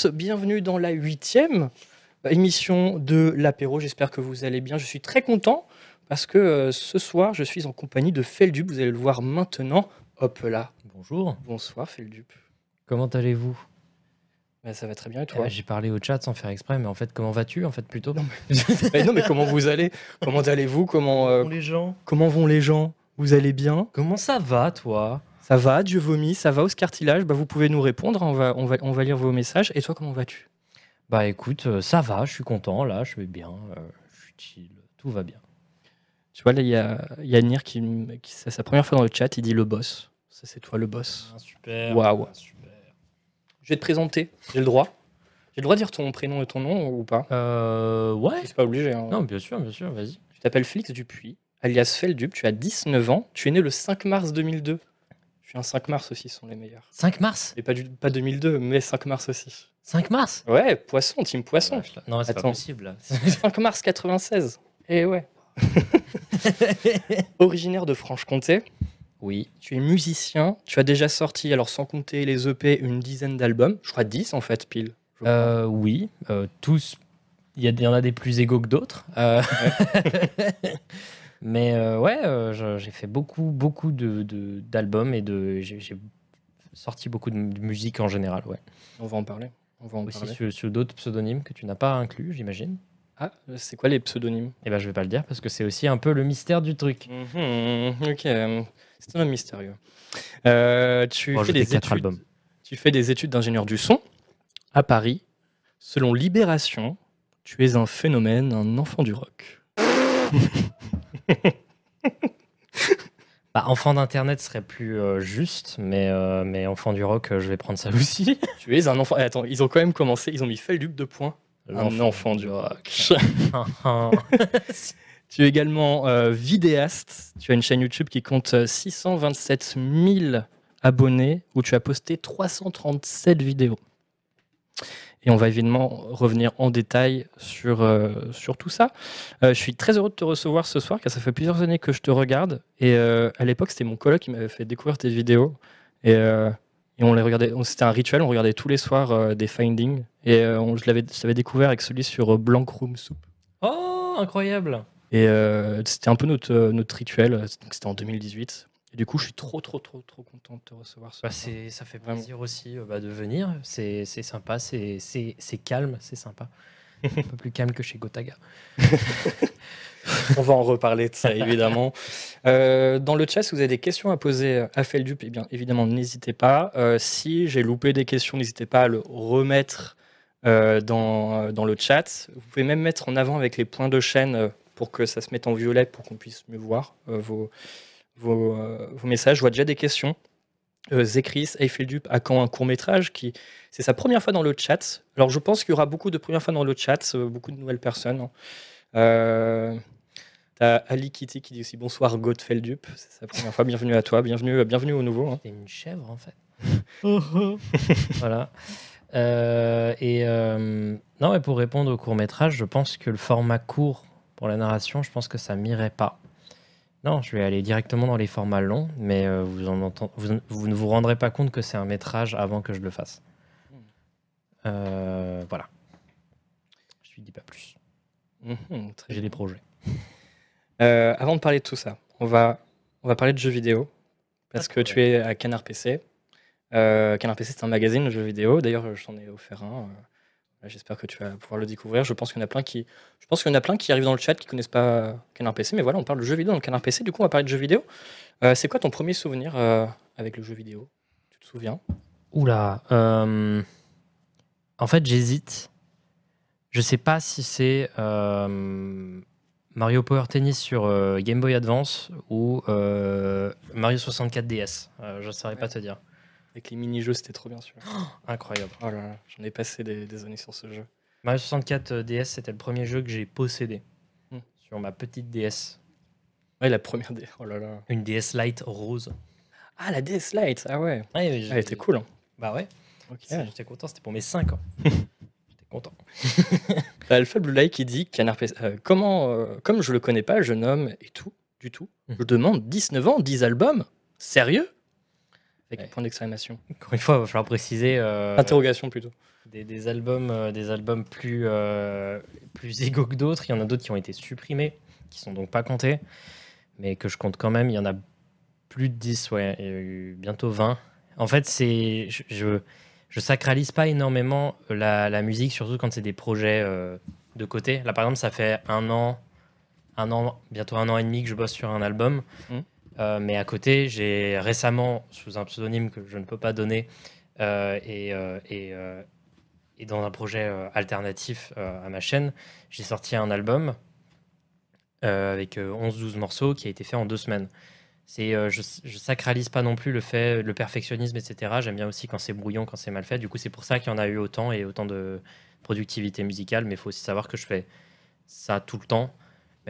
tous, bienvenue dans la huitième émission de l'apéro. J'espère que vous allez bien. Je suis très content parce que euh, ce soir, je suis en compagnie de Feldup. Vous allez le voir maintenant. Hop là. Bonjour, Bonsoir Feldup. comment allez-vous? Bah, ça va très bien et Eh toi? Ben, J'ai parlé au chat sans faire exprès, mais en fait, comment vas-tu en fait plutôt? Non, Eh Non mais comment vous allez? Comment allez-vous? Comment, euh, les gens? comment vont les gens? Vous allez bien? Comment ça va toi? Ça va Dieu vomit Ça va Oscar Tillage bah, Vous pouvez nous répondre. On va, on, va, on va lire vos messages. Et toi, comment vas-tu? Bah écoute, euh, ça va, je suis content là, je vais bien, euh, je suis chill, tout va bien. Tu vois, là, il y a, il y a Nir qui, qui c'est sa première fois dans le chat. Il dit le boss. Ça, c'est toi le boss. super. Waouh. super. Je vais te présenter. J'ai le droit. J'ai le droit de dire ton prénom et ton nom ou pas? Euh, ouais. C'est pas obligé. hein. Non, bien sûr, bien sûr, vas-y. Tu t'appelles Félix Dupuis, alias Feldup. Tu as 19 ans. Tu es né le 5 mars 2002. Un 5 mars aussi, sont les meilleurs. 5 mars Et pas, du, pas 2002, mais 5 mars aussi. 5 mars Ouais, poisson, team poisson. Là. Non, c'est pas possible. là. 5 mars 96. Eh ouais. Originaire de Franche-Comté, oui. tu es musicien. Tu as déjà sorti, alors sans compter les EP, une dizaine d'albums. Je crois 10 en fait, pile. Euh, oui, euh, tous. Il y, y en a des plus égaux que d'autres. Euh, Mais euh, ouais, euh, j'ai fait beaucoup, beaucoup de- de- d'albums et de, j'ai sorti beaucoup de, de musique en général. Ouais. On va en parler. On va en Aussi parler. sur, sur d'autres pseudonymes que tu n'as pas inclus, j'imagine. Ah, c'est quoi les pseudonymes? Et ben je vais pas le dire parce que c'est aussi un peu le mystère du truc. Mhm, Ok, euh, c'est un homme mystérieux. Euh, tu, Bon, fais des études, albums. tu fais des études d'ingénieur du son à Paris. Selon Libération, tu es un phénomène, un enfant du rock. Bah, enfant d'internet serait plus euh, juste, mais, euh, mais enfant du rock, euh, je vais prendre ça aussi. Tu es un enfant. eh, attends, ils ont quand même commencé, ils ont mis Feldup de points. Un enfant du rock. tu es également vidéaste. Tu as une chaîne YouTube qui compte euh, 627 000 abonnés où tu as posté 337 vidéos. Et on va évidemment revenir en détail sur, euh, sur tout ça. Euh, je suis très heureux de te recevoir ce soir car ça fait plusieurs années que je te regarde. Et euh, à l'époque, c'était mon coloc qui m'avait fait découvrir tes vidéos. Et, et on les regardait. C'était un rituel, on regardait tous les soirs des findings. Et on- je l'avais découvert avec celui sur Blanc Room Soup. oh, incroyable Et c'était un peu notre, notre rituel. C'était en 2018. Et du coup, je suis trop, trop, trop, trop content de te recevoir ce Bah, ça fait Vraiment. plaisir aussi euh, bah, de venir. C'est, sympa, c'est, calme, c'est sympa. Un peu plus calme que chez Gotaga. On va en reparler de ça, évidemment. Euh, dans le chat, si vous avez des questions à poser à Feldup, eh bien, évidemment, n'hésitez pas. Euh, si j'ai loupé des questions, n'hésitez pas à le remettre dans, dans le chat. Vous pouvez même mettre en avant avec les points de chaîne pour que ça se mette en violet, pour qu'on puisse mieux voir vos, vos, euh, vos messages. Je vois déjà des questions. Euh, Zekris, Eiffeldup, à quand un court métrage qui c'est sa première fois dans le chat. Alors je pense qu'il y aura beaucoup de premières fois dans le chat, euh, beaucoup de nouvelles personnes. hein. Euh, T'as Ali Kitty qui dit aussi bonsoir Godfeldup, c'est sa première fois. Bienvenue à toi, bienvenue, bienvenue au nouveau. hein. T'es une chèvre en fait. voilà. Euh, et euh, non, mais pour répondre au court métrage, je pense que le format court pour la narration, je pense que ça m'irait pas. Non, je vais aller directement dans les formats longs, mais euh, vous, en entend- vous, vous ne vous rendrez pas compte que c'est un métrage avant que je le fasse. Euh, voilà. Je lui dis pas plus. Très J'ai des projets. Euh, avant de parler de tout ça, on va, on va parler de jeux vidéo parce que tu es à Canard PC. Canard PC, c'est un magazine de jeux vidéo. D'ailleurs, je t'en ai offert un. Euh, J'espère que tu vas pouvoir le découvrir. Je pense qu'il y en a plein qui, je pense qu'il y en a plein qui arrivent dans le chat qui connaissent pas Canard PC, mais voilà, on parle de jeux vidéo dans le Canard PC. Du coup, on va parler de jeux vidéo. Euh, c'est quoi ton premier souvenir euh, avec le jeu vidéo? Tu te souviens? Oula. euh, en fait, j'hésite. Je sais pas si c'est euh, Mario Power Tennis sur euh, Game Boy Advance ou euh, Mario 64 DS. Euh, je ne saurais pas te dire. Avec les mini-jeux, c'était trop bien sûr. Incroyable. Oh là là, j'en ai passé des, des années sur ce jeu. Mario 64 DS, c'était le premier jeu que j'ai possédé Hmm. sur ma petite DS. Ouais, la première des. Oh là là. Une DS Lite rose. Ah, la DS Lite, ah ouais. Ouais, Ah, elle était cool. hein. Bah ouais. J'étais content, c'était pour mes 5 ans. J'étais content. Alpha Blue Light qui dit Canard PC. euh, comment, euh, comme je le connais pas, jeune homme et tout, du tout, Mhm. je demande 19 ans, 10 albums Sérieux? Avec Ouais. un point d'exclamation. Encore une fois, il va falloir préciser. euh, Interrogation plutôt. des, des albums, euh, des albums plus, euh, plus égaux que d'autres. Il y en a d'autres qui ont été supprimés, qui sont donc pas comptés, mais que je compte quand même. Il y en a plus de 10, ouais, il y a eu bientôt 20. En fait, c'est je, je, je sacralise pas énormément la, la musique, surtout quand c'est des projets euh, de côté. Là, par exemple, ça fait un an, un an, bientôt un an et demi que je bosse sur un album. Mhm. Euh, mais à côté, j'ai récemment, sous un pseudonyme que je ne peux pas donner, euh, et, euh, et, dans un projet alternatif à ma chaîne, j'ai sorti un album avec euh, 11-12 morceaux qui a été fait en deux semaines. Euh, je, je sacralise pas non plus le fait, le perfectionnisme, etc. J'aime bien aussi quand c'est brouillon, quand c'est mal fait. Du coup, c'est pour ça qu'il y en a eu autant et autant de productivité musicale. Mais il faut aussi savoir que je fais ça tout le temps.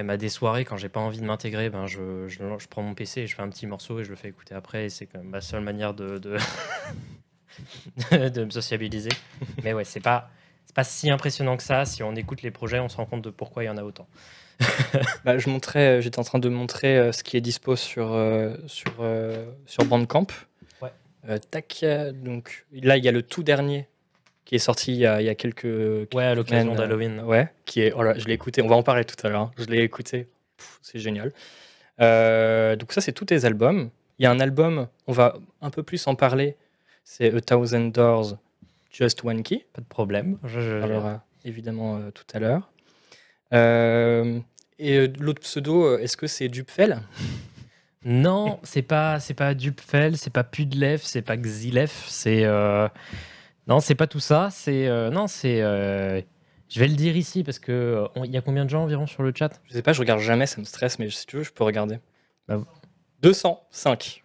Même à des soirées, quand j'ai pas envie de m'intégrer, ben je, je, je prends mon PC et je fais un petit morceau et je le fais écouter après. C'est quand même ma seule manière de, de, de me sociabiliser. Mais ouais, c'est pas, pas si impressionnant que ça. Si on écoute les projets, on se rend compte de pourquoi il y en a autant. Bah, je montrais, euh, j'étais en train de montrer euh, ce qui est dispo sur, euh, sur, euh, sur Bandcamp. Ouais. Tac, donc là, il y a le tout dernier qui est sorti il y a, il y a quelques. Ouais, à l'occasion d'Halloween. euh, ouais, qui est. Oh là, je l'ai écouté, on va en parler tout à l'heure. hein. Je l'ai écouté, c'est génial. Euh, donc, ça, c'est tous tes albums. Il y a un album, on va un peu plus en parler, c'est A Thousand Doors, Just One Key. Pas de problème. Je- je- parlera évidemment euh, tout à l'heure. Et l'autre pseudo, est-ce que c'est Dupfel? Non, c'est pas c'est pas Dupfel, c'est pas Pudlef, c'est pas Xilef, c'est non, c'est pas tout ça. C'est euh, non, c'est euh, je vais le dire ici parce que euh, on- il y a combien de gens environ sur le chat? Je sais pas, je regarde jamais, ça me stresse, mais si tu veux, je peux regarder. Bah, 205.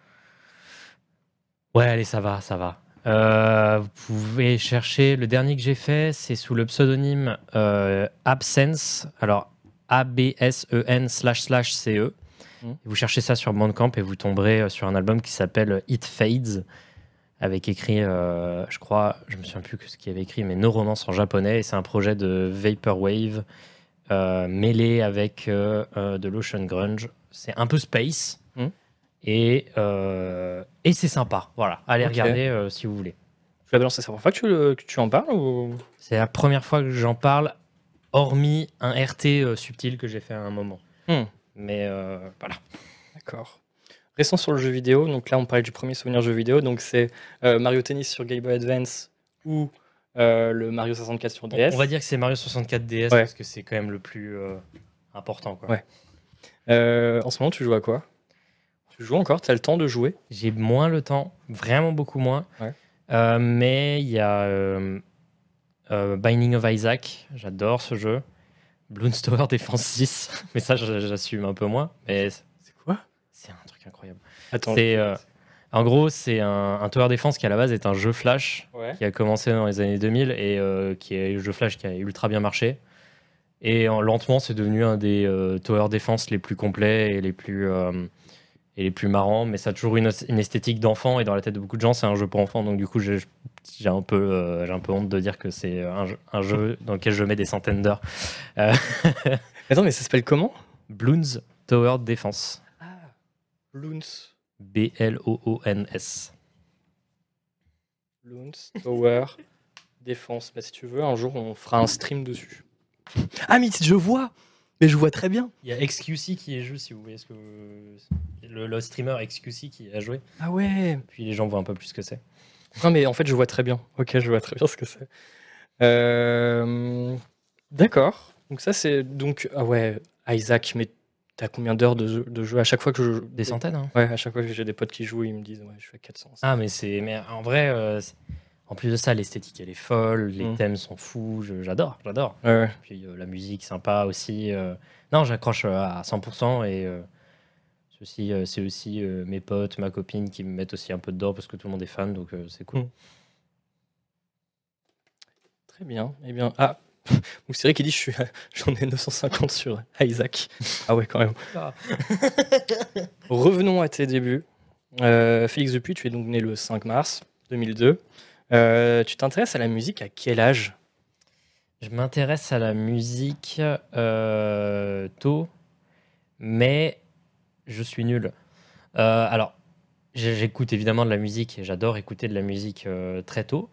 Ouais, allez, ça va, ça va. Euh, vous pouvez chercher. Le dernier que j'ai fait, c'est sous le pseudonyme euh, Absence. Alors A-B-S-E-N slash slash C-E. Mhm. Vous cherchez ça sur Bandcamp et vous tomberez euh, sur un album qui s'appelle It Fades, avec écrit, euh, je crois, je me souviens plus que ce qu'il avait écrit, mais No Romance en japonais. Et c'est un projet de Vaporwave euh, mêlé avec euh, euh, de l'Ocean Grunge. C'est un peu space. Mhm. Et, et c'est sympa. Voilà, allez regarder si vous voulez. Je vais balancer ça pour fois que tu, le- que tu en parles ou... C'est la première fois que j'en parle, hormis un RT subtil que j'ai fait à un moment. Hmm. Mais voilà. D'accord. Restons sur le jeu vidéo. Donc là, on parlait du premier souvenir jeu vidéo. Donc c'est euh, Mario Tennis sur Game Boy Advance ou euh, le Mario 64 sur DS. on va dire que c'est Mario 64 DS Ouais. parce que c'est quand même le plus euh, important. quoi. Ouais. En ce moment, tu joues à quoi? Tu joues encore? Tu as le temps de jouer? J'ai moins le temps, vraiment beaucoup moins. Ouais. Mais il y a Binding of Isaac, j'adore ce jeu. Bloons Tower Defense 6, mais ça j'assume un peu moins. Mais C'est quoi c'est un truc incroyable. Attends. C'est, euh, en gros, c'est un, un Tower Defense qui à la base est un jeu Flash Ouais. qui a commencé dans les années 2000 et euh, qui est le jeu Flash qui a ultra bien marché. Et en, lentement, c'est devenu un des euh, Tower Defense les plus complets et les plus, euh, et les plus marrants. Mais ça a toujours une, une esthétique d'enfant et dans la tête de beaucoup de gens, c'est un jeu pour enfants. Donc du coup, j'ai j'ai un, peu, euh, j'ai un peu honte de dire que c'est un, jeu- un jeu dans lequel je mets des centaines d'heures. Euh, Attends, mais ça s'appelle comment? Bloons Tower Defense. Ah, Loons. B-L-O-O-N-S. Loons Tower Défense. Bah, si tu veux, un jour, on fera un stream dessus. Ah, mais je vois Mais je vois très bien Il y a XQC qui est joué, si vous voyez ce que. Le, le streamer XQC qui a joué. Ah ouais Puis les gens voient un peu plus ce que c'est. Non, mais en fait, je vois très bien. Ok, je vois très bien ce que c'est. Euh, D'accord. Donc, ça, c'est. Donc, ah ouais, Isaac, mais t'as combien d'heures de, jeu- de jeu À chaque fois que je. Des centaines, hein. Ouais, à chaque fois que j'ai des potes qui jouent, ils me disent, ouais, je fais 400. Ah, mais c'est. Mais en vrai, euh, c'est- en plus de ça, l'esthétique, elle est folle. Les Mm. thèmes sont fous. je- J'adore, j'adore. Ouais, ouais. Puis euh, la musique, sympa aussi. euh. Non, j'accroche euh, à 100%. Et euh, c'est aussi, euh, c'est aussi euh, mes potes, ma copine qui me mettent aussi un peu dedans parce que tout le monde est fan. Donc euh, c'est cool. Mm. Très bien. Eh bien, ah, ou c'est vrai qu'il dit, je j'en ai 950 sur Isaac. Ah ouais, quand même. Ah. Revenons à tes débuts. Euh, Félix Dupuis, tu es donc né le 5 mars 2002. Euh, tu t'intéresses à la musique à quel âge? Je m'intéresse à la musique euh, tôt, mais je suis nul. Alors, j'écoute évidemment de la musique et j'adore écouter de la musique très tôt.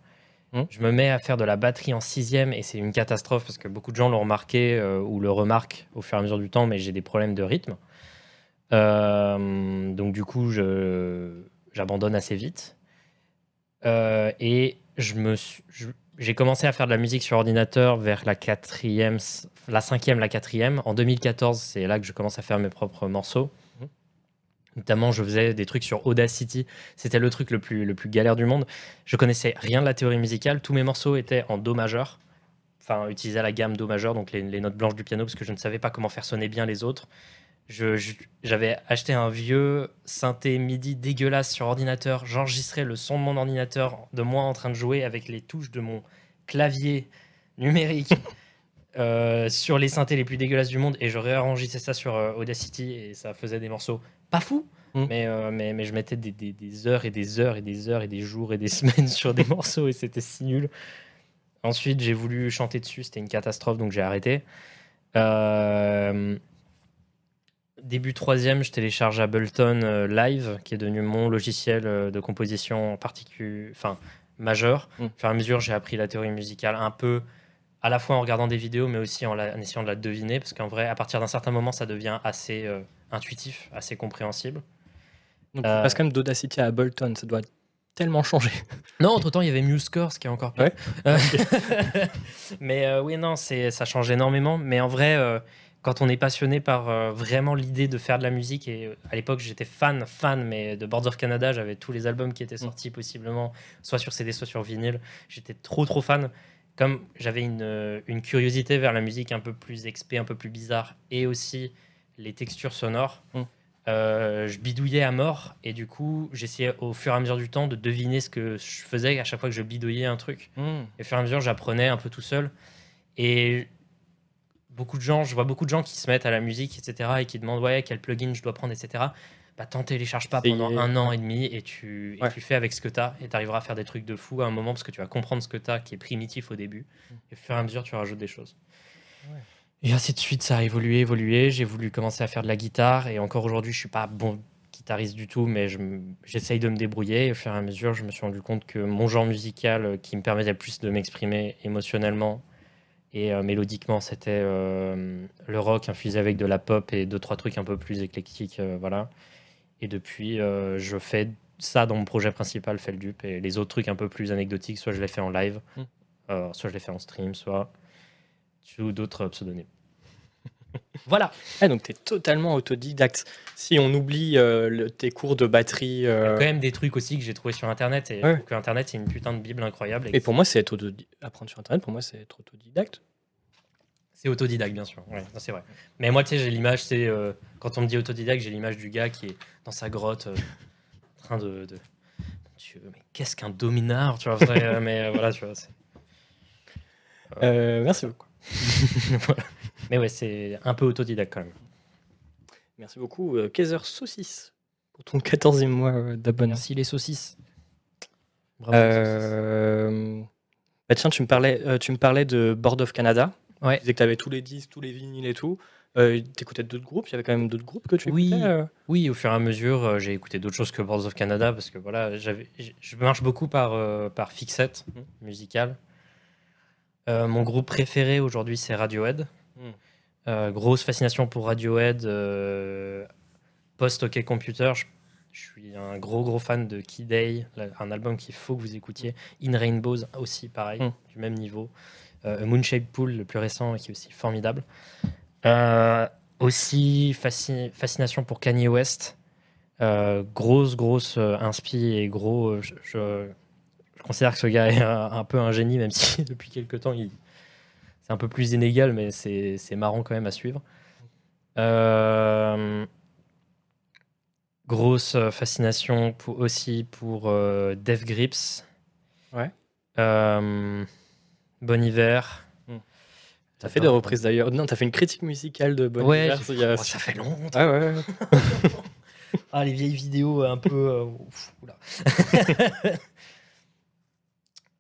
Hmm. Je me mets à faire de la batterie en sixième et c'est une catastrophe parce que beaucoup de gens l'ont remarqué euh, ou le remarquent au fur et à mesure du temps, mais j'ai des problèmes de rythme. Euh, donc du coup, j'abandonne assez vite. Euh, et j'ai commencé à faire de la musique sur ordinateur vers la quatrième, la cinquième, la quatrième. En 2014, c'est là que je commence à faire mes propres morceaux. Notamment, je faisais des trucs sur Audacity. C'était le truc le plus, galère du monde. Je connaissais rien de la théorie musicale. Tous mes morceaux étaient en Do majeur. Enfin, utilisaient la gamme Do majeur, donc les, notes blanches du piano, parce que je ne savais pas comment faire sonner bien les autres. J'avais acheté un vieux synthé MIDI dégueulasse sur ordinateur. J'enregistrais le son de mon ordinateur de moi en train de jouer avec les touches de mon clavier numérique euh, sur les synthés les plus dégueulasses du monde et je réenregistrais ça sur euh, Audacity et ça faisait des morceaux pas fous, Mm. mais, euh, mais, mais je mettais des, des- des heures et des heures et des heures et des jours et des semaines sur des morceaux et c'était si nul. Ensuite, j'ai voulu chanter dessus, c'était une catastrophe donc j'ai arrêté. Euh, Début troisième, je télécharge Ableton euh, Live, qui est devenu mon logiciel euh, de composition particulier, enfin majeur. Mm. Au fur et à mesure, j'ai appris la théorie musicale un peu, à la fois en regardant des vidéos, mais aussi en, la- en essayant de la deviner, parce qu'en vrai, à partir d'un certain moment, ça devient assez intuitif, assez compréhensible. Donc, Euh, tu passes quand même d'Audacity à Ableton, ça doit tellement changer. Non, entre-temps, il y avait MuseScore, ce qui est encore pire. Ouais. Euh, mais euh, oui, non, ça change énormément. Mais en vrai, euh, quand on est passionné par euh, vraiment l'idée de faire de la musique, et euh, à l'époque, j'étais fan, fan, mais de Boards of Canada, j'avais tous les albums qui étaient sortis possiblement, soit sur CD, soit sur vinyle. J'étais trop, trop fan. Comme j'avais une, euh, une curiosité vers la musique un peu plus expé, un peu plus bizarre, et aussi les textures sonores. Mm. Euh, je bidouillais à mort et du coup j'essayais au fur et à mesure du temps de deviner ce que je faisais à chaque fois que je bidouillais un truc. Hmm. Et au fur et à mesure j'apprenais un peu tout seul. Et beaucoup de gens, je vois beaucoup de gens qui se mettent à la musique, etc. et qui demandent ouais quel plugin je dois prendre, etc. Bah t'en télécharges pas pendant un an et demi et tu, et Ouais. tu fais avec ce que t'as et t'arriveras à faire des trucs de fou à un moment parce que tu vas comprendre ce que t'as qui est primitif au début. Et au fur et à mesure tu rajoutes des choses. Ouais. Et ainsi de suite, ça a évolué, évolué. J'ai voulu commencer à faire de la guitare et encore aujourd'hui, je suis pas bon guitariste du tout, mais je j'essaye de me débrouiller. Et au fur et à mesure, je me suis rendu compte que mon genre musical euh, qui me permettait le plus de m'exprimer émotionnellement et euh, mélodiquement, c'était euh, le rock infusé avec de la pop et deux trois trucs un peu plus éclectiques, euh, voilà. Et depuis, je fais ça dans mon projet principal, Feldup, et les autres trucs un peu plus anecdotiques, soit je les fais en live, Mm. euh, soit je les fais en stream, soit sous d'autres pseudonymes. Voilà. Ah, donc tu es totalement autodidacte. Si on oublie euh, le- tes cours de batterie. Il y a euh, quand même des trucs aussi que j'ai trouvé sur internet et Ouais. que internet c'est une putain de bible incroyable. Et pour moi, c'est être apprendre sur Internet, pour moi, c'est être autodidacte. C'est autodidacte bien sûr. Ouais, c'est vrai. Mais moi tu sais j'ai l'image c'est euh, quand on me dit autodidacte j'ai l'image du gars qui est dans sa grotte en train de, de... Dieu mais qu'est-ce qu'un dominard tu vois vrai, mais voilà tu vois. merci beaucoup. Voilà. Mais ouais c'est un peu autodidacte quand même. Merci beaucoup, euh, Kaiser Saucisse, pour ton 14e mois euh, d'abonnement. Merci les saucisses. Bravo, les saucisses. Euh, bah tiens, tu me parlais, euh, tu me parlais de Board of Canada. Ouais. Tu disais que tu avais tous les disques, tous les vinyles et tout. Euh, T'écoutais d'autres groupes? Il y avait quand même d'autres groupes que tu Oui. écoutais euh? Oui, au fur et à mesure, euh, j'ai écouté d'autres choses que Boards of Canada parce que voilà, je marche beaucoup par, euh, par fixette Mhm. musicale. Euh, mon groupe préféré aujourd'hui, c'est Radiohead. Mhm. Euh, grosse fascination pour Radiohead. euh, Post OK Computer, je, je suis un gros gros fan de Key Day, un album qu'il faut que vous écoutiez. In Rainbows aussi, pareil, Mhm. du même niveau. Euh, Moonshaped Pool, le plus récent, qui est aussi formidable. Aussi fasci- fascination pour Kanye West. Euh, grosse, grosse euh, inspi et gros. euh, je, je- je considère que ce gars est un, un peu un génie, même si depuis quelques temps, il, c'est un peu plus inégal, mais c'est, marrant quand même à suivre. Euh, grosse euh, fascination pour- aussi pour euh, Def Grips. Ouais. Euh, bon hiver. Hmm. T'as fait des reprises d'ailleurs. Non, t'as fait une critique musicale de Bon Ouais, Iver, j'ai- il y a- oh, ça fait longtemps. Ah ouais, ouais. Ah, les vieilles vidéos un peu.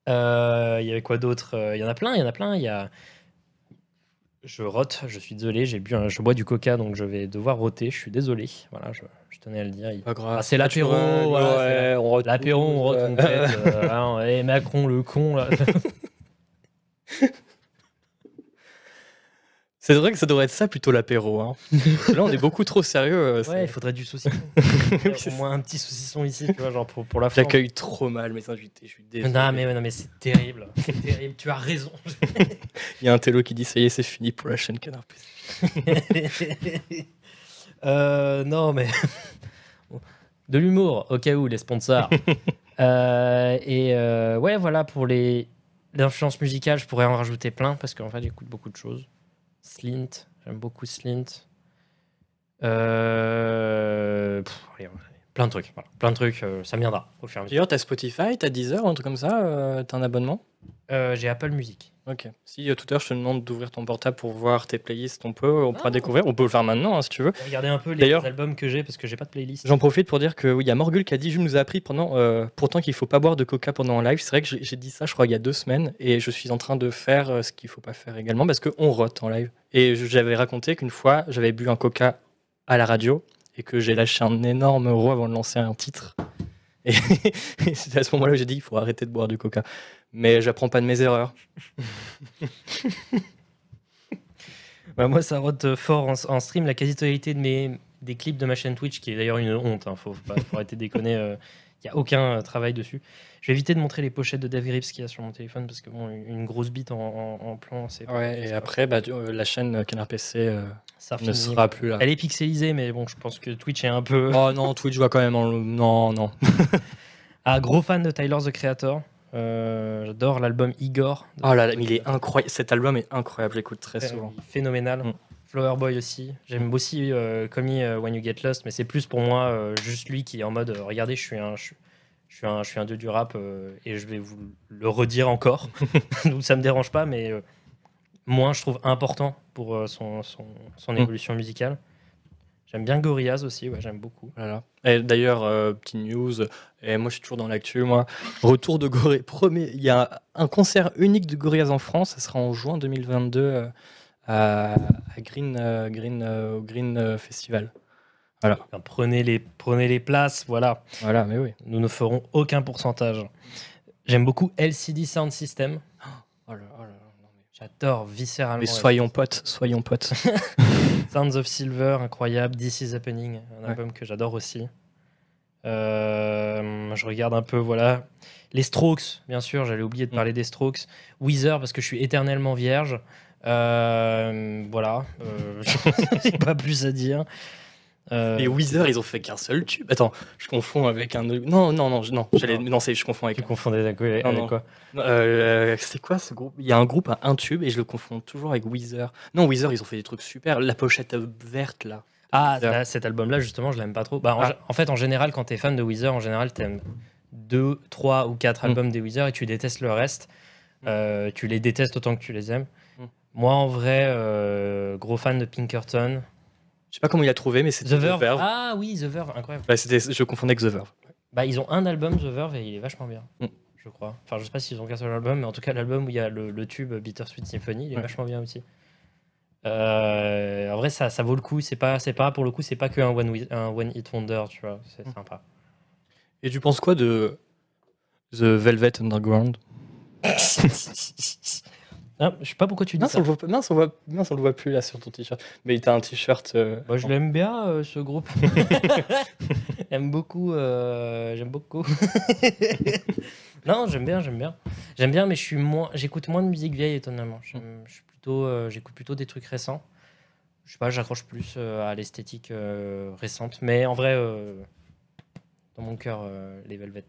Il y avait quoi d'autre? Il y en a plein, il y en a plein. Il y a Je rote, je suis désolé, j'ai bu un- je bois du coca donc je vais devoir roter, je suis désolé. Voilà, je, je tenais à le dire. Il- Pas grave. Ah, c'est l'apéro, naturel, voilà, ouais, on rote L'apéro, on rote, on tous, pète. euh, hein, et Macron, le con, là. C'est vrai que ça devrait être ça plutôt l'apéro. hein. Là, on est beaucoup trop sérieux. euh, Ouais, il faudrait du saucisson. Au moins un petit saucisson ici, tu vois, genre pour, pour la forme. J'accueille trop mal mes invités. Je suis désolé. Non, mais, non, mais c'est terrible. C'est terrible, tu as raison. Il y a un télo qui dit ça y est, c'est fini pour la chaîne Canard. Euh, non, mais. De l'humour, au cas où, les sponsors. Euh, et euh, ouais, voilà, pour les l'influence musicale, je pourrais en rajouter plein parce qu'en fait, j'écoute beaucoup de choses. Slint, j'aime beaucoup Slint. Euh, plein de trucs, voilà. plein de trucs, euh, ça viendra au fur et à mesure. D'ailleurs, t'as Spotify, t'as Deezer, un truc comme ça euh, T'as un abonnement? Euh, J'ai Apple Music. Ok. Si euh, tout à l'heure je te demande d'ouvrir ton portable pour voir tes playlists, on peut, on pourra Ah. découvrir. On peut le faire maintenant hein, si tu veux. Regardez un peu les albums que j'ai parce que j'ai pas de playlist. J'en profite pour dire que oui, il y a Morgul qui a dit Je nous a appris pendant, euh, pourtant qu'il faut pas boire de coca pendant un live. C'est vrai que j'ai dit ça, je crois, il y a deux semaines, et je suis en train de faire euh, ce qu'il faut pas faire également parce qu'on rote en live. Et j'avais raconté qu'une fois, j'avais bu un coca à la radio et que j'ai lâché un énorme euro avant de lancer un titre. Et, c'était à ce moment-là que j'ai dit Il faut arrêter de boire du coca. Mais j'apprends pas de mes erreurs. Bah, moi, ça rote fort en, stream. La quasi-totalité de des clips de ma chaîne Twitch, qui est d'ailleurs une honte, hein, faut, faut, pas- faut arrêter de déconner. Il n'y a aucun euh, travail dessus. Je vais éviter de montrer les pochettes de Dave Grips qu'il y a sur mon téléphone parce que bon, une grosse bite en, en- en plan, c'est Ouais, et après, bah, tu- euh, la chaîne Canard PC euh, ça ne finit. sera plus là. Elle est pixelisée, mais bon, je pense que Twitch est un peu. Oh non, Twitch va quand même en. Non, non. Ah, gros fan de Tyler the Creator. Euh, J'adore l'album Igor. Oh là là, mais il est incroyable. Cet album est incroyable, j'écoute très souvent. Phénoménal. Mm. Flower Boy aussi. J'aime aussi euh, euh, When You Get Lost, mais c'est plus pour moi euh, juste lui qui est en mode euh, regardez, je suis un, je, suis- je suis un, je suis un dieu du rap et je vais vous le redire encore. Donc ça me dérange pas, mais moins je trouve important pour son, son, son Mm. évolution musicale. J'aime bien Gorillaz aussi, ouais, j'aime beaucoup. Voilà. Et d'ailleurs, euh, petite news, et moi je suis toujours dans l'actu, moi. Retour de Gorillaz. Premier, il y a un concert unique de Gorillaz en France, ça sera en juin 2022 euh, à, à Green, euh, Green, euh, Green euh, Festival. Enfin, prenez, les, prenez les places, voilà. Voilà, mais oui. Nous ne ferons aucun pourcentage. J'aime beaucoup LCD Sound System. Oh là, oh là, non, mais- J'adore viscéralement. Mais soyons potes, soyons potes. Sounds of Silver, incroyable. This is Happening, un Ouais. album que j'adore aussi. Euh, je regarde un peu, voilà. Les Strokes, bien sûr, j'allais oublier de Mm. parler des Strokes. Weezer, parce que je suis éternellement vierge. Euh, voilà. Euh, J'ai pas plus à dire. Euh, Et Weezer, ils ont fait qu'un seul tube. Attends, je confonds avec un. autre- Non, non, non, je- non, j'allais. Non, c'est, je confonds avec. tu confondais avec, avec Non, non. quoi Euh, c'est quoi ce groupe? Il y a un groupe à un tube et je le confonds toujours avec Weezer. Non, Weezer, ils ont fait des trucs super. La pochette verte là. Ah, là, cet album-là, justement, je l'aime pas trop. Bah, en, Ah. en fait, en général, quand t'es fan de Weezer, en général, t'aimes deux, trois ou quatre Mm. albums des Weezer et tu détestes le reste. Mm. Euh, tu les détestes autant que tu les aimes. Moi, en vrai, euh, gros fan de Pinkerton. Je sais pas comment il a trouvé, mais The c'était The Verve. Ah oui, The Verve, incroyable. C'était, je confondais avec The Verve. Bah, ils ont un album, The Verve, et il est vachement bien. Mm. Je crois. Enfin, je sais pas s'ils ont qu'un seul album, mais en tout cas, l'album où il y a le, le tube Bittersweet Symphony, il est Ouais. vachement bien aussi. Euh, en vrai, ça, ça vaut le coup. C'est pas, c'est pas pour le coup, c'est pas que un one, wi- un one hit wonder, tu vois. C'est Mm. sympa. Et tu penses quoi de The Velvet Underground? Ah, je sais pas pourquoi tu dis mince ça. on, le voit, mince, on voit, on le voit plus là sur ton t-shirt. Mais t'as un t-shirt. euh, Moi, je l'aime bien, euh, ce groupe. j'aime beaucoup. euh, j'aime beaucoup. non, j'aime bien, j'aime bien. J'aime bien, mais je suis moins. J'écoute moins de musique vieille, étonnamment. Je suis plutôt. euh, J'écoute plutôt des trucs récents. Je sais pas, j'accroche plus euh, à l'esthétique euh, récente. Mais en vrai, euh, dans mon cœur, euh, les Velvet.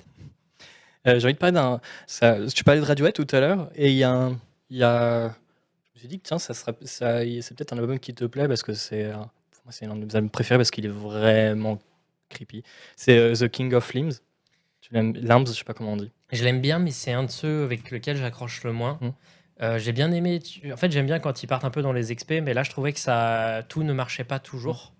Euh, J'ai envie de parler d'un. ça- Tu parlais de Radiohead tout à l'heure, et il y a un. Il y a... Je me suis dit que tiens, ça sera, ça, c'est peut-être un album qui te plaît parce que c'est. un- Pour moi, c'est l'un de mes albums préférés parce qu'il est vraiment creepy. C'est euh, The King of Limbs. Tu l'aimes Limbs, je sais pas comment on dit. Je l'aime bien, mais c'est un de ceux avec lequel j'accroche le moins. Mm. Euh, j'ai bien aimé. En fait, j'aime bien quand ils partent un peu dans les expés, mais là, je trouvais que ça tout ne marchait pas toujours.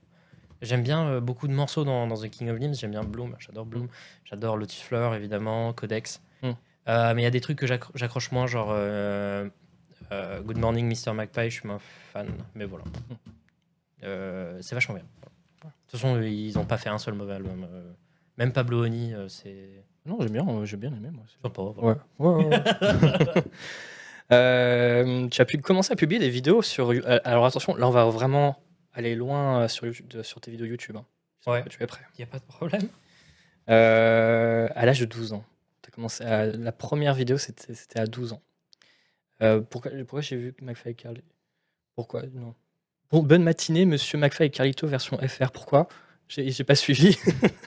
J'aime bien euh, beaucoup de morceaux dans, dans The King of Limbs. J'aime bien Bloom, j'adore Bloom. J'adore Lotus Flower, évidemment, Codex. Euh, mais il y a des trucs que j'accro- j'accroche moins, genre euh, Euh, Good Morning Mr. Magpie, je suis moins fan, mais voilà. Euh, c'est vachement bien. De toute façon, ils n'ont pas fait un seul mauvais album. Même Pablo Honey, euh, c'est Non, j'aime bien, j'ai bien aimé moi. sympa. voilà. Ouais. ouais, ouais. Euh, tu as pu commencer à publier des vidéos sur. You- Alors attention, là on va vraiment aller loin sur, YouTube- sur tes vidéos YouTube. hein. Ouais. que Tu es prêt. Il n'y a pas de problème. Euh, à l'âge de 12 ans. T'as commencé à- La première vidéo, c'était à 12 ans. Euh, pourquoi pourquoi j'ai vu McFly et Carly? Pourquoi? Non. Bon, bonne matinée, monsieur McFly et Carlito version FR. Pourquoi? J'ai pas suivi.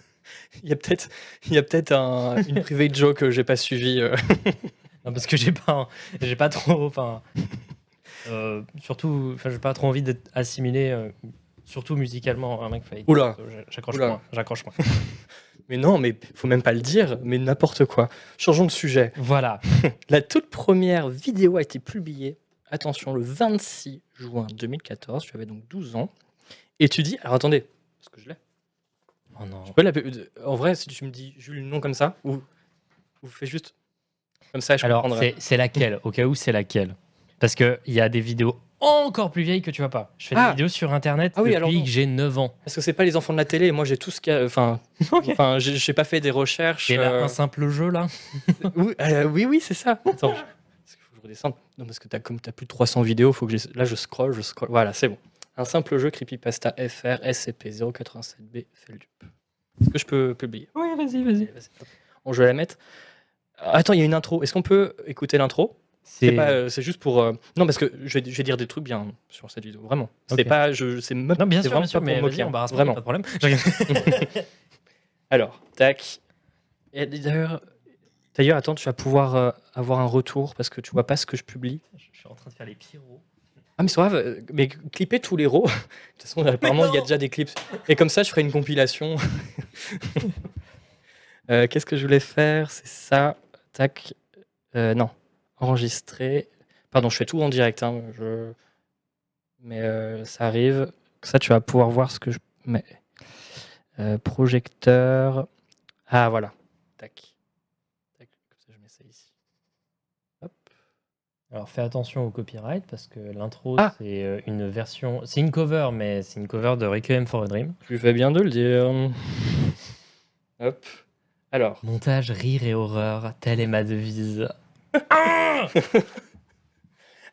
Il y a peut-être peut-être un- une private joke que j'ai pas suivi. euh. Non, parce que j'ai pas, j'ai pas trop, enfin, euh, surtout, enfin, j'ai pas trop envie d'être assimilé, euh, surtout musicalement, à McFly. Oula. J'accroche moins. J'accroche moins. Mais non, mais faut même pas le dire, mais n'importe quoi. Changeons de sujet. Voilà. La toute première vidéo a été publiée, attention, le 26 juin 2014. Tu avais donc 12 ans. Et tu dis, alors attendez, parce que je l'ai? Oh non. Peux la- En vrai, si tu me dis Jules, le nom comme ça, ou, ou fais juste comme ça, je Alors, c'est laquelle? Au cas où, c'est laquelle? Parce qu'il y a des vidéos encore plus vieilles que tu vois pas. Je fais Ah. des vidéos sur Internet Ah oui, depuis alors non. que j'ai 9 ans. Parce que c'est pas les enfants de la télé. Moi, j'ai tout ce qu'il y a. Enfin, enfin, j'ai j'ai pas fait des recherches. J'ai là euh, un simple jeu, là. oui, euh, oui, oui, c'est ça. Attends, je- parce qu'il faut que je redescende. Non, parce que as, comme tu as plus de 300 vidéos, faut que j'ai- là je scroll, je scroll. Voilà, c'est bon. Un simple jeu Creepypasta FR SCP-087B fait le dupe. Est-ce que je peux publier? Oui, vas-y, vas-y. Vas-y, hop. Bon, je vais la mettre. Ah, Attends, il y a une intro. Est-ce qu'on peut écouter l'intro? C'est pas, euh, c'est juste pour. euh, Non, parce que je vais, je vais dire des trucs bien sur cette vidéo, vraiment. C'est Ok. pas, je, c'est Non, bien sûr, vraiment bien sûr, pas mais moquer, hein. embarrasse-moi, vraiment. pas de problème. Alors, tac. Et d'ailleurs, d'ailleurs, attends, tu vas pouvoir euh, avoir un retour parce que tu vois pas ce que je publie. Je suis en train de faire les pyros. Ah, mais c'est pas grave, mais clipper tous les rows. De toute façon, apparemment, il y a déjà des clips. Et comme ça, je ferai une compilation. Euh, Qu'est-ce que je voulais faire? C'est ça. Tac. Euh, non. Enregistrer. Pardon, je fais tout en direct. hein, je... Mais euh, ça arrive. Ça, tu vas pouvoir voir ce que je mets. Euh, projecteur. Ah, voilà. Tac. Tac. Comme ça, je mets ça ici. Hop. Alors fais attention au copyright parce que l'intro Ah. c'est euh, une version, c'est une cover mais c'est une cover de Requiem for a Dream. Tu fais bien de le dire. Hop. Alors. Montage rire et horreur, telle est ma devise.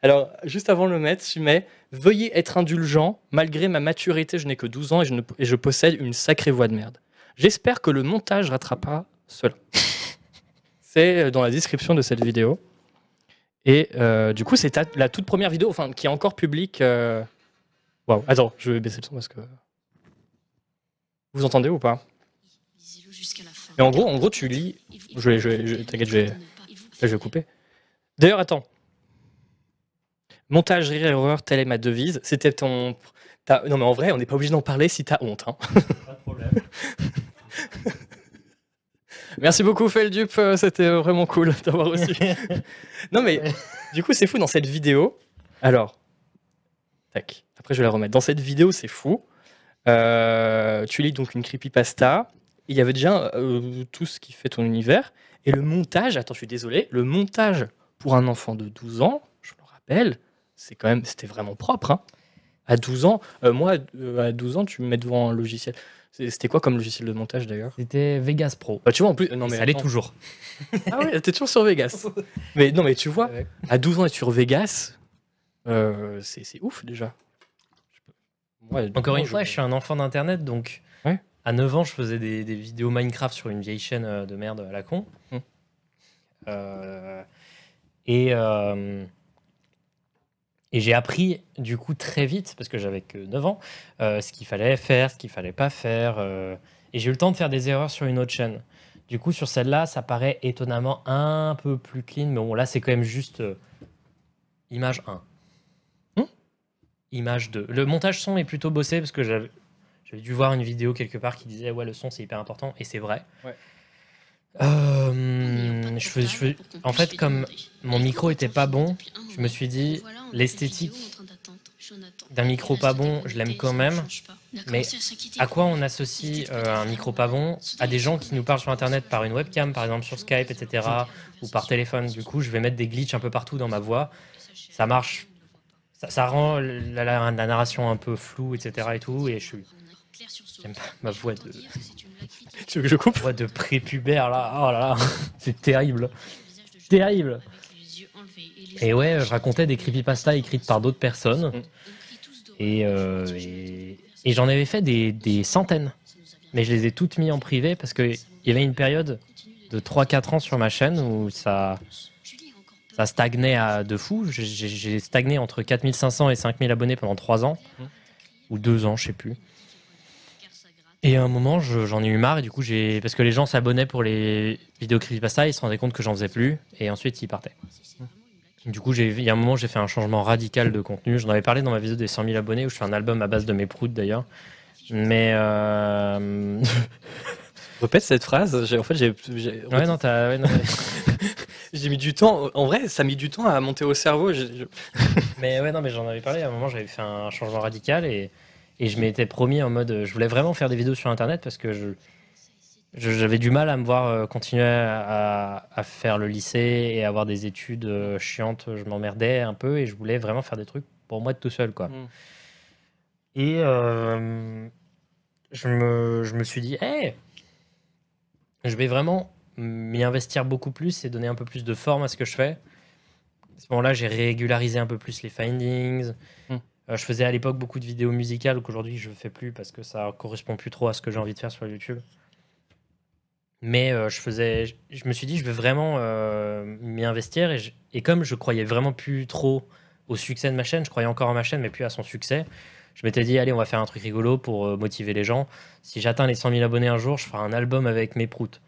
Alors, juste avant de le mettre, tu mets Veuillez être indulgent, malgré ma maturité, je n'ai que 12 ans et je, ne- et je possède une sacrée voix de merde. J'espère que le montage rattrapera cela. C'est euh, dans la description de cette vidéo. Et euh, du coup, c'est ta- la toute première vidéo enfin, qui est encore publique. euh, Waouh, attends, je vais baisser le son parce que. Vous entendez ou pas? Et en gros, en gros, tu lis. Je vais- je vais- je- t'inquiète, je vais- Là, je vais couper. D'ailleurs, attends. Montage, rire et horreur, telle est ma devise. C'était ton. t'as- Non, mais en vrai, on n'est pas obligé d'en parler si t'as honte. hein. Pas de problème. Merci beaucoup, Feldup. euh, C'était euh, vraiment cool d'avoir reçu. non, mais du coup, c'est fou dans cette vidéo. Alors, tac. Après, je vais la remettre. Dans cette vidéo, c'est fou. Euh, tu lis donc une creepypasta. Il y avait déjà euh, tout ce qui fait ton univers. Et le montage, attends, je suis désolé, le montage pour un enfant de 12 ans, je le rappelle, c'est quand même, c'était vraiment propre. hein. À 12 ans, euh, moi, euh, à 12 ans, tu me mets devant un logiciel. C'était quoi comme logiciel de montage d'ailleurs? C'était Vegas Pro. bah, Tu vois, en plus, non mais ça l'est attends. toujours. Ah oui, t'es toujours sur Vegas. mais non, mais tu vois, Ouais. à 12 ans être sur Vegas, euh, c'est ouf déjà. Je peux- Moi, à 12 Encore une fois, je suis un enfant d'internet donc Ouais. à 9 ans, je faisais des, des vidéos Minecraft sur une vieille chaîne de merde à la con. Hmm. Euh, et euh, et j'ai appris du coup très vite, parce que j'avais que 9 ans, euh, ce qu'il fallait faire, ce qu'il fallait pas faire. euh, et j'ai eu le temps de faire des erreurs sur une autre chaîne. Du coup, sur celle-là, ça paraît étonnamment un peu plus clean, mais bon, là, c'est quand même juste image 1. Hmm. Image 2. Le montage son est plutôt bossé parce que j'avais j'avais dû voir une vidéo quelque part qui disait ouais le son c'est hyper important et c'est vrai. Ouais. Euh, je je en fait, comme mon micro était pas bon, je me suis dit, l'esthétique d'un micro pas bon, je l'aime quand même, mais à quoi on associe euh, un micro pas bon à des gens qui nous parlent sur internet par une webcam par exemple sur Skype etc ou par téléphone du coup je vais mettre des glitches un peu partout dans ma voix. Ça marche. Ça, ça rend la, la- la narration un peu floue, etc. Et tout. Et je suis J'aime pas ma voix de, Tu veux que je coupe voix de prépubère là. Oh là là, c'est terrible. Terrible. Et ouais, je racontais des creepypastas écrites par d'autres personnes. Mm. Et, euh, et, et j'en avais fait des, des centaines. Mais je les ai toutes mis en privé parce qu'il y avait une période de 3-4 ans sur ma chaîne où ça, ça stagnait à de fou. J'ai- stagné entre 4500 et 5000 abonnés pendant 3 ans. Ou 2 ans, je sais plus. Et à un moment, je- j'en ai eu marre. Et du coup, j'ai parce que les gens s'abonnaient pour les vidéos creepypasta, ils se rendaient compte que j'en faisais plus. Et ensuite, ils partaient. Du coup, il y a un moment, j'ai fait un changement radical de contenu. J'en avais parlé dans ma vidéo des 100 000 abonnés où je fais un album à base de mes proutes d'ailleurs. Mais euh... Répète cette phrase. En fait, j'ai ouais, non, t'as- ouais, j'ai mis du temps. En vrai, ça a mis du temps à monter au cerveau. Mais ouais, non, mais j'en avais parlé. À un moment, j'avais fait un changement radical et, et je m'étais promis en mode. Je voulais vraiment faire des vidéos sur internet parce que je j'avais du mal à me voir euh, continuer à, à faire le lycée et avoir des études euh, chiantes. Je m'emmerdais un peu et je voulais vraiment faire des trucs pour moi tout seul, quoi. Mm. Et euh, je, me, je me suis dit, hey, je vais vraiment m'y investir beaucoup plus et donner un peu plus de forme à ce que je fais. À ce moment-là, j'ai régularisé un peu plus les findings. Hmm. Euh, je faisais à l'époque beaucoup de vidéos musicales qu'aujourd'hui je ne fais plus parce que ça correspond plus trop à ce que j'ai envie de faire sur YouTube. Mais euh, je faisais, je, me suis dit, je vais vraiment euh, m'y investir et, et comme je croyais vraiment plus trop au succès de ma chaîne, je croyais encore à ma chaîne mais plus à son succès. Je m'étais dit, allez, on va faire un truc rigolo pour motiver les gens. Si j'atteins les 100 000 abonnés un jour, je ferai un album avec mes proutes.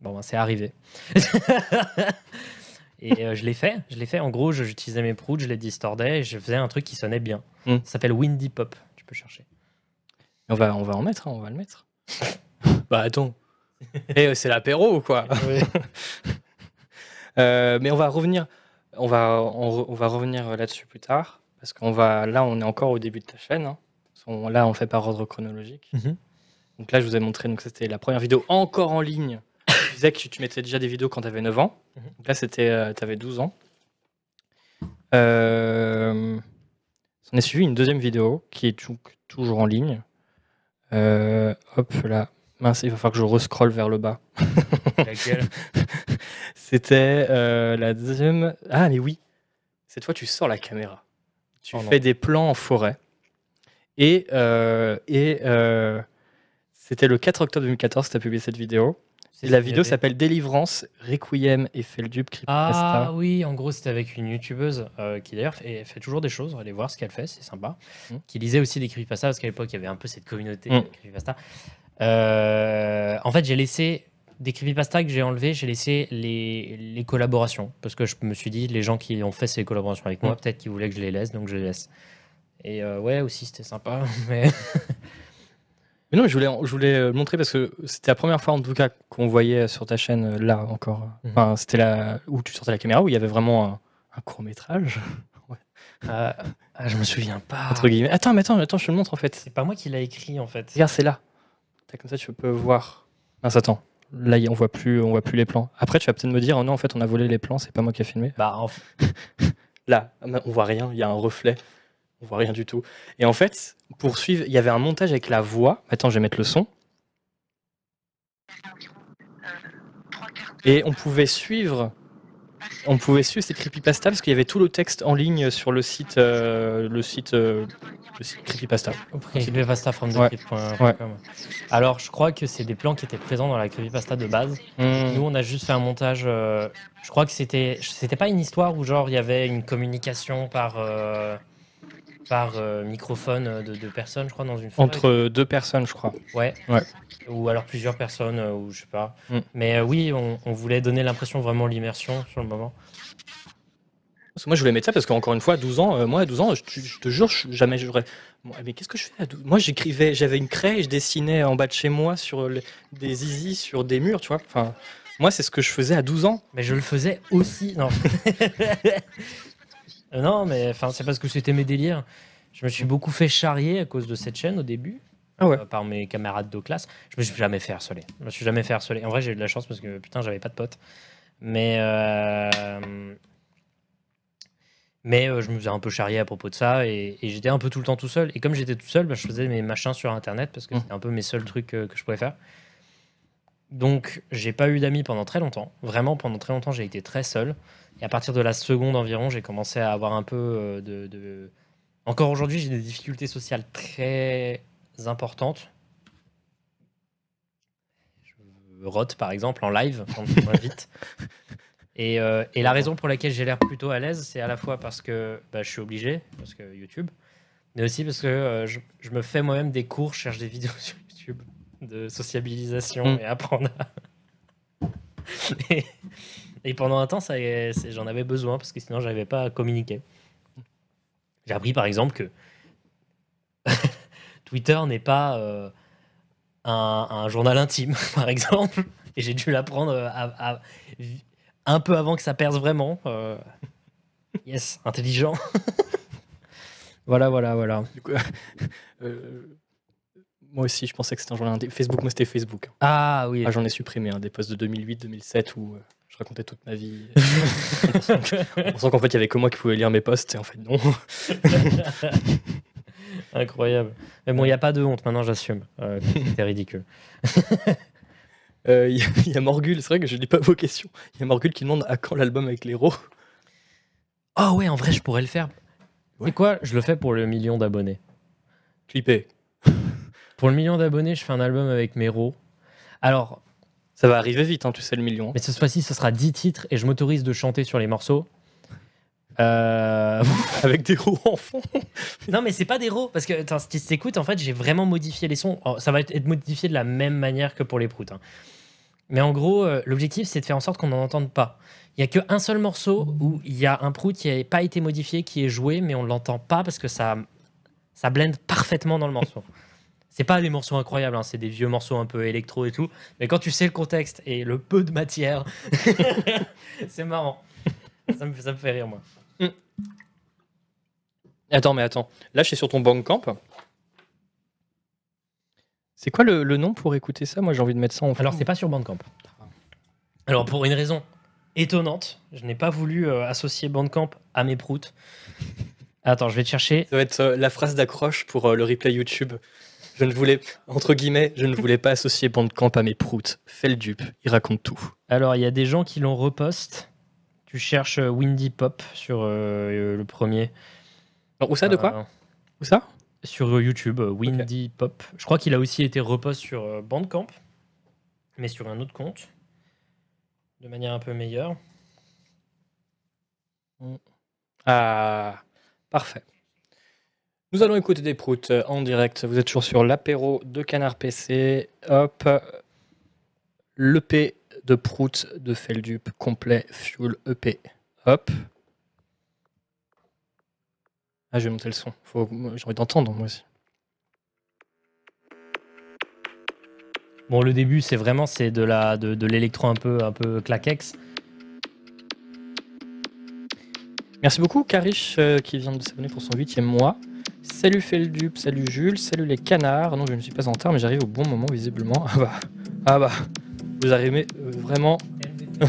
Bon, ben, c'est arrivé. et euh, je l'ai fait. Je l'ai fait. En gros, je- j'utilisais mes proutes, je les distordais et je faisais un truc qui sonnait bien. Mm. Ça s'appelle Windy Pop. Tu peux chercher. On va, on va en mettre. hein, on va le mettre. bah attends. Eh, c'est l'apéro ou quoi? Euh, mais on va revenir, on va, on, va revenir là-dessus plus tard, parce qu'on va, là, on est encore au début de ta chaîne. hein. On- là, on fait par ordre chronologique. Mhm. Donc là, je vous ai montré, donc c'était la première vidéo encore en ligne. Tu disais que tu mettais déjà des vidéos quand tu avais 9 ans. Mhm. Donc là, c'était, tu avais 12 ans. Euh, on est suivi une deuxième vidéo qui est tou- toujours en ligne. Euh, hop là. Mince, il va falloir que je rescrolle vers le bas. Laquelle C'était euh, la deuxième. Ah, mais oui. Cette fois, tu sors la caméra. Tu Oh non. fais des plans en forêt. Et, euh, et euh, c'était le 4 octobre 2014 que tu as publié cette vidéo. La vidéo s'appelle Délivrance, Requiem et Feldup Creepypasta. Ah oui, en gros, c'était avec une youtubeuse euh, qui d'ailleurs fait, fait toujours des choses. Allez voir ce qu'elle fait, c'est sympa. Mm. Qui lisait aussi des creepypasta parce qu'à l'époque, il y avait un peu cette communauté Mm. de creepypasta. Euh, en fait, j'ai laissé des creepypasta que j'ai enlevés, j'ai laissé les, les collaborations parce que je me suis dit, les gens qui ont fait ces collaborations avec moi, Mm. peut-être qu'ils voulaient que je les laisse, donc je les laisse. Et euh, ouais, aussi, c'était sympa. Mais Mais non, je voulais, je voulais euh, le montrer parce que c'était la première fois en tout cas qu'on voyait sur ta chaîne euh, là encore. Mhm. Enfin, c'était là où tu sortais la caméra où il y avait vraiment un, court métrage euh, ah, je me souviens pas. entre guillemets. Attends, mais attends, attends, je te le montre en fait. C'est pas moi qui l'a écrit en fait. Regarde, c'est là. Comme ça, tu peux voir. Mince, attends. Là, on voit plus, on voit plus les plans. Après, tu vas peut-être me dire, oh non, en fait, on a volé les plans, c'est pas moi qui ai filmé. Bah, en Là, on voit rien, il y a un reflet. On voit rien du tout. Et en fait, pour suivre, il y avait un montage avec la voix. Attends, je vais mettre le son. Et on pouvait suivre, on pouvait suivre ces creepypasta parce qu'il y avait tout le texte en ligne sur le site, euh, le site, euh, le site creepypasta. Creepypasta from the Ouais. crypt.com. Ouais. Alors, je crois que c'est des plans qui étaient présents dans la creepypasta de base. Hmm. Nous, on a juste fait un montage. euh, je crois que c'était, c'était pas une histoire où genre il y avait une communication par euh, par euh, microphone euh, de deux personnes, je crois, dans une forêt. Entre deux personnes, je crois. Ouais. Ouais. Ou alors plusieurs personnes, euh, ou je sais pas. Mm. Mais euh, oui, on, on voulait donner l'impression vraiment de l'immersion sur le moment. Parce que moi, je voulais mettre ça parce qu'encore une fois, à 12 ans, euh, moi, à 12 ans, je, te- je te jure, je- jamais j'aurais. Mais qu'est-ce que je fais à 12 Moi, j'écrivais, j'avais une craie et je dessinais en bas de chez moi sur le- des zizi sur des murs, tu vois. Enfin, moi, c'est ce que je faisais à 12 ans. Mais je le faisais aussi. Non. Euh, non, mais enfin, c'est parce que c'était mes délires. Je me suis beaucoup fait charrier à cause de cette chaîne au début. Ah ouais. euh, par mes camarades de classe. Je me suis jamais fait harceler. Je me suis jamais fait harceler. En vrai, j'ai eu de la chance parce que putain, j'avais pas de potes. Mais euh, Mais euh, je me faisais un peu charrier à propos de ça et, et j'étais un peu tout le temps tout seul. Et comme j'étais tout seul, bah, je faisais mes machins sur Internet parce que Mm. c'était un peu mes seuls trucs que je pouvais faire. Donc, j'ai pas eu d'amis pendant très longtemps. Vraiment, pendant très longtemps, j'ai été très seul. Et à partir de la seconde environ, j'ai commencé à avoir un peu euh, de. de- Encore aujourd'hui, j'ai des difficultés sociales très importantes. Je rote, par exemple, en live, quand on m'invite. Et, euh, et la raison pour laquelle j'ai l'air plutôt à l'aise, c'est à la fois parce que bah, je suis obligé, parce que YouTube, mais aussi parce que euh, je, je me fais moi-même des cours, je cherche des vidéos sur YouTube de sociabilisation Mm. et apprendre à... et, et pendant un temps, ça, c'est- j'en avais besoin parce que sinon, j'arrivais pas à communiquer. J'ai appris par exemple que Twitter n'est pas euh, un, un journal intime, par exemple. Et j'ai dû l'apprendre euh, à- à- un peu avant que ça perce vraiment. euh. Yes, intelligent. voilà, voilà, voilà. Du coup, euh, moi aussi, je pensais que c'était un journal indé- Facebook, moi c'était Facebook. Ah oui. Ah, J'en ai supprimé hein, des posts de 2008-2007 où euh, je racontais toute ma vie. On sent qu'en fait, il y avait que moi qui pouvais lire mes posts, et en fait, non. Incroyable. Mais bon, il n'y a pas de honte, maintenant j'assume. Euh, C'était ridicule. Euh, Il y, a- il y a Morgul, c'est vrai que je lis pas vos questions. Il y a Morgul qui demande à quand l'album avec l'héros. Oh ouais, en vrai, je pourrais le faire. Ouais. C'est quoi Je le fais pour le million d'abonnés. Clippé. Pour le million d'abonnés, je fais un album avec Mero. Alors, Ça va arriver vite, hein, tu sais, le million. mais cette fois-ci, ce sera 10 titres et je m'autorise de chanter sur les morceaux. Euh, Avec des roues en fond. non, mais c'est pas des rots, parce que attends, si tu t'écoutes, en fait, j'ai vraiment modifié les sons. Oh, ça va être être modifié de la même manière que pour les proutes. hein. Mais en gros, euh, l'objectif, c'est de faire en sorte qu'on n'en entende pas. Il y a qu'un seul morceau où il y a un prout qui n'a pas été modifié, qui est joué, mais on ne l'entend pas parce que ça, ça blende parfaitement dans le morceau. C'est pas des morceaux incroyables, hein, c'est des vieux morceaux un peu électro et tout. Mais quand tu sais le contexte et le peu de matière, c'est marrant. Ça me, ça me fait rire, moi. Attends, mais attends. Là, je suis sur ton Bandcamp. C'est quoi le, le nom pour écouter ça? Moi, j'ai envie de mettre ça en fond. Alors, c'est pas sur Bandcamp. Alors, pour une raison étonnante, je n'ai pas voulu euh, associer Bandcamp à mes proutes. Attends, je vais te chercher. Ça va être euh, la phrase d'accroche pour euh, le replay YouTube. Je ne voulais, entre guillemets, je ne voulais pas associer Bandcamp à mes proutes. Fais le dupe, il raconte tout. Alors, il y a des gens qui l'ont repost. Tu cherches euh, Windy Pop sur euh, euh, le premier. Alors, où ça, de quoi Euh, Où ça Sur YouTube, Windy Pop. Je crois qu'il a aussi été repost sur Bandcamp, mais sur un autre compte, de manière un peu meilleure. Ah, parfait. Nous allons écouter des proutes euh, en direct. Vous êtes toujours sur l'apéro de Canard PC. Hop. L'EP de prout de Feldup complet Fuel EP. Hop. Ah, je vais monter le son. Faut... J'ai envie d'entendre, moi aussi. Bon, le début, c'est vraiment c'est de la de, de l'électro un peu un peu claquex. Merci beaucoup, Karish, euh, qui vient de s'abonner pour son huitième mois. Salut Feldup, salut Jules, salut les canards. Non, je ne suis pas en retard, mais j'arrive au bon moment, visiblement. Ah bah, ah bah, vous arrivez euh, vraiment.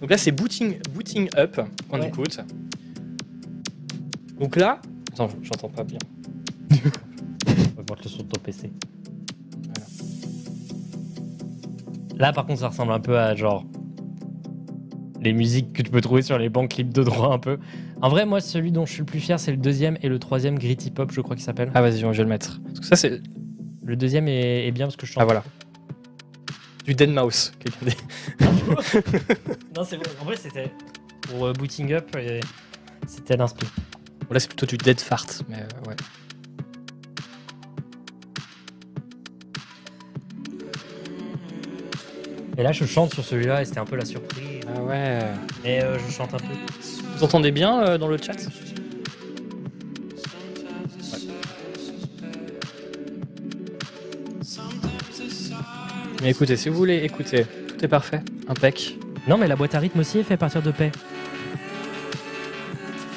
Donc là, c'est booting, booting up qu'on Ouais. écoute. Donc là, attends, j'entends pas bien. Augmente le son de ton PC. Là, par contre, ça ressemble un peu à genre les musiques que tu peux trouver sur les bancs clips de droit un peu. En vrai, moi, celui dont je suis le plus fier, c'est le deuxième et le troisième Gritty Pop, je crois qu'il s'appelle. Ah vas-y, je vais le mettre. Parce que ça, c'est Le deuxième est, est bien parce que je chante. ah voilà, du Dead Mouse. quelqu'un dit. Non, c'est vrai. En vrai, c'était pour euh, Booting Up et c'était l'inspi. Bon, là, c'est plutôt du Dead Fart, mais euh, ouais. Et là, je chante sur celui-là et c'était un peu la surprise. Ah ouais. Et euh, je chante un peu. Vous entendez bien euh, dans le chat? Mais écoutez, si vous voulez écouter, tout est parfait, impec. Non, mais la boîte à rythme aussi est faite à partir de paix.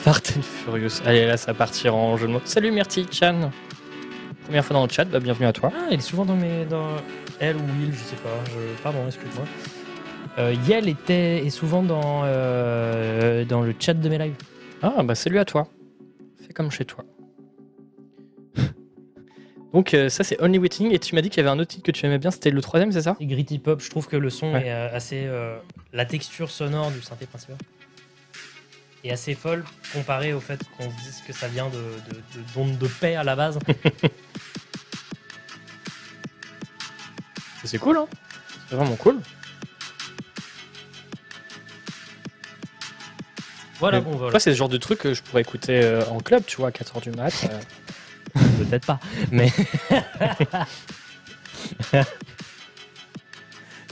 Fart and Furious. Allez, là, ça va partir en jeu de mots. Salut Myrtille Chan. Première fois dans le chat, bah, bienvenue à toi. Ah, il est souvent dans mes. Dans elle ou Will, je sais pas. Je... Pardon, excuse-moi. Euh, Yel était est souvent dans, euh, dans le chat de mes lives. Ah, bah salut à toi. Fais comme chez toi. Donc euh, ça c'est Only Waiting et tu m'as dit qu'il y avait un autre titre que tu aimais bien, c'était le troisième, c'est ça? C'est gritty pop. Je trouve que le son Ouais. est euh, assez. euh, la texture sonore du synthé principal est assez folle comparé au fait qu'on se dise que ça vient de, de, de- d'ondes de paix à la base. C'est cool, hein? C'est vraiment cool. Voilà, Mais bon, voilà. Toi, c'est le genre de truc que je pourrais écouter euh, en club, tu vois, à 4h du mat. euh. Peut-être pas. Mais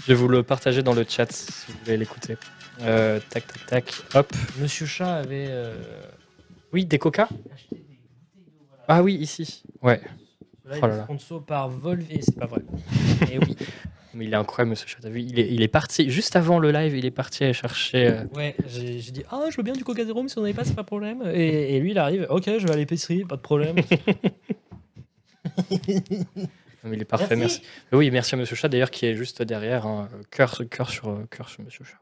Je vais vous le partager dans le chat si vous voulez l'écouter. Euh, tac, tac, tac, hop. Monsieur Chat avait. euh, Oui, des coca? Ah oui, ici. Ouais. Là, Oh là là. par Volve et c'est pas vrai. Et oui. Mais il est incroyable, monsieur Chat. T'as vu il est, il est parti, juste avant le live, il est parti aller chercher. euh, Ouais, j'ai dit Ah, je veux bien du Coca Zero, mais si on n'avait pas, c'est pas de problème. Et, et lui, il arrive Ok, je vais à l'épicerie, pas de problème. mais il est parfait, merci. Oui, merci à monsieur Chat d'ailleurs qui est juste derrière. hein. Cœur, cœur, sur, cœur sur monsieur Chat.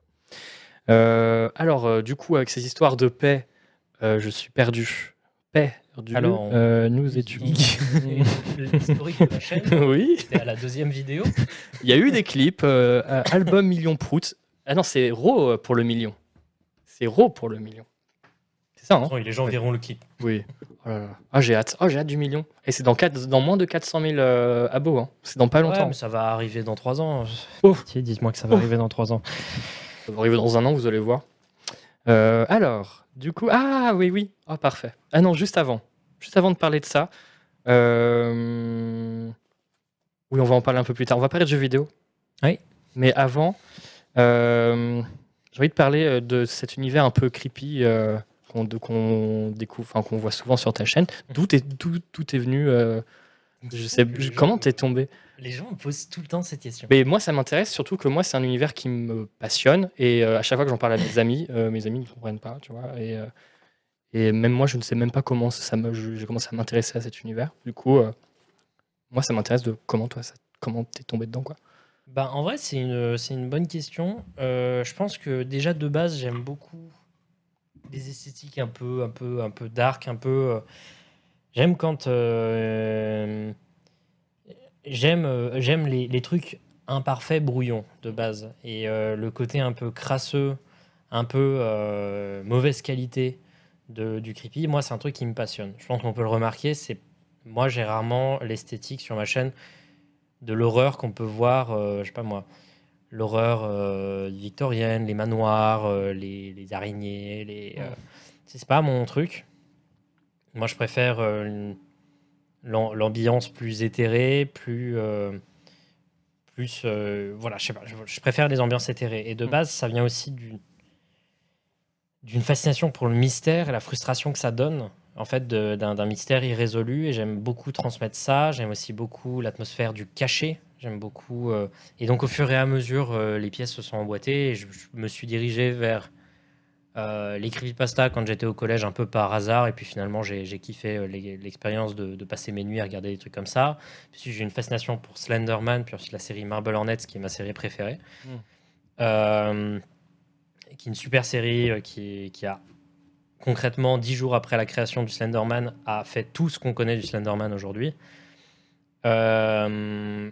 Euh, alors, euh, du coup, avec ces histoires de paix, je suis perdu. Paix. Du Alors, euh, nous étions. L'historique de la chaîne, oui. c'était à la deuxième vidéo. Il y a eu des clips, euh, album million prout. Ah non, c'est Raw euh, pour le million. C'est Raw pour le million. C'est ça, hein les gens verront le clip. Oui. Oh là là. Ah, j'ai hâte. Oh, j'ai hâte du million. Et c'est dans, quatre- dans moins de 400 000 euh, abos. Hein. C'est dans pas Ouais, longtemps. mais ça va arriver dans 3 ans. Oh. Dites-moi que ça va Oh. arriver dans 3 ans. Ça va arriver dans un an, vous allez voir. Euh, alors, du coup, ah oui, oui. Ah, parfait. Ah non, juste avant. Juste avant de parler de ça. euh, Oui, on va en parler un peu plus tard. On va parler de jeux vidéo. Oui. Mais avant, euh, j'ai envie de parler de cet univers un peu creepy qu'on découvre, enfin qu'on voit souvent sur ta chaîne. D'où est, d'où, d'où est venu Je sais. Comment t'es tombé? Les gens me posent tout le temps cette question. mais moi, ça m'intéresse, surtout que moi, c'est un univers qui me passionne. Et euh, à chaque fois que j'en parle à mes amis, euh, mes amis ne comprennent pas, tu vois. Et, euh, et même moi, je ne sais même pas comment ça me, j'ai commencé à m'intéresser à cet univers. Du coup, moi, ça m'intéresse de comment toi, ça, comment t'es tombé dedans, quoi. Bah, en vrai, c'est une, c'est une bonne question. Je pense que déjà de base, j'aime beaucoup les esthétiques un peu, un peu, un peu dark, un peu. j'aime quand. J'aime, euh, j'aime les, les trucs imparfaits, brouillons de base. Et euh, le côté un peu crasseux, un peu euh, mauvaise qualité de, du creepy, moi, c'est un truc qui me passionne. Je pense qu'on peut le remarquer. C'est moi, j'ai rarement l'esthétique sur ma chaîne de l'horreur qu'on peut voir, je sais pas moi, l'horreur victorienne, les manoirs, les, les araignées, les. c'est pas mon truc. Moi, je préfère une- l'ambiance plus éthérée, plus. euh, plus. euh, voilà, je sais pas, je, je préfère les ambiances éthérées. Et de Mm. base, ça vient aussi d'une fascination pour le mystère et la frustration que ça donne en fait d'un d'un mystère irrésolu et j'aime beaucoup transmettre ça j'aime aussi beaucoup l'atmosphère du cachet j'aime beaucoup euh, et donc au fur et à mesure euh, les pièces se sont emboîtées et je, je me suis dirigé vers euh, les creepypasta quand j'étais au collège un peu par hasard et puis finalement j'ai kiffé euh, l'e- l'expérience de, de passer mes nuits à regarder des trucs comme ça puis j'ai une fascination pour Slenderman puis ensuite la série Marble Hornets qui est ma série préférée Mm. Euh, qui est une super série euh, qui, qui a concrètement, dix jours après la création du Slenderman, a fait tout ce qu'on connaît du Slenderman aujourd'hui. Euh,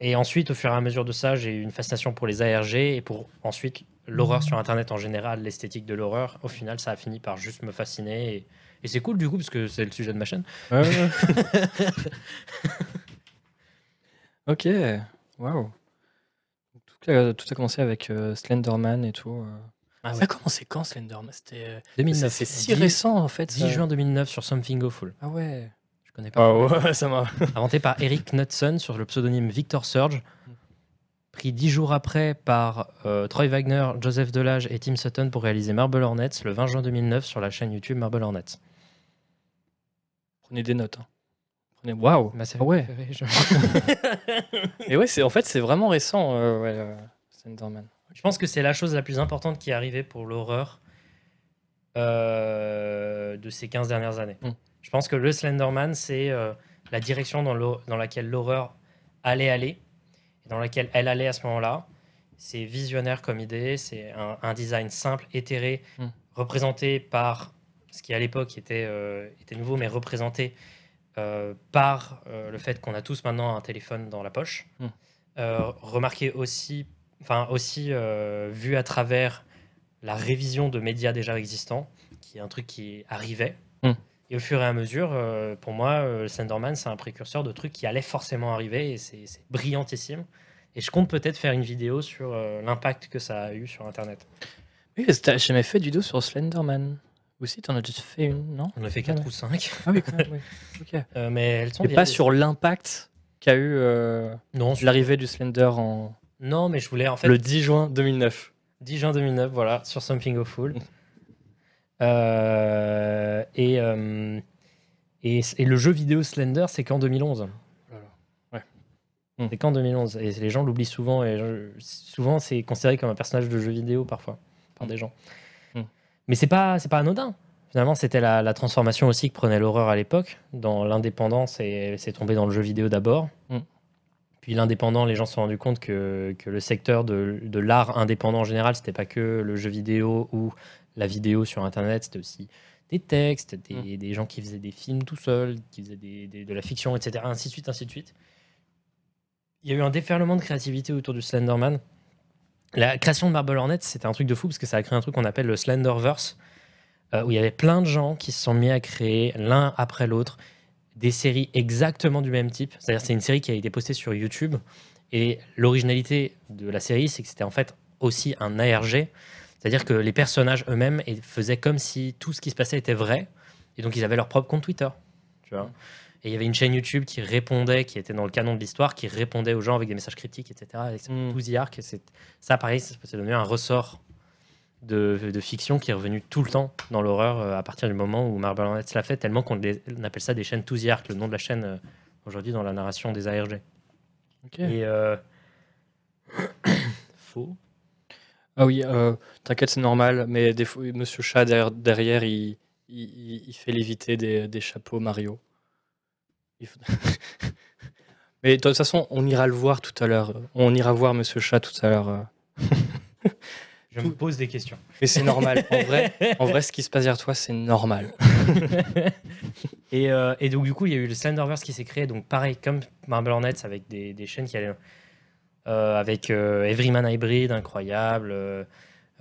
et ensuite, au fur et à mesure de ça, j'ai eu une fascination pour les ARG et pour ensuite l'horreur sur Internet en général, l'esthétique de l'horreur. Au final, ça a fini par juste me fasciner. Et, et c'est cool du coup, parce que c'est le sujet de ma chaîne. ok, waouh. Tout, a- tout a commencé avec euh, Slenderman et tout. euh. Ah Ça a commencé quand Slenderman? C'était. euh, 2009. C'est c'est si 10 récent en fait. 10 ça. juin 2009 sur Something Awful. Ah ouais. Je connais pas. Ah ouais, ça m'a. inventé par Eric Knudsen sur le pseudonyme Victor Surge, pris dix jours après par euh, Troy Wagner, Joseph Delage et Tim Sutton pour réaliser Marble Hornets le 20 juin 2009 sur la chaîne YouTube Marble Hornets. Prenez des notes. hein. Prenez. Waouh. Série Ah ouais. Et ouais, c'est en fait c'est vraiment récent. euh, ouais, euh, Slenderman. Je pense que c'est la chose la plus importante qui est arrivée pour l'horreur euh, de ces 15 dernières années. Mm. Je pense que le Slenderman, c'est la direction dans, laquelle l'horreur allait aller, dans laquelle elle allait à ce moment-là. c'est visionnaire comme idée, c'est un, un design simple, éthéré, Mm. représenté par ce qui à l'époque était, euh, était nouveau, mais représenté euh, par euh, le fait qu'on a tous maintenant un téléphone dans la poche. Mm. Remarqué aussi, enfin aussi vu à travers la révision de médias déjà existants, qui est un truc qui arrivait. Et au fur et à mesure, euh, pour moi, euh, Slenderman, c'est un précurseur de trucs qui allaient forcément arriver et c'est c'est brillantissime. Et je compte peut-être faire une vidéo sur euh, l'impact que ça a eu sur Internet. Oui, parce que t'as jamais fait de vidéo sur Slenderman. Aussi, t'en as déjà fait une, non? On en a fait 4 Ouais. ou 5, Ah oui, quand même, oui. Ok. mais elles sont Et bien. pas sur l'impact qu'a eu euh, Non, sur- l'arrivée du Slender en non, mais je voulais en fait le 10 juin 2009. 10 juin 2009, voilà, sur Something Awful. Euh, et, euh, et, et le jeu vidéo Slender, c'est qu'en 2011. Ouais. Hmm. C'est qu'en 2011. Et les gens l'oublient souvent. Et je- souvent, c'est considéré comme un personnage de jeu vidéo parfois, par des gens. Hmm. Mais c'est pas, c'est pas anodin. Finalement, c'était la, la transformation aussi que prenait l'horreur à l'époque. Dans l'indépendance, et c'est tombé dans le jeu vidéo d'abord. Hmm. Puis l'indépendant, les gens se sont rendus compte que, que le secteur de, de l'art indépendant en général, c'était pas que le jeu vidéo ou la vidéo sur Internet, c'était aussi des textes, des, des gens qui faisaient des films tout seuls, qui faisaient des- des- de la fiction, etc. Ainsi de suite, ainsi de suite. Il y a eu un déferlement de créativité autour du Slenderman. La création de Marble Hornet, c'était un truc de fou parce que ça a créé un truc qu'on appelle le Slenderverse, euh, où il y avait plein de gens qui se sont mis à créer l'un après l'autre des séries exactement du même type. C'est-à-dire c'est une série qui a été postée sur YouTube et l'originalité de la série, c'est que c'était en fait aussi un ARG, c'est-à-dire que les personnages eux-mêmes faisaient comme si tout ce qui se passait était vrai et donc ils avaient leur propre compte Twitter, tu vois. Et il y avait une chaîne YouTube qui répondait, qui était dans le canon de l'histoire, qui répondait aux gens avec des messages critiques, etc. Avec Mm. Et c'est- ça, pareil, c'est devenu un ressort de, de fiction qui est revenu tout le temps dans l'horreur euh, à partir du moment où Marble Hornets l'a fait, tellement qu'on appelle ça des chaînes To The Ark, le nom de la chaîne euh, aujourd'hui dans la narration des ARG. Ok. Et euh, faux. Ah oui, euh, t'inquiète, c'est normal, mais des fois, Monsieur Chat derrière, derrière, il, il, il fait léviter des, des chapeaux Mario. Faut- mais de toute façon, on ira le voir tout à l'heure. On ira voir Monsieur Chat tout à l'heure. euh. Je me pose des questions. Mais c'est normal. En vrai, en vrai, ce qui se passe derrière toi, c'est normal. et, euh, et donc, du coup, il y a eu le Slenderverse qui s'est créé. Donc, pareil, comme Marble Hornets, avec des, des chaînes qui allaient. Euh, avec euh, Everyman Hybrid, incroyable. Euh,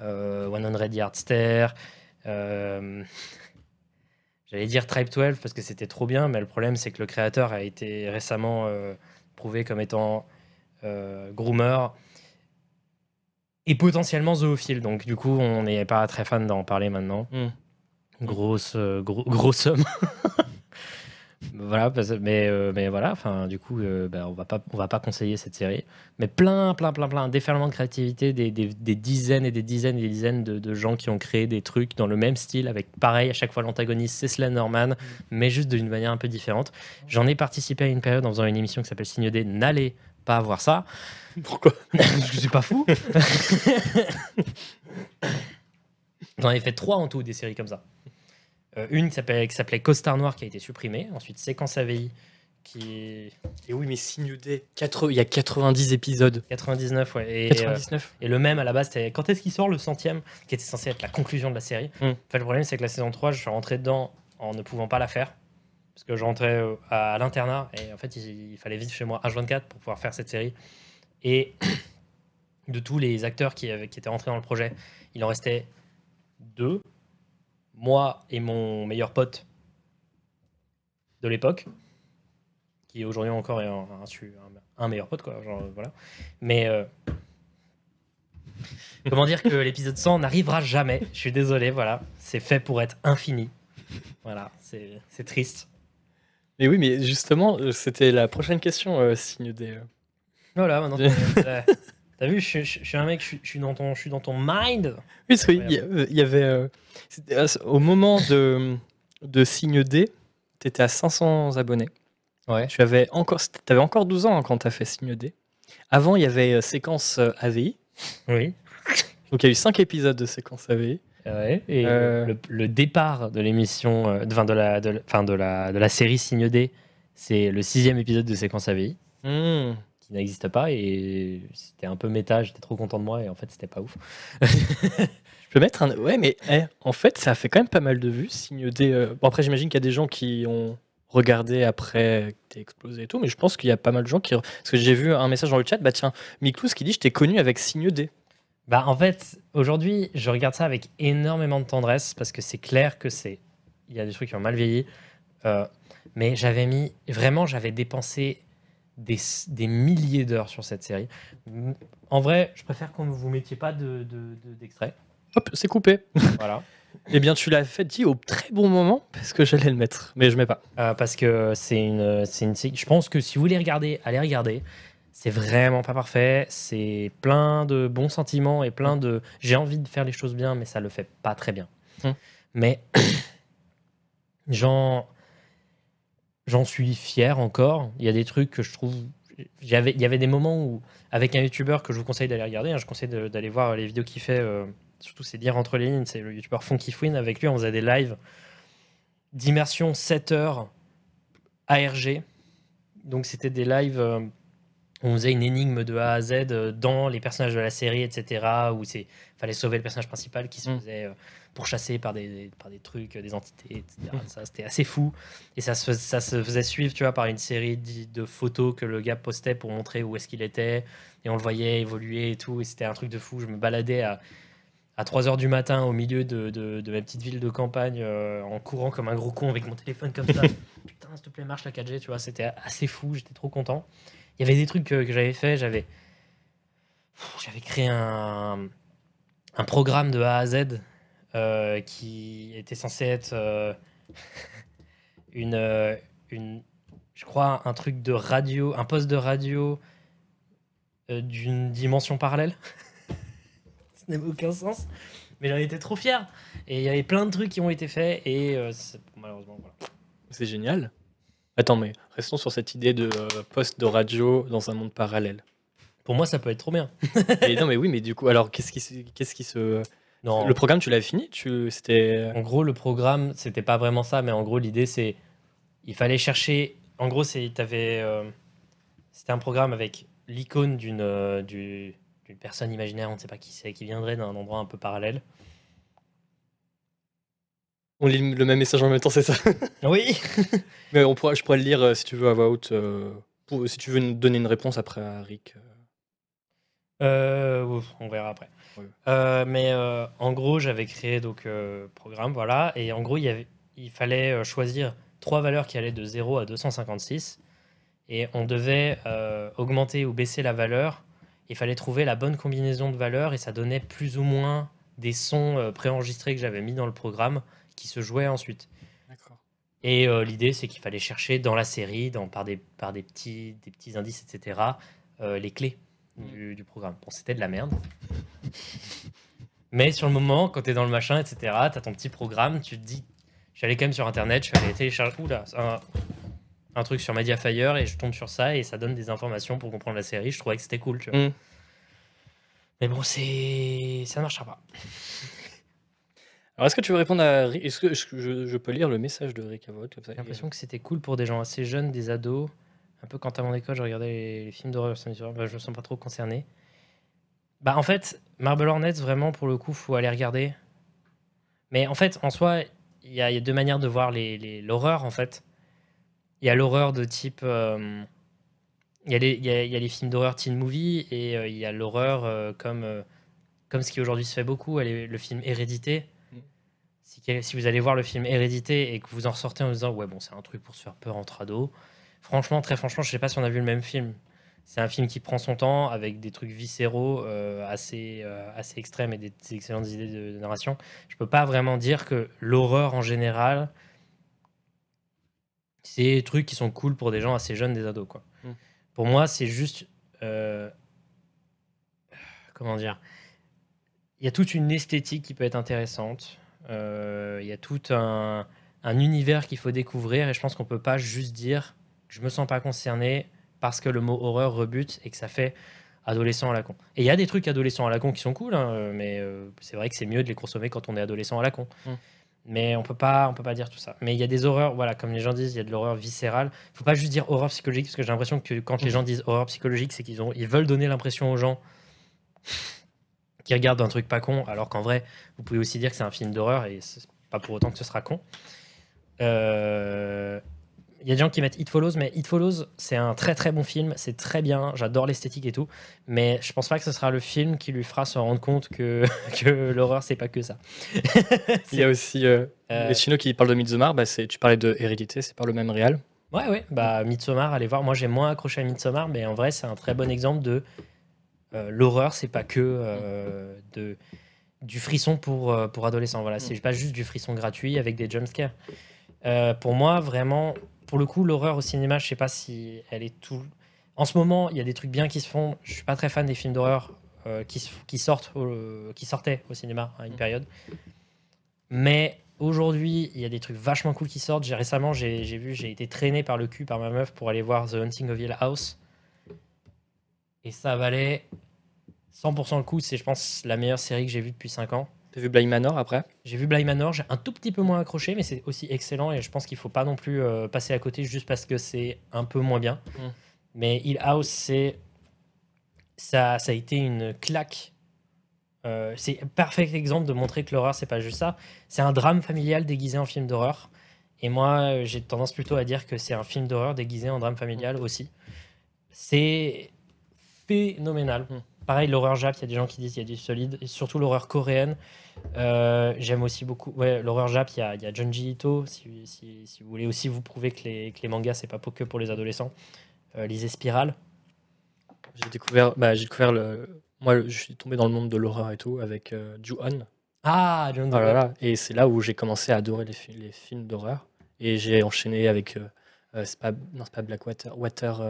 euh, 100 Yardster. Euh, J'allais dire Tribe 12 parce que c'était trop bien, mais le problème, c'est que le créateur a été récemment euh, prouvé comme étant euh, groomer et potentiellement zoophile. Donc, du coup, on n'est pas très fan d'en parler maintenant. Hmm. Grosse, euh, gros, grosse somme. voilà, parce- mais, euh, mais voilà, enfin, du coup, euh, ben, on va pas, on va pas conseiller cette série. Mais plein, plein, plein, plein, un déferlement de créativité, des, des- des dizaines et des dizaines et des dizaines de, de gens qui ont créé des trucs dans le même style, avec pareil, à chaque fois l'antagoniste, c'est Slenderman, mais juste d'une manière un peu différente. J'en ai participé à une période en faisant une émission qui s'appelle Signe D. N'allez pas voir ça. Pourquoi? Je suis pas fou. J'en ai fait trois en tout, des séries comme ça. Euh, une qui s'appelait, qui s'appelait Costard Noir qui a été supprimée. Ensuite, Séquence AVI qui Et oui, mais Signe D, quatre- il y a 90 épisodes. 99, ouais. Et, euh, 99 et le même à la base, c'était quand est-ce qu'il sort le centième, qui était censé être la conclusion de la série? Hmm. En fait, le problème, c'est que la saison 3, je suis rentré dedans en ne pouvant pas la faire. Parce que je rentrais euh, à, l'internat et en fait, il, il fallait vivre chez moi H24 pour pouvoir faire cette série. Et de tous les acteurs qui, avaient- qui étaient rentrés dans le projet, il en restait deux. Moi et mon meilleur pote de l'époque, qui aujourd'hui encore est un, un meilleur pote, quoi. Genre, voilà. Mais euh, comment dire que l'épisode 100 n'arrivera jamais Je suis désolé, voilà. C'est fait pour être infini. Voilà, c'est triste. Mais oui, mais justement, euh, c'était la prochaine question, euh, Signe D. euh. Voilà, maintenant. T'as- T'as t'as vu, je, suis- je suis un mec, je suis, je suis dans ton, je suis dans ton mind. Oui, parce qu'il y, il y avait. euh, ce- au moment de, de Signe D, tu étais à 500 abonnés. Ouais. Tu avais encore, avais encore 12 ans hein, quand tu as fait Signe D. Avant, il y avait euh, séquence euh, AVI. Oui. Donc, il y a eu 5 épisodes de séquence AVI. Ouais, et Euh. le, le départ de l'émission, euh, de, la, de, la- enfin, de, la, de la série Signe D, c'est le sixième épisode de Séquence AVI, Hmm. Qui n'existe pas et c'était un peu méta, j'étais trop content de moi et en fait c'était pas ouf. Je peux mettre un. Ouais, mais eh, en fait, ça a fait quand même pas mal de vues. Signe des. euh, Bon, après, j'imagine qu'il y a des gens qui ont regardé après que t'es explosé et tout, mais je pense qu'il y a pas mal de gens qui. Parce que j'ai vu un message dans le chat, bah tiens, Miklous qui dit Je t'ai connu avec Signe D. Bah en fait, aujourd'hui, je regarde ça avec énormément de tendresse parce que c'est clair que c'est il y a des trucs qui ont mal vieilli. Euh, mais j'avais mis vraiment, j'avais dépensé des, des milliers d'heures sur cette série. En vrai, je préfère qu'on ne vous mettiez pas de, de- de- d'extrait. Hop, c'est coupé. voilà. Eh bien, tu l'as fait dit au très bon moment parce que j'allais le mettre, mais je mets pas. Euh, parce que c'est une, une Je pense que si vous voulez regarder, allez regarder. C'est vraiment pas parfait. C'est plein de bons sentiments et plein de. J'ai envie de faire les choses bien, mais ça le fait pas très bien. Hmm. Mais j'en j'en suis fier encore. Il y a des trucs que je trouve. J'avais, il y avait des moments où, avec un youtubeur que je vous conseille d'aller regarder, hein, je conseille d'aller voir les vidéos qu'il fait. euh, surtout, c'est lire entre les lignes. C'est le youtubeur Funky Fouine. Avec lui, on faisait des lives d'immersion 7 heures ARG. Donc c'était des lives euh, où on faisait une énigme de A à Z euh, dans les personnages de la série, etc. Où il fallait sauver le personnage principal qui se Mm. faisait pourchasser par des, par des trucs, euh, des entités, etc. Ça, c'était assez fou. Et ça se, ça se faisait suivre, tu vois, par une série de photos que le gars postait pour montrer où est-ce qu'il était. Et on le voyait évoluer et tout. Et c'était un truc de fou. Je me baladais à, à 3h du matin au milieu de, de, de ma petite ville de campagne euh, en courant comme un gros con avec mon téléphone comme ça. Putain, s'il te plaît, marche la 4G, tu vois. C'était assez fou. J'étais trop content. Il y avait des trucs que, que j'avais fait. J'avais j'avais créé un, un programme de A à Z euh, qui était censé être euh, une, euh, une, je crois, un truc de radio, un poste de radio euh, d'une dimension parallèle. Ça n'a aucun sens. Mais j'en étais trop fier. Et il y avait plein de trucs qui ont été faits et malheureusement, voilà. C'est génial. Attends, mais restons sur cette idée de poste de radio dans un monde parallèle. Pour moi, ça peut être trop bien. Et non, mais oui, mais du coup, alors qu'est-ce qui, se- qu'est-ce qui se. Non, Le programme, tu l'as fini? Tu... C'était. En gros, le programme, c'était pas vraiment ça, mais en gros, l'idée, c'est. Il fallait chercher. En gros, c'est. T'avais. euh, C'était un programme avec l'icône d'une euh, du- personne imaginaire, on ne sait pas qui c'est, qui viendrait d'un endroit un peu parallèle. On lit le même message en même temps, c'est ça? Oui Mais on pourra, je pourrais le lire euh, si tu veux à voix haute. euh, pour- si tu veux nous donner une réponse après à Rick. Euh, ouf, on verra après. Euh, mais euh, en gros, j'avais créé donc euh, programme, voilà, et en gros, il, y avait, il fallait choisir trois valeurs qui allaient de 0 à 256, et on devait augmenter ou baisser la valeur. Il fallait trouver la bonne combinaison de valeurs, et ça donnait plus ou moins des sons préenregistrés que j'avais mis dans le programme qui se jouaient ensuite. Et l'idée, c'est qu'il fallait chercher dans la série, dans, par, des, par des, petits, des petits indices, etc., les clés du, du programme. Bon, c'était de la merde. Mais sur le moment, quand tu es dans le machin, etc., tu as ton petit programme, tu te dis. Je suis allé quand même sur internet, je suis allé télécharger oula, un, un truc sur Mediafire et je tombe sur ça et ça donne des informations pour comprendre la série. Je trouvais que c'était cool, tu vois. Mm. Mais bon, c'est. Ça ne marchera pas. Alors, est-ce que tu veux répondre à Est-ce que je, peux lire le message de Rick comme ça J'ai l'impression que c'était cool pour des gens assez jeunes, des ados. Un peu quand à mon école, je regardais les, les films d'horreur, ça me dit, bah, je me sens pas trop concerné. Bah en fait, Marble Hornets, vraiment, pour le coup, faut aller regarder. Mais en fait, en soi, il y, a il y a deux manières de voir les- les- l'horreur, en fait. Il y a l'horreur de type... euh, Il y, a les- il y a- il y a les films d'horreur teen movie et euh, il y a l'horreur euh, comme, euh, comme ce qui aujourd'hui se fait beaucoup, est- le film Hérédité. Mm. Si vous allez voir le film Hérédité et que vous en ressortez en vous disant ouais bon c'est un truc pour se faire peur entre ados, franchement très franchement je sais pas si on a vu le même film. C'est un film qui prend son temps avec des trucs viscéraux euh, assez, euh, assez extrêmes et des, des excellentes idées de, de narration. Je peux pas vraiment dire que l'horreur en général c'est des trucs qui sont cool pour des gens assez jeunes, des ados quoi. Mm. Pour moi c'est juste euh, comment dire? Il y a toute une esthétique qui peut être intéressante. Il y a tout un, un univers qu'il faut découvrir et je pense qu'on peut pas juste dire je me sens pas concerné parce que le mot horreur rebute et que ça fait adolescent à la con. Et il y a des trucs adolescents à la con qui sont cool, hein, mais euh, c'est vrai que c'est mieux de les consommer quand on est adolescent à la con. Mm. Mais on peut pas, on peut pas dire tout ça. Mais il y a des horreurs, voilà, comme les gens disent, il y a de l'horreur viscérale. Faut pas juste dire horreur psychologique, parce que j'ai l'impression que quand les gens disent horreur psychologique, c'est qu'ils ont, ils veulent donner l'impression aux gens qui regardent un truc pas con, alors qu'en vrai, vous pouvez aussi dire que c'est un film d'horreur et c'est pas pour autant que ce sera con. Euh, Il y a des gens qui mettent It Follows, mais It Follows, c'est un très très bon film, c'est très bien, j'adore l'esthétique et tout, mais je pense pas que ce sera le film qui lui fera se rendre compte que, que l'horreur, c'est pas que ça. Il y a aussi euh, Euh, les Chino qui parlent de Midsommar. Bah, tu parlais de Hérédité, c'est par le même réal. Ouais, ouais, bah Midsommar, allez voir. Moi, j'ai moins accroché à Midsommar, mais en vrai, c'est un très bon exemple de euh, l'horreur, c'est pas que de, du frisson pour, pour adolescents. Voilà, c'est pas juste du frisson gratuit avec des jumpscares. Euh, pour moi, vraiment, pour le coup, l'horreur au cinéma, je sais pas si elle est tout. En ce moment, il y a des trucs bien qui se font. Je suis pas très fan des films d'horreur euh, qui, qui sortent, au- qui sortaient au cinéma à une période. Mais aujourd'hui, il y a des trucs vachement cool qui sortent. J'ai récemment, j'ai j'ai vu, j'ai été traîné par le cul par ma meuf pour aller voir The Hunting of Hill House. Et ça valait 100% le coup. C'est, je pense, la meilleure série que j'ai vue depuis 5 ans. T'as vu Bly Manor après? J'ai vu Bly Manor, j'ai un tout petit peu moins accroché, mais c'est aussi excellent et je pense qu'il faut pas non plus euh, passer à côté juste parce que c'est un peu moins bien. Mm. Mais Hill House, c'est ça, ça a été une claque. Euh, c'est un parfait exemple de montrer que l'horreur c'est pas juste ça. C'est un drame familial déguisé en film d'horreur. Et moi, j'ai tendance plutôt à dire que c'est un film d'horreur déguisé en drame familial aussi. C'est phénoménal. Mm. Pareil, l'horreur jap, il y a des gens qui disent qu'il y a du solide, et surtout l'horreur coréenne. Euh, J'aime aussi beaucoup. Ouais, l'horreur jap, il y a, il y a Junji Ito. Si, si- si vous voulez aussi vous prouver que les, que les mangas, c'est pas pour- que pour les adolescents, euh, lisez Spiral. J'ai découvert, bah, j'ai découvert le. Moi, je suis tombé dans le monde de l'horreur et tout avec euh, Ju-On. Ah, John Oh là là. Et c'est là où j'ai commencé à adorer les, fi- les films d'horreur. Et j'ai enchaîné avec. euh, euh, c'est pas, non, c'est pas Blackwater. Water.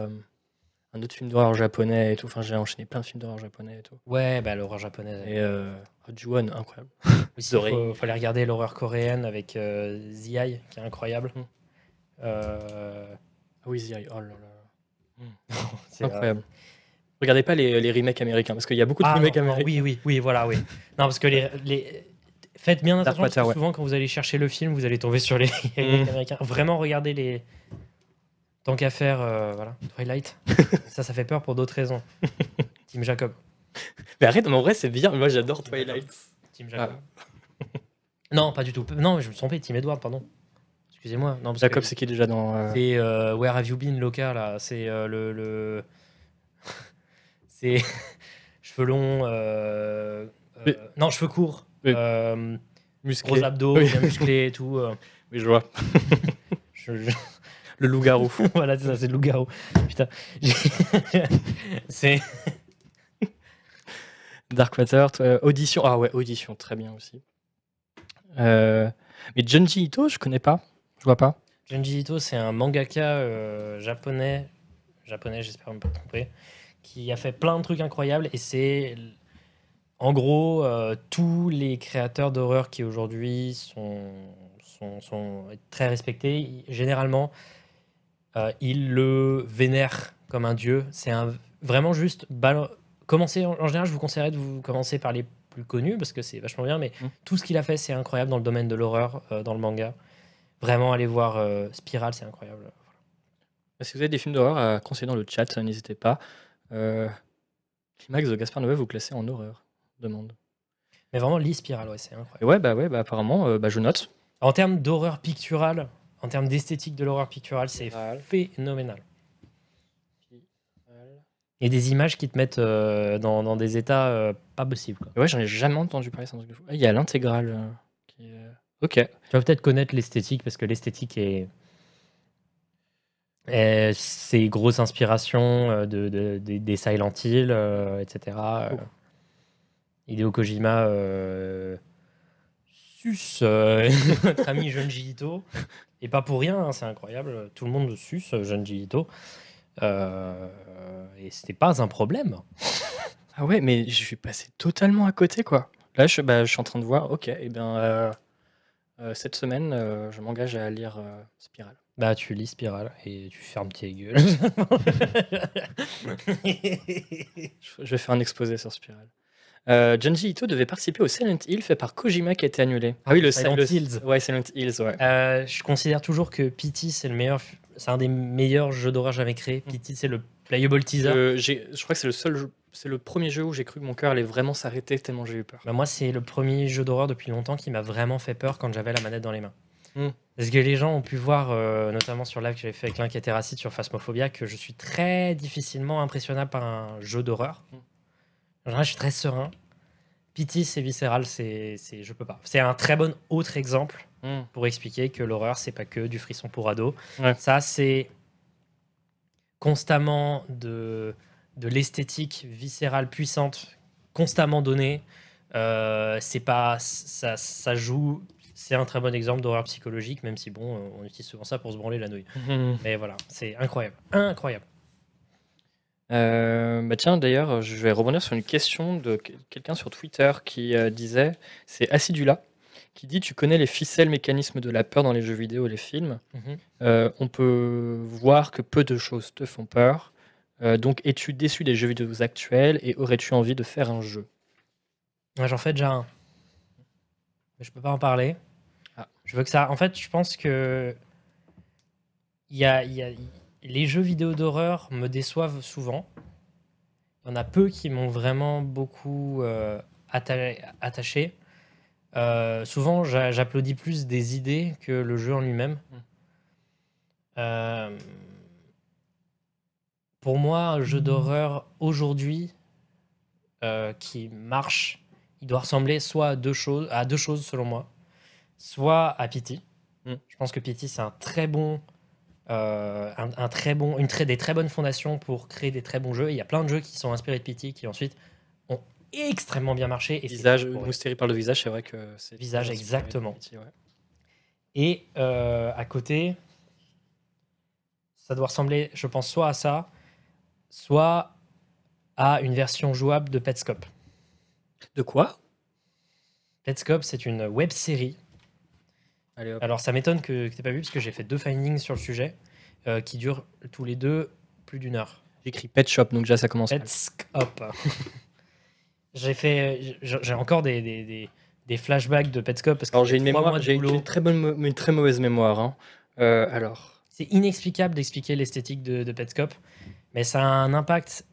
Un autre film d'horreur japonais et tout. Enfin, j'ai enchaîné plein de films d'horreur japonais et tout. Ouais, bah, l'horreur japonaise. Et euh, Ju-On, incroyable. Il faut, faut aller regarder l'horreur coréenne avec euh, qui est incroyable. Mm. Euh, Ah oui, Eye. Oh là là. c'est, euh, Incroyable. Regardez pas les, les remakes américains parce qu'il y a beaucoup de Ah, remakes non, américains. oui, oui, oui, voilà, oui. Non, parce que les, les... faites bien attention parce que Darkwater, ouais. souvent quand vous allez chercher le film, vous allez tomber sur les remakes Mm. américains. Vraiment, regardez les. Tant qu'à faire, euh, voilà, Twilight. ça, ça fait peur pour d'autres raisons. Team Jacob. Mais arrête, mais en vrai, c'est bien. Moi, j'adore Twilight. Team Jacob. Non, pas du tout. Non, je me suis trompé. Team Edward, pardon. Excusez-moi. Non, parce Jacob, que c'est qui déjà dans. euh, c'est euh, Where Have You Been, Loca, là. C'est le. le... c'est cheveux longs. Mais- Non, cheveux courts. Musclé gros abdos, Oui. bien musclés et tout. Oui, je vois. je- je- Le loup-garou. voilà, c'est ça, c'est le loup-garou. Putain. C'est. Darkwater, euh, Audition. Ah ouais, Audition, très bien aussi. Euh, Mais Junji Ito, je connais pas. Je vois pas. Junji Ito, c'est un mangaka euh, japonais, japonais, j'espère ne pas me tromper, qui a fait plein de trucs incroyables et c'est en gros euh, tous les créateurs d'horreur qui aujourd'hui sont, sont, sont très respectés. Généralement, euh, ils le vénèrent comme un dieu. C'est un, vraiment juste commencer. En, en général, je vous conseillerais de vous commencer par les plus connus parce que c'est vachement bien, mais Mm. tout ce qu'il a fait, c'est incroyable dans le domaine de l'horreur, euh, dans le manga. Vraiment, aller voir euh, Spiral, c'est incroyable. Si vous avez des films d'horreur à conseiller dans le chat, n'hésitez pas. Euh... Climax de Gaspard Noé, vous classez en horreur Demande. Mais vraiment, lis Spiral, ouais, c'est incroyable. Et ouais, bah ouais, bah apparemment, euh, bah, je note. En termes d'horreur picturale, en termes d'esthétique de l'horreur picturale, c'est phénoménal. A des images qui te mettent euh, dans, dans des états euh, pas possibles. quoi. Ouais, j'en ai jamais entendu parler. Ah, Il y a l'intégrale. euh, qui Ok. Tu vas peut-être connaître l'esthétique parce que l'esthétique est. est- C'est grosse inspiration euh, de, de- des- Silent Hill, etc. Euh, Hideo Kojima suce euh, notre ami Junji Ito. Et pas pour rien, hein, c'est incroyable. Tout le monde suce Junji Ito. Et c'était pas un problème. Ah ouais, mais je suis passé totalement à côté, quoi. Là, je, bah, je suis en train de voir, ok, et bien, euh, euh, cette semaine, euh, je m'engage à lire euh, Spiral. Bah, tu lis Spiral et tu fermes tes gueules. Je, je vais faire un exposé sur Spiral. Euh, Junji Ito devait participer au Silent Hill fait par Kojima qui a été annulé. Ah oui, le Silent le- Hills. Ouais, Silent Hills, ouais. Euh, je considère toujours que Pity, c'est le meilleur, c'est un des meilleurs jeux d'horreur jamais créés. Pity, c'est le playable teaser. Euh, je crois que c'est le seul c'est le premier jeu où j'ai cru que mon cœur allait vraiment s'arrêter tellement j'ai eu peur. Bah, moi, c'est le premier jeu d'horreur depuis longtemps qui m'a vraiment fait peur quand j'avais la manette dans les mains. Hmm. Parce que les gens ont pu voir, euh, notamment sur live que j'avais fait avec l'Incateracide sur Phasmophobia, que je suis très difficilement impressionnable par un jeu d'horreur. Hmm. Je suis très serein. Pity, c'est viscéral, c'est, c'est, je peux pas. C'est un très bon autre exemple Hmm. pour expliquer que l'horreur, c'est pas que du frisson pour ado. Ouais. Ça, c'est constamment de, de l'esthétique viscérale puissante, constamment donnée. Euh, c'est pas, ça, ça joue. C'est un très bon exemple d'horreur psychologique, même si bon, euh, on utilise souvent ça pour se branler la nouille. Hmm. Mais voilà, c'est incroyable, incroyable. Euh, bah tiens, d'ailleurs, je vais rebondir sur une question de que- quelqu'un sur Twitter qui euh, disait, c'est Acidula, qui dit Tu connais les ficelles mécanismes de la peur dans les jeux vidéo et les films? Mhm. Euh, on peut voir que peu de choses te font peur. Donc, es-tu déçu des jeux vidéo actuels et aurais-tu envie de faire un jeu? Ouais, J'en fais déjà un, mais je peux pas en parler. Ah. Je veux que ça. En fait, je pense que il y a, il y a- les jeux vidéo d'horreur me déçoivent souvent. Il y en a peu qui m'ont vraiment beaucoup euh, atta- attaché. Euh, souvent, j'a- j'applaudis plus des idées que le jeu en lui-même. Mm. Euh, pour moi, un jeu d'horreur aujourd'hui qui marche, il doit ressembler soit à deux choses, à deux choses selon moi, soit à Pity. Mm. Je pense que Pity c'est un très bon, euh, un, un très bon, une très, des très bonnes fondations pour créer des très bons jeux. Il y a plein de jeux qui sont inspirés de Pity qui ensuite ont extrêmement bien marché. Et Visage, Mousteri parle de visage, c'est vrai que c'est. Visage, exactement. ouais. Et euh, à côté, ça doit ressembler, je pense, soit à ça, soit à une version jouable de Petscope. De quoi? Petscope, c'est une web série. Allez hop. Alors, ça m'étonne que, que tu pas vu, parce que j'ai fait deux findings sur le sujet euh, qui durent tous les deux plus d'une heure. J'écris Pet Shop, donc déjà ça commence mal. Petscope. j'ai fait, j'ai encore des, des, des- des flashbacks de Petscope parce que Alors j'ai une mémoire, j'ai une très bonne, une très mauvaise mémoire. hein. Euh, alors, C'est inexplicable d'expliquer l'esthétique de, de Petscope, mais ça a un impact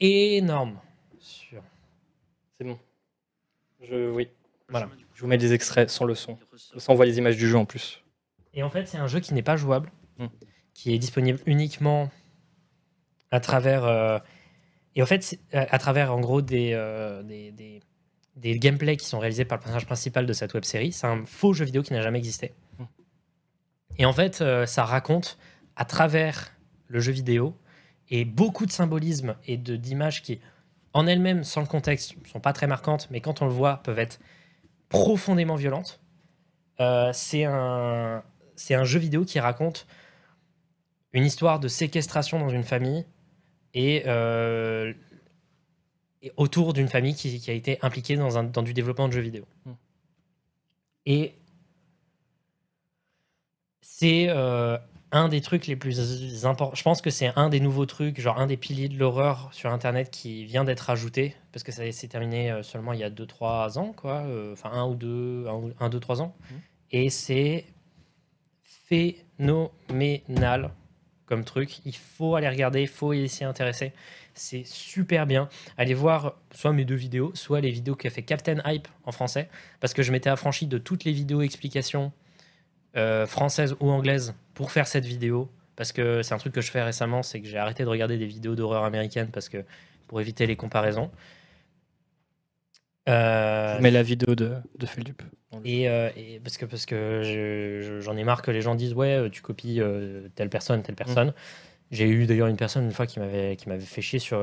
énorme sur. c'est bon. Je, oui, Voilà. Je vous mets des extraits sans le son. Ça, on voit les images du jeu en plus. Et en fait, c'est un jeu qui n'est pas jouable, Hmm. qui est disponible uniquement à travers. euh, et en fait, c'est- à travers en gros des, euh, des, des, des gameplays qui sont réalisés par le personnage principal de cette web série. C'est un faux jeu vidéo qui n'a jamais existé. Hmm. Et en fait, euh, ça raconte à travers le jeu vidéo et beaucoup de symbolisme et d'images qui, en elles-mêmes, sans le contexte, sont pas très marquantes, mais quand on le voit, peuvent être profondément violentes. Euh, c'est un, c'est un jeu vidéo qui raconte une histoire de séquestration dans une famille et, euh, et autour d'une famille qui, qui a été impliquée dans, un, dans du développement de jeux vidéo. Mm. Et c'est euh, un des trucs les plus importants. Je pense que c'est un des nouveaux trucs, genre un des piliers de l'horreur sur Internet qui vient d'être ajouté, parce que ça s'est terminé euh, seulement il y a 2-3 ans, quoi. euh, Enfin, un ou deux, un, 2, 3 ans. Mhm. Et c'est phénoménal comme truc. Il faut aller regarder, il faut y s'y intéresser. C'est super bien. Allez voir soit mes deux vidéos, soit les vidéos qu'a fait Captain Hype en français, parce que je m'étais affranchi de toutes les vidéos explications euh, françaises ou anglaises pour faire cette vidéo. Parce que c'est un truc que je fais récemment, c'est que j'ai arrêté de regarder des vidéos d'horreur américaines parce que pour éviter les comparaisons. Euh, Je mets la vidéo de, de Feldup. et, euh, et parce que, parce que je- je- j'en ai marre que les gens disent ouais euh, tu copies euh, telle personne telle personne. J'ai eu d'ailleurs une personne une fois qui m'avait qui m'avait fait chier sur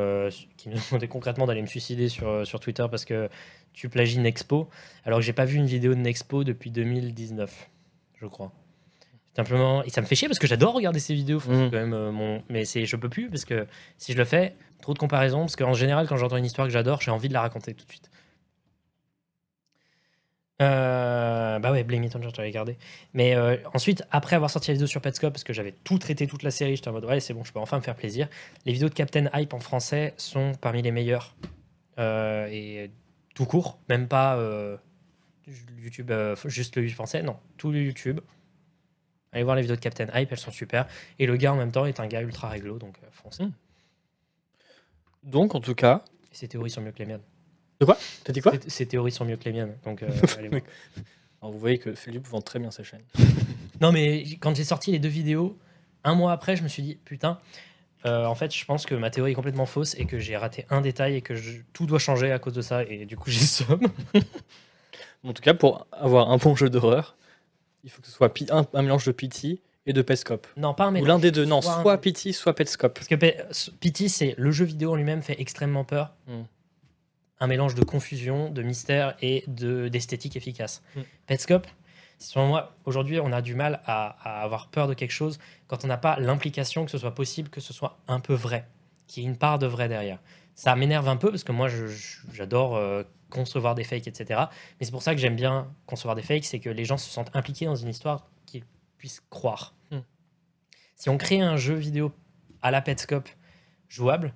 qui me demandait concrètement d'aller me suicider sur sur Twitter parce que tu plagies Nexpo alors que j'ai pas vu une vidéo de Nexpo depuis 2019 je crois. Simplement et ça me fait chier parce que j'adore regarder ces vidéos Mhm. quand même euh, mon mais je peux plus parce que si je le fais trop de comparaisons parce qu'en général quand j'entends une histoire que j'adore j'ai envie de la raconter tout de suite. Euh, bah ouais, Blame It on George, j'avais gardé. Mais euh, ensuite, après avoir sorti la vidéo sur Petscope, parce que j'avais tout traité, toute la série, j'étais en mode ouais, c'est bon, je peux enfin me faire plaisir. Les vidéos de Captain Hype en français sont parmi les meilleures. Euh, et tout court, même pas YouTube, euh, juste le YouTube français, non, tout le YouTube. Allez voir les vidéos de Captain Hype, elles sont super. Et le gars en même temps est un gars ultra réglo, donc euh, foncez. Mm. Donc, en tout cas, Et ses théories sont mieux que les miennes. t'as dit quoi? Ses- Ses théories sont mieux que les miennes, donc euh, allez voir. Alors, Vous voyez que Philippe vend très bien sa chaîne. Non, mais quand j'ai sorti les deux vidéos, un mois après, je me suis dit, putain, euh, en fait, je pense que ma théorie est complètement fausse et que j'ai raté un détail et que je- tout doit changer à cause de ça. Et du coup, j'ai somme. En tout cas, pour avoir un bon jeu d'horreur, il faut que ce soit un, un mélange de Pity et de Petscope. Non, pas un Ou mélange. l'un des deux. Non, Soit soit Pity, soit Petscope. Parce que Pity, c'est le jeu vidéo en lui-même fait extrêmement peur. Mm. Un mélange de confusion, de mystère et de d'esthétique efficace. Mm. Petscope, selon moi, aujourd'hui, on a du mal à, à avoir peur de quelque chose quand on n'a pas l'implication que ce soit possible, que ce soit un peu vrai, qu'il y ait une part de vrai derrière. Ça m'énerve un peu parce que moi, j'adore euh, concevoir des fakes, etc. Mais c'est pour ça que j'aime bien concevoir des fakes, c'est que les gens se sentent impliqués dans une histoire qu'ils puissent croire. Mm. Si on crée un jeu vidéo à la Petscope jouable,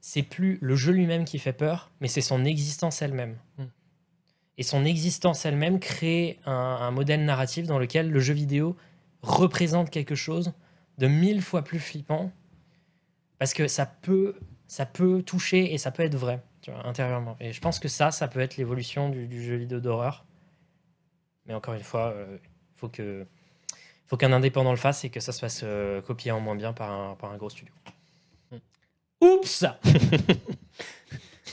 c'est plus le jeu lui-même qui fait peur, mais c'est son existence elle-même. Mm. Et son existence elle-même crée un, un modèle narratif dans lequel le jeu vidéo représente quelque chose de mille fois plus flippant, parce que ça peut, ça peut toucher et ça peut être vrai, tu vois, intérieurement. Et je pense que ça, ça peut être l'évolution du, du jeu vidéo d'horreur. Mais encore une fois, il faut que faut qu'un indépendant le fasse et que ça se fasse euh, copier en moins bien par un, par un gros studio. Hmm. Oups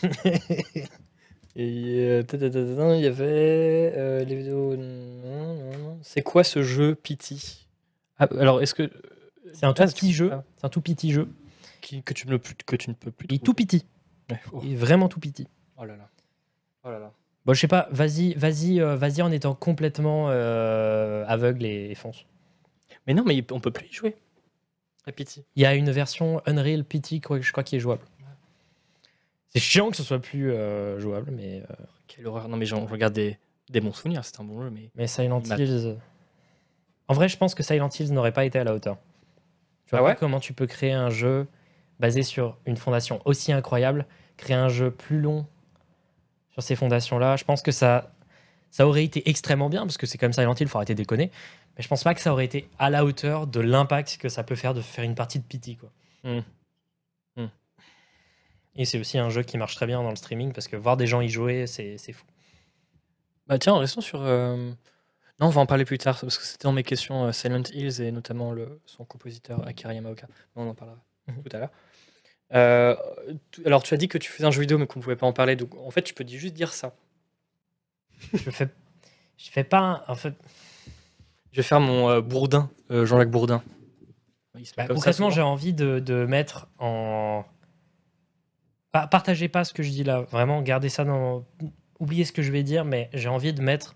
Et euh, il y avait euh, les vidéos. non, non, non. C'est quoi ce jeu Pity Ah, Alors, est-ce que. C'est un tout Ah, petit jeu. ah, C'est un tout petit jeu. qui- que, tu ne, peux- que tu ne peux plus. Il est tout petit. Ouais, Oh, Il est vraiment tout petit. oh là là. Oh là là. Bon, je sais pas, vas-y, vas-y, euh, vas-y en étant complètement euh, aveugle et fonce. Mais non, mais on peut plus y jouer. À Pity. Il y a une version Unreal quoi- je crois, qui est jouable. C'est chiant que ce soit plus euh, jouable, mais, euh, Quelle horreur. Non, mais j'en- je regarde des, des bons souvenirs. C'est un bon jeu, mais. mais Silent Hills. En vrai, je pense que Silent Hills n'aurait pas été à la hauteur. Tu vois Ah pas comment tu peux créer un jeu basé sur une fondation aussi incroyable, créer un jeu plus long sur ces fondations-là. Je pense que ça, ça aurait été extrêmement bien, parce que c'est comme Silent Hill, il faut arrêter de déconner. Mais je pense pas que ça aurait été à la hauteur de l'impact que ça peut faire de faire une partie de PT. Quoi. Hmm. Hmm. Et c'est aussi un jeu qui marche très bien dans le streaming, parce que voir des gens y jouer, c'est fou. Bah tiens, restons sur. euh, Non, on va en parler plus tard, parce que c'était dans mes questions euh, Silent Hills et notamment le, son compositeur Akira Yamaoka. On en parlera Mhm. tout à l'heure. Euh, alors, tu as dit que tu faisais un jeu vidéo, mais qu'on ne pouvait pas en parler. Donc, en fait, tu peux juste dire ça. je fais, je fais pas. un- En fait, Je vais faire mon euh, Bourdin, euh, Jean-Jacques Bourdin. Bah, concrètement, j'ai envie de, de mettre en. Pa- partagez pas ce que je dis là. Vraiment, gardez ça dans. Oubliez ce que je vais dire, mais j'ai envie de mettre.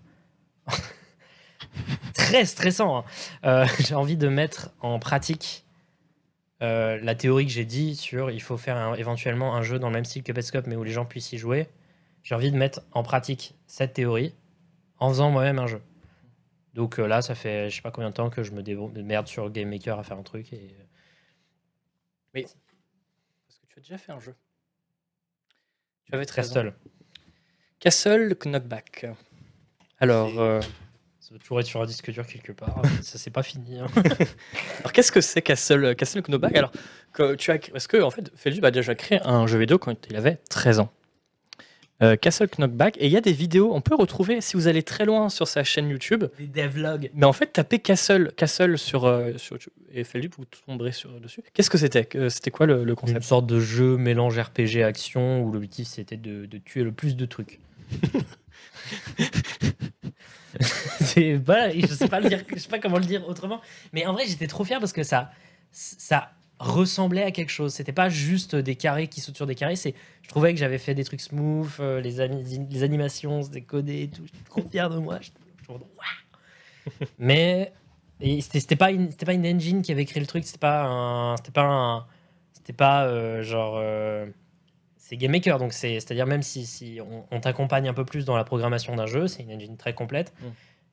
Très stressant. hein. Euh, j'ai envie de mettre en pratique euh, la théorie que j'ai dit sur il faut faire un- éventuellement un jeu dans le même style que Petscope, mais où les gens puissent y jouer. J'ai envie de mettre en pratique cette théorie en faisant moi-même un jeu. Donc euh, là, ça fait je sais pas combien de temps que je me débrouille- de merde sur Game Maker à faire un truc. Et... Parce que tu as déjà fait un jeu. Tu avais 13 ans. Castle. Castle Knockback. Alors, euh, Ça doit toujours être sur un disque dur quelque part. ça, c'est pas fini. hein. alors qu'est-ce que c'est Castle, Castle Knockback Alors, que tu as, parce que en fait, Feldu a déjà créé un jeu vidéo quand il avait 13 ans? Euh, Castle Knockback. Et il y a des vidéos, on peut retrouver, si vous allez très loin sur sa chaîne YouTube, Des devlogs. mais en fait, tapez Castle, Castle sur, euh, sur YouTube et Feldu, vous tomberez sur, dessus. Qu'est-ce que c'était? C'était quoi le, le Une concept sorte de jeu mélange RPG action où l'objectif c'était de, de tuer le plus de trucs. c'est voilà, je sais pas je sais pas comment le dire autrement. Mais en vrai, j'étais trop fier parce que ça, ça ressemblait à quelque chose. C'était pas juste des carrés qui sautent sur des carrés. C'est, je trouvais que j'avais fait des trucs smooth, euh, les, animations c'était codé et tout. J'étais trop fier de moi. Mais c'était pas une, c'était pas une engine qui avait créé le truc. C'était pas un, c'était pas c'était pas euh, genre. euh, c'est Game Maker, donc c'est, c'est-à-dire même si, si on, on t'accompagne un peu plus dans la programmation d'un jeu, c'est une engine très complète. Mm.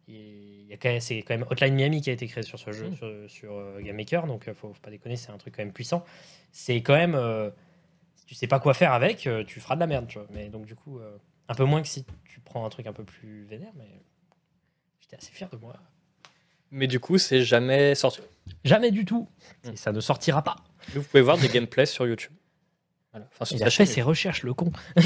Il y a quand même, c'est quand même Hotline Miami qui a été créé sur ce jeu, Mm. sur, sur, euh, Game Maker, donc euh, faut, faut pas déconner, c'est un truc quand même puissant. C'est quand même, euh, si tu sais pas quoi faire avec, euh, tu feras de la merde, tu vois. Mais donc du coup, euh, Un peu moins que si tu prends un truc un peu plus vénère, mais j'étais assez fier de moi. Mais du coup, c'est jamais sorti. Jamais du tout. Hmm. Et ça ne sortira pas. Vous pouvez voir des gameplays sur YouTube. Voilà. Enfin, Il a fait ses recherches, le con.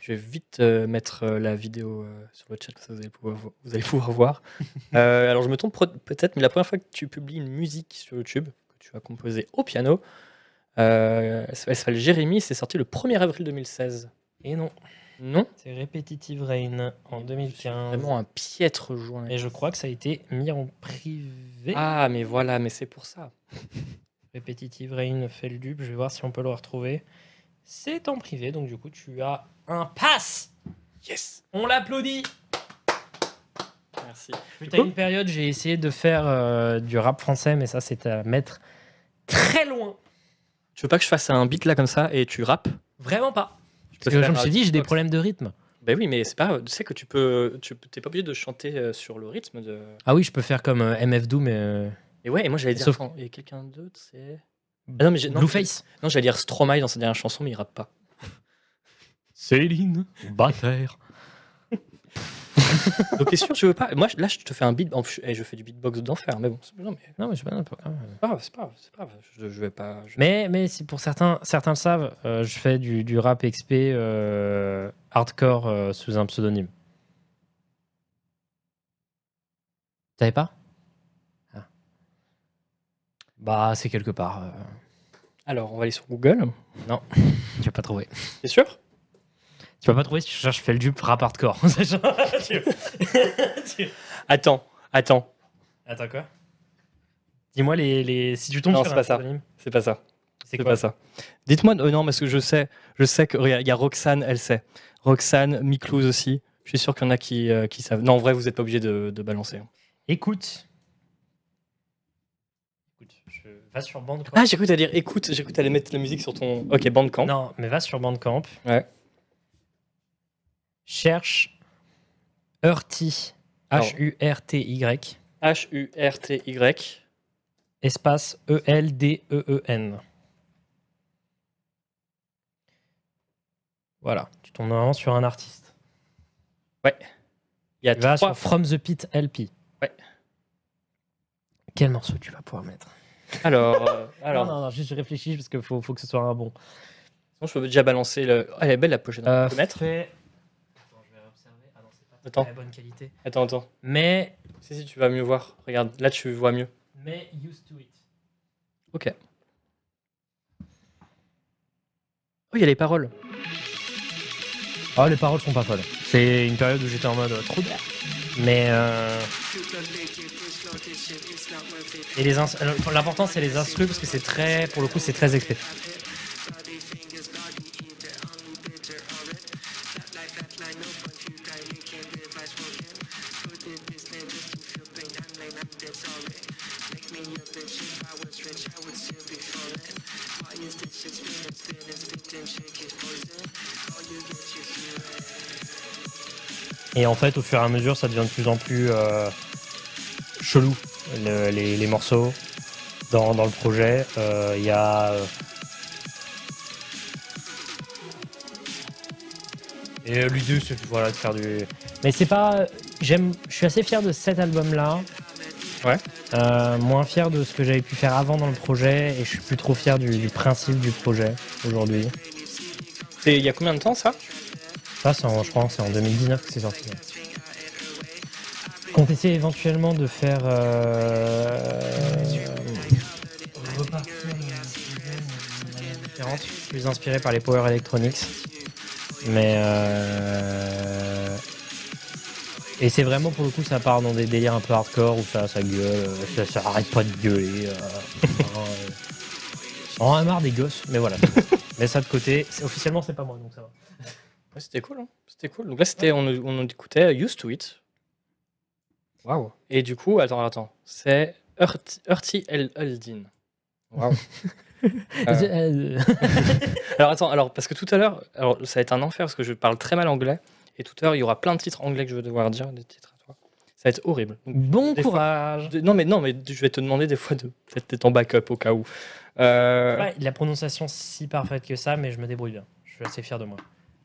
Je vais vite euh, mettre euh, la vidéo euh, sur le chat, ça vous allez pouvoir, vo- vous allez pouvoir voir. Alors je me trompe peut-être, mais la première fois que tu publies une musique sur YouTube, que tu as composée au piano, elle s'appelle- elle s'appelle Jérémy, c'est sorti le 1er avril 2016. Et non, Non c'est Repetitive Rain en 2015. Vraiment un piètre joint. Et je crois que ça a été mis en privé. Ah, mais voilà, mais c'est pour ça. Repetitive Rain fait le dupe. Je vais voir si on peut le retrouver. C'est en privé, donc du coup, tu as un pass. Yes On l'applaudit. Merci. Putain, une période, j'ai essayé de faire euh, du rap français, mais ça, c'est à mettre très loin. Tu veux pas que je fasse un beat là comme ça et tu rappes? Vraiment pas. Parce que je me suis dit, j'ai des problèmes de rythme. Ben oui, mais c'est pas. Tu sais que tu peux. Tu t'es pas obligé de chanter euh, sur le rythme de. Ah oui, je peux faire comme euh, MF Doom, mais. Et ouais, et moi j'allais dire. Sauf- attends, et quelqu'un d'autre, c'est. Ah non, mais non, Blueface. Non, j'allais dire Stromae dans sa dernière chanson, mais il rappe pas. Céline, Bataire. Donc t'es sûr, tu veux pas? Moi, je- là, je te fais un beat. plus, eh, je fais du beatbox d'enfer, mais bon. c'est- Non, mais Non, mais je sais pas n'importe quoi. c'est pas grave, c'est pas grave, pas grave. Je, je vais pas. je- Mais, mais si pour certains, certains le savent, euh, je fais du, du rap XP euh, hardcore euh, sous un pseudonyme. Tu savais pas? Bah, c'est quelque part. euh, Alors, on va aller sur Google. tu vas pas trouver. T'es sûr? Tu vas pas trouver si tu cherches fais le dupe rap hardcore. Tu- tu- Attends, attends. Attends quoi? Dis-moi les, les... si tu tombes Non, sur c'est un pas ça. pseudonyme, C'est pas ça. c'est C'est quoi? pas ça. Dites-moi, euh, non, parce que je sais, je sais que regarde, il y a Roxane, elle sait. Roxane, Miklouz aussi. Je suis sûr qu'il y en a qui, euh, qui savent. Non, en vrai, vous n'êtes pas obligé de, de balancer. hein. Écoute, je... va sur Bandcamp. Ah, j'ai cru t'allais dire écoute, j'ai cru t'allais mettre la musique sur ton. Ok, Bandcamp. Non, mais va sur Bandcamp. Ouais. Cherche Hurty. H-U-R-T-Y. H-U-R-T-Y. Espace E E-L-D-E-E-N. Voilà. Tu tombes normalement sur un artiste. Il y a Va trois. sur From the Pit LP. Ouais. Quel morceau tu vas pouvoir mettre? Alors, euh, alors Non, non, non, juste je réfléchis parce qu'il faut, faut que ce soit un bon. sinon, je peux déjà balancer le. Ah, elle est belle la pochette. Euh, on peut mettre. fait- Attends, je vais observer. Ah non, c'est pas Attends. très bonne qualité. Attends, attends. Mais, Si, si, tu vas mieux voir. Regarde, là, tu vois mieux. mais used to it. Ok. Oh, il y a les paroles. Oh, les paroles sont pas folles. C'est une période où j'étais en mode euh, trop bien. Mais. euh, Et les l'important c'est les instrus parce que c'est très, pour le coup, c'est très expé. Et en fait, au fur et à mesure, ça devient de plus en plus euh, chelou, le- les, les morceaux dans, dans le projet. Euh, Il y a. euh, Et euh, l'idée, c'est voilà, de faire du. Mais c'est pas. J'aime. Je suis assez fier de cet album-là. Ouais. Euh, moins fier de ce que j'avais pu faire avant dans le projet. Et je suis plus trop fier du, du principe du projet aujourd'hui. C'est il y a combien de temps ça? Ça, en- je crois que c'est en 2019 que c'est sorti. Compte essayer éventuellement de faire. Euh... repartir dans une manière différente, plus inspiré par les Power Electronics. Mais. Euh... Et c'est vraiment pour le coup, ça part dans des délires un peu hardcore où ça, ça gueule, euh, ça, ça arrête pas de gueuler. Euh... vraiment, euh, On en a marre des gosses, mais voilà. Mais ça de côté, c'est- officiellement, c'est pas moi, donc ça va. Ouais, C'était cool, hein C'était cool. Donc là, c'était, on, on écoutait Used to It. Waouh. Et du coup, attends, attends. C'est Hurti El Eldin. Waouh. Euh, alors attends, alors parce que tout à l'heure, alors ça va être un enfer parce que je parle très mal anglais et tout à l'heure il y aura plein de titres anglais que je vais devoir dire, des titres à toi. Ça va être horrible. Donc, Bon fois- courage. non mais non mais je vais te demander des fois de peut-être être en backup au cas où. Euh, Ouais, la prononciation si parfaite que ça, mais je me débrouille bien. Je suis assez fier de moi.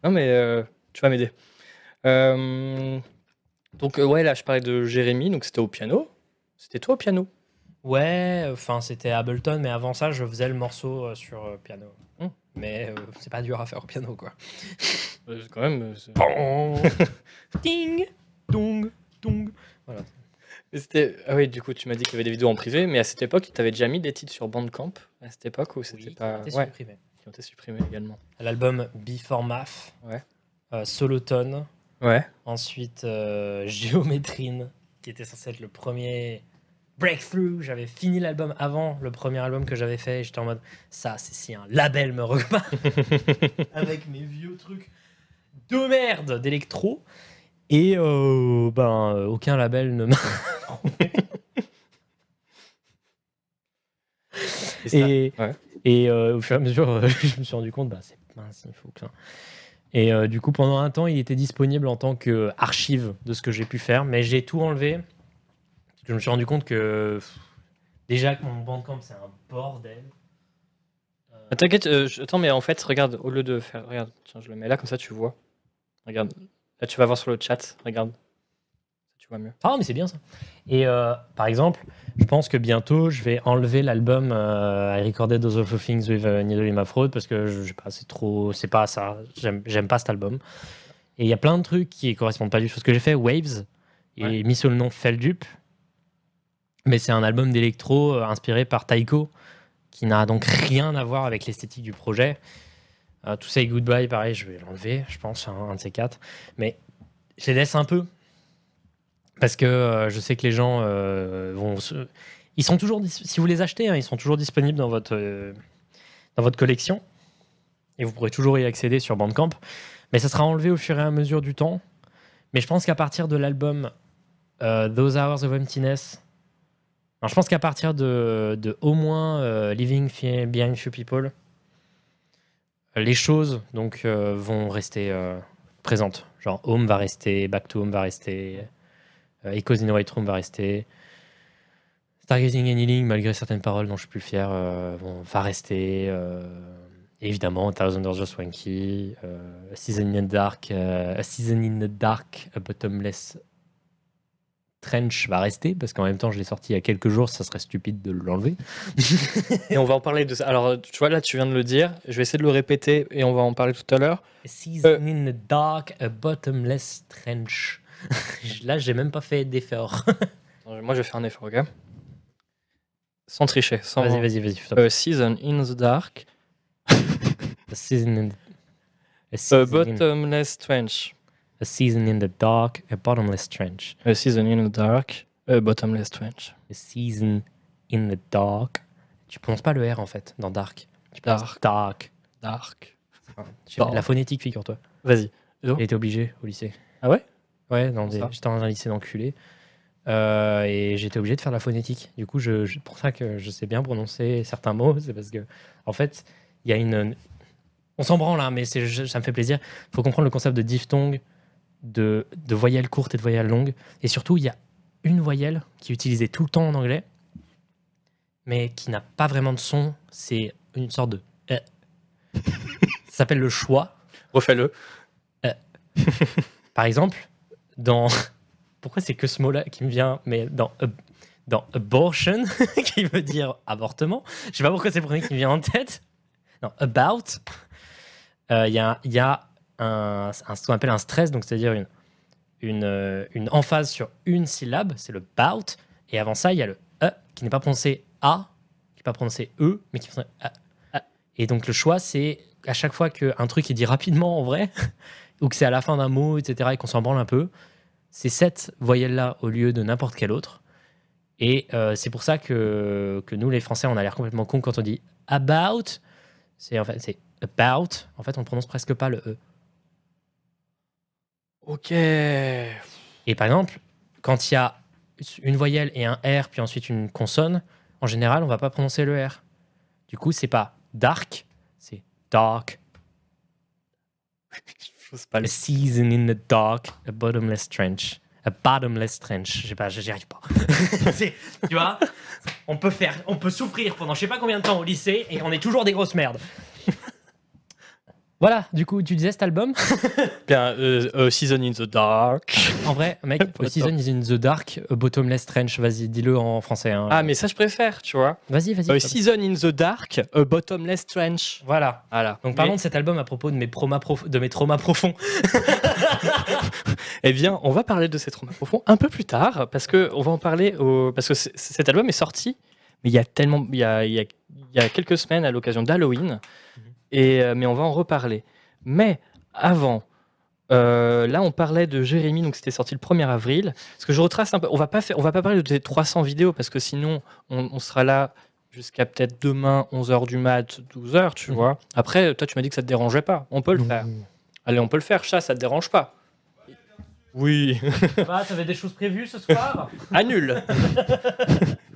Non, mais euh, tu vas m'aider. Euh, donc, euh, ouais, là, je parlais de Jérémy, donc c'était au piano. C'était toi au piano Ouais, enfin c'était Ableton, mais avant ça, je faisais le morceau euh, sur euh, piano. Hmm. Mais c'est pas dur à faire au piano, quoi. Quand même. Ding, dong, dong. C'était- Ah oui, du coup, tu m'as dit qu'il y avait des vidéos en privé, mais à cette époque, tu avais déjà mis des titres sur Bandcamp À cette époque ou c'était Oui, pas. qui a été Ouais, supprimé. qui ont été supprimés également. L'album Before Math, Ouais. euh, Solotone, Ouais. ensuite euh, Géométrine, qui était censé être le premier breakthrough. J'avais fini l'album avant le premier album que j'avais fait. J'étais en mode, ça, c'est si un label me repart avec mes vieux trucs de merde d'électro. Et euh, ben, euh, aucun label ne m'a. Et ça- Et, ouais. et euh, au fur et à mesure, euh, je me suis rendu compte, bah, c'est mince, il faut que. Et euh, du coup, pendant un temps, il était disponible en tant qu'archive de ce que j'ai pu faire, mais j'ai tout enlevé. Je me suis rendu compte que déjà que mon bandcamp, c'est un bordel. Euh, Ah, T'inquiète, euh, attends, mais en fait, regarde, au lieu de faire. Regarde, tiens, je le mets là, comme ça tu vois. Regarde, là tu vas voir sur le chat, regarde. Tu vois mieux. Ah, mais c'est bien ça. Et euh, par exemple, je pense que bientôt, je vais enlever l'album euh, I Recorded Those Awful Things with uh, Needle in My Throat parce que je, je sais pas, c'est trop, c'est pas ça. J'aime, pas cet album. Et il y a plein de trucs qui correspondent pas du tout à ce que j'ai fait. Waves, et Ouais. mis sous le nom Feldup. Mais c'est un album d'électro euh, inspiré par Taiko qui n'a donc rien à voir avec l'esthétique du projet. Tout ça et Goodbye, pareil, je vais l'enlever, je pense, un, un de ces quatre. Mais je les laisse un peu parce que euh, je sais que les gens euh, vont. Ils sont toujours... Si vous les achetez, hein, ils sont toujours disponibles dans votre, euh, dans votre collection. Et vous pourrez toujours y accéder sur Bandcamp. Mais ça sera enlevé au fur et à mesure du temps. Mais je pense qu'à partir de l'album Those Hours of Emptiness, je pense qu'à partir de, de au moins Living Behind Few People, les choses donc vont rester présentes. Genre Home va rester, Back to Home va rester, Echoes in the White Room va rester, Stargazing and Healing, malgré certaines paroles dont je suis plus fier, euh, va rester. euh, évidemment, Thousand Doors of Swanky, euh, A Season in the Dark, euh, A Season in the Dark, A Bottomless Trench va rester, parce qu'en même temps, je l'ai sorti il y a quelques jours, ça serait stupide de l'enlever. Et on va en parler de ça. Alors, tu vois, là, tu viens de le dire. Je vais essayer de le répéter et on va en parler tout à l'heure. A Season in the Dark, A Bottomless Trench. Là, j'ai même pas fait d'effort. Moi, je vais faire un effort, ok Sans tricher. Sans... Vas-y, vas-y, vas-y. Euh, season in the dark, A Season in A a in, bottomless trench. a season in the dark, a bottomless trench. A season in the dark, a bottomless trench. A season in the dark. Tu prononces pas le R en fait dans dark. Tu Dark. dark. Dark. La phonétique, figure-toi. Vas-y. J'ai été obligé au lycée. Ah ouais Ouais, dans des- j'étais dans un lycée d'enculés. Euh, et j'étais obligé de faire la phonétique. Du coup, je, je- pour ça que je sais bien prononcer certains mots, c'est parce que, en fait, il y a une. On s'en branle, là, mais je- ça me fait plaisir. Il faut comprendre le concept de diphtongue, de, de voyelles courtes et de voyelles longues. Et surtout, il y a une voyelle qui est utilisée tout le temps en anglais, mais qui n'a pas vraiment de son. C'est une sorte de. euh. ça s'appelle le choix. Refais-le. Par exemple, dans. Pourquoi c'est que ce mot-là qui me vient Mais dans, dans abortion, qui veut dire avortement, je sais pas pourquoi c'est le premier qui me vient en tête. Non, about, euh, il y a, y a un, ce qu'on appelle un stress, donc c'est-à-dire une, une, euh, une emphase sur une syllabe, c'est le bout. Et avant ça, il y a le E qui n'est pas prononcé A, qui n'est pas prononcé E, mais qui est prononcé A. Et donc le choix, c'est à chaque fois qu'un truc est dit rapidement en vrai, ou que c'est à la fin d'un mot, etc., et qu'on s'en branle un peu, c'est cette voyelle-là au lieu de n'importe quelle autre. Et euh, c'est pour ça que, que nous, les Français, on a l'air complètement con quand on dit about. C'est en fait, c'est about. En fait, on prononce presque pas le E. Ok. Et par exemple, quand il y a une voyelle et un R, puis ensuite une consonne, en général, on va pas prononcer le R. Du coup, c'est pas dark, c'est dark. J'ose pas A le season in the dark, a bottomless trench. A bottomless trench. Je sais pas, arrive pas. Tu vois, on peut faire, on peut souffrir pendant je sais pas combien de temps au lycée et on est toujours des grosses merdes. Voilà, du coup, tu disais cet album Bien, euh, euh, Season in the Dark. En vrai, mec, A Season is in the Dark, Bottomless Trench, vas-y, dis-le en français. hein. Ah, mais ça, je préfère, tu vois. Vas-y, vas-y. Euh, season in the Dark, a Bottomless Trench. Voilà. Voilà. Donc parlons Mais- de cet album à propos de mes, promas prof- de mes traumas profonds. Eh bien, on va parler de ces traumas profonds un peu plus tard, parce que on va en parler au... parce que cet album est sorti, mais il y a tellement, il y a, il y a- il y a quelques semaines à l'occasion d'Halloween, et euh, mais on va en reparler. Mais avant, euh, là, on parlait de Jérémy, donc c'était sorti le 1er avril. Parce que je retrace un peu, on va pas faire, on va pas parler de tes 300 vidéos, parce que sinon, on, on sera là jusqu'à peut-être demain 11h du mat, 12h, tu Mhm. vois. Après, toi, tu m'as dit que ça te dérangeait pas. On peut le faire. Allez, on peut le faire, chat, ça te dérange pas? Oui. Bah, t'avais des choses prévues ce soir? Annule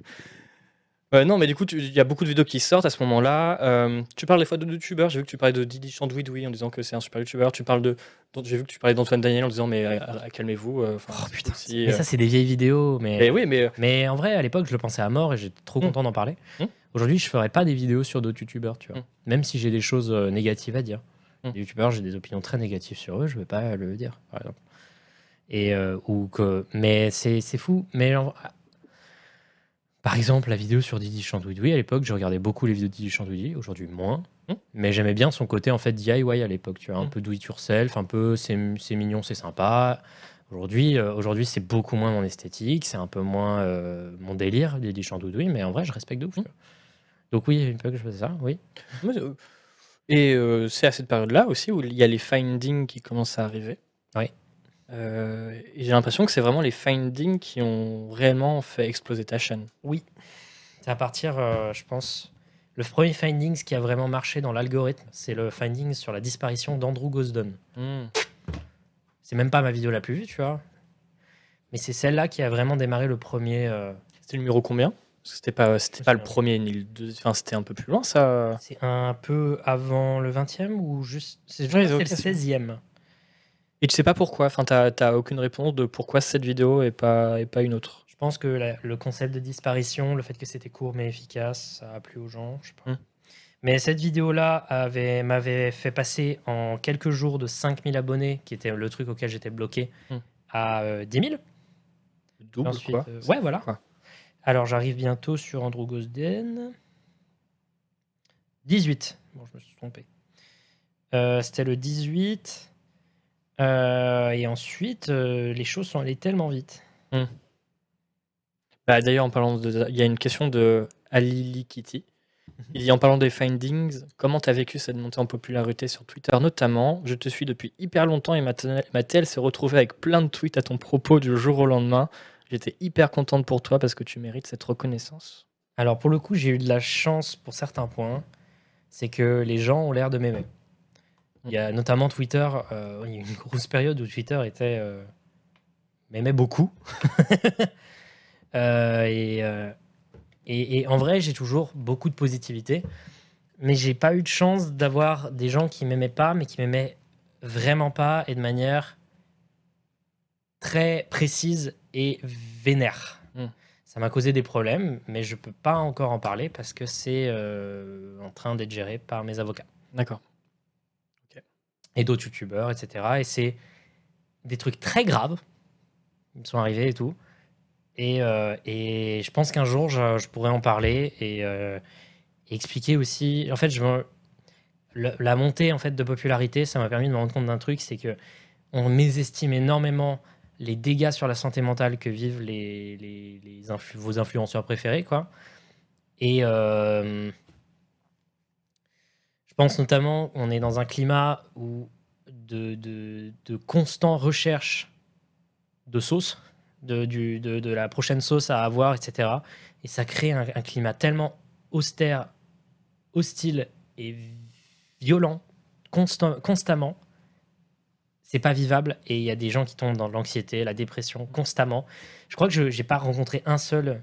Euh, non, mais du coup, il y a beaucoup de vidéos qui sortent à ce moment-là. Euh, tu parles des fois de youtubeurs. J'ai vu que tu parlais de Didi Chandouidoui en disant que c'est un super youtubeur. Tu parles de. J'ai vu que tu parlais d'Antoine Daniel en disant mais euh, calmez-vous. Oh c'est putain, aussi, mais ça, c'est des vieilles vidéos. Mais, oui, mais mais en vrai, à l'époque, je le pensais à mort et j'étais trop Mm. content d'en parler. Mm. Aujourd'hui, je ferais pas des vidéos sur d'autres youtubeurs, tu vois. Mm. Même si j'ai des choses négatives à dire. Les youtubeurs, j'ai des opinions très négatives sur eux, je vais pas le dire, par exemple. Et, ou que... Mais c'est c'est fou. Mais en- Par exemple, la vidéo sur Didi Chandouidoui, à l'époque, je regardais beaucoup les vidéos de Didi Chandouidoui, aujourd'hui moins. Mm. Mais j'aimais bien son côté en fait DIY à l'époque, tu vois, un Mm. peu do it yourself, un peu c'est mignon, c'est sympa. Aujourd'hui, euh, aujourd'hui c'est beaucoup moins mon esthétique, c'est un peu moins euh, mon délire, Didi Chandouidoui, mais en vrai, je respecte de ouf. Mm. vois. Donc oui, une fois que je faisais ça, oui. et euh, c'est à cette période-là aussi où il y a les findings qui commencent à arriver. Oui. Euh, et j'ai l'impression que c'est vraiment les findings qui ont réellement fait exploser ta chaîne. Oui. C'est à partir, euh, je pense, le premier findings qui a vraiment marché dans l'algorithme, c'est le findings sur la disparition d'Andrew Gosden. Hmm. C'est même pas ma vidéo la plus vue, tu vois. Mais c'est celle-là qui a vraiment démarré le premier. euh, C'était le numéro combien? Parce que c'était pas, c'était pas le premier ni le deuxième. Enfin, c'était un peu plus loin, ça. C'est un peu avant le 20e ou juste. C'est le 16e. Et tu sais pas pourquoi. Enfin, t'as, aucune réponse de pourquoi cette vidéo et pas, et pas une autre. Je pense que la- le concept de disparition, le fait que c'était court mais efficace, ça a plu aux gens. Je sais pas. Hmm. Mais cette vidéo-là avait- m'avait fait passer en quelques jours de 5000 abonnés, qui était le truc auquel j'étais bloqué, Hmm. à euh, 10 000. Double Ensuite, quoi. euh, ouais, voilà. Quoi. Alors j'arrive bientôt sur Andrew Gosden. 18. Bon, je me suis trompé. Euh, C'était le 18. Euh, et ensuite, euh, les choses sont allées tellement vite. Bah, d'ailleurs, en parlant de, il y a une question de Alili Kitty. Il dit en parlant des findings, comment t'as vécu cette montée en popularité sur Twitter notamment? Je te suis depuis hyper longtemps et ma telle s'est retrouvée avec plein de tweets à ton propos du jour au lendemain. J'étais hyper contente pour toi parce que tu mérites cette reconnaissance. Alors pour le coup, j'ai eu de la chance pour certains points. C'est que les gens ont l'air de m'aimer. Il y a notamment Twitter. euh, il y a une grosse période où Twitter était euh, m'aimait beaucoup. Euh, et, et, et en vrai, j'ai toujours beaucoup de positivité. Mais j'ai pas eu de chance d'avoir des gens qui m'aimaient pas, mais qui m'aimaient vraiment pas et de manière très précise et vénère. Hmm. Ça m'a causé des problèmes, mais je peux pas encore en parler parce que c'est en train d'être géré par mes avocats D'accord. Et d'autres youtubeurs, etc. Et c'est des trucs très graves qui me sont arrivés et tout. Et, euh, et je pense qu'un jour, je, pourrais en parler et, euh, et expliquer aussi. En fait, la montée en fait de popularité, ça m'a permis de me rendre compte d'un truc, c'est que on mésestime énormément les dégâts sur la santé mentale que vivent les, vos influenceurs préférés, quoi. Et euh, je pense notamment qu'on est dans un climat où de, de, de constant recherche de sauce, de, la prochaine sauce à avoir, etc. Et ça crée un, climat tellement austère, hostile et violent constamment. C'est pas vivable et il y a des gens qui tombent dans l'anxiété, la dépression constamment. Je crois que je n'ai pas rencontré un seul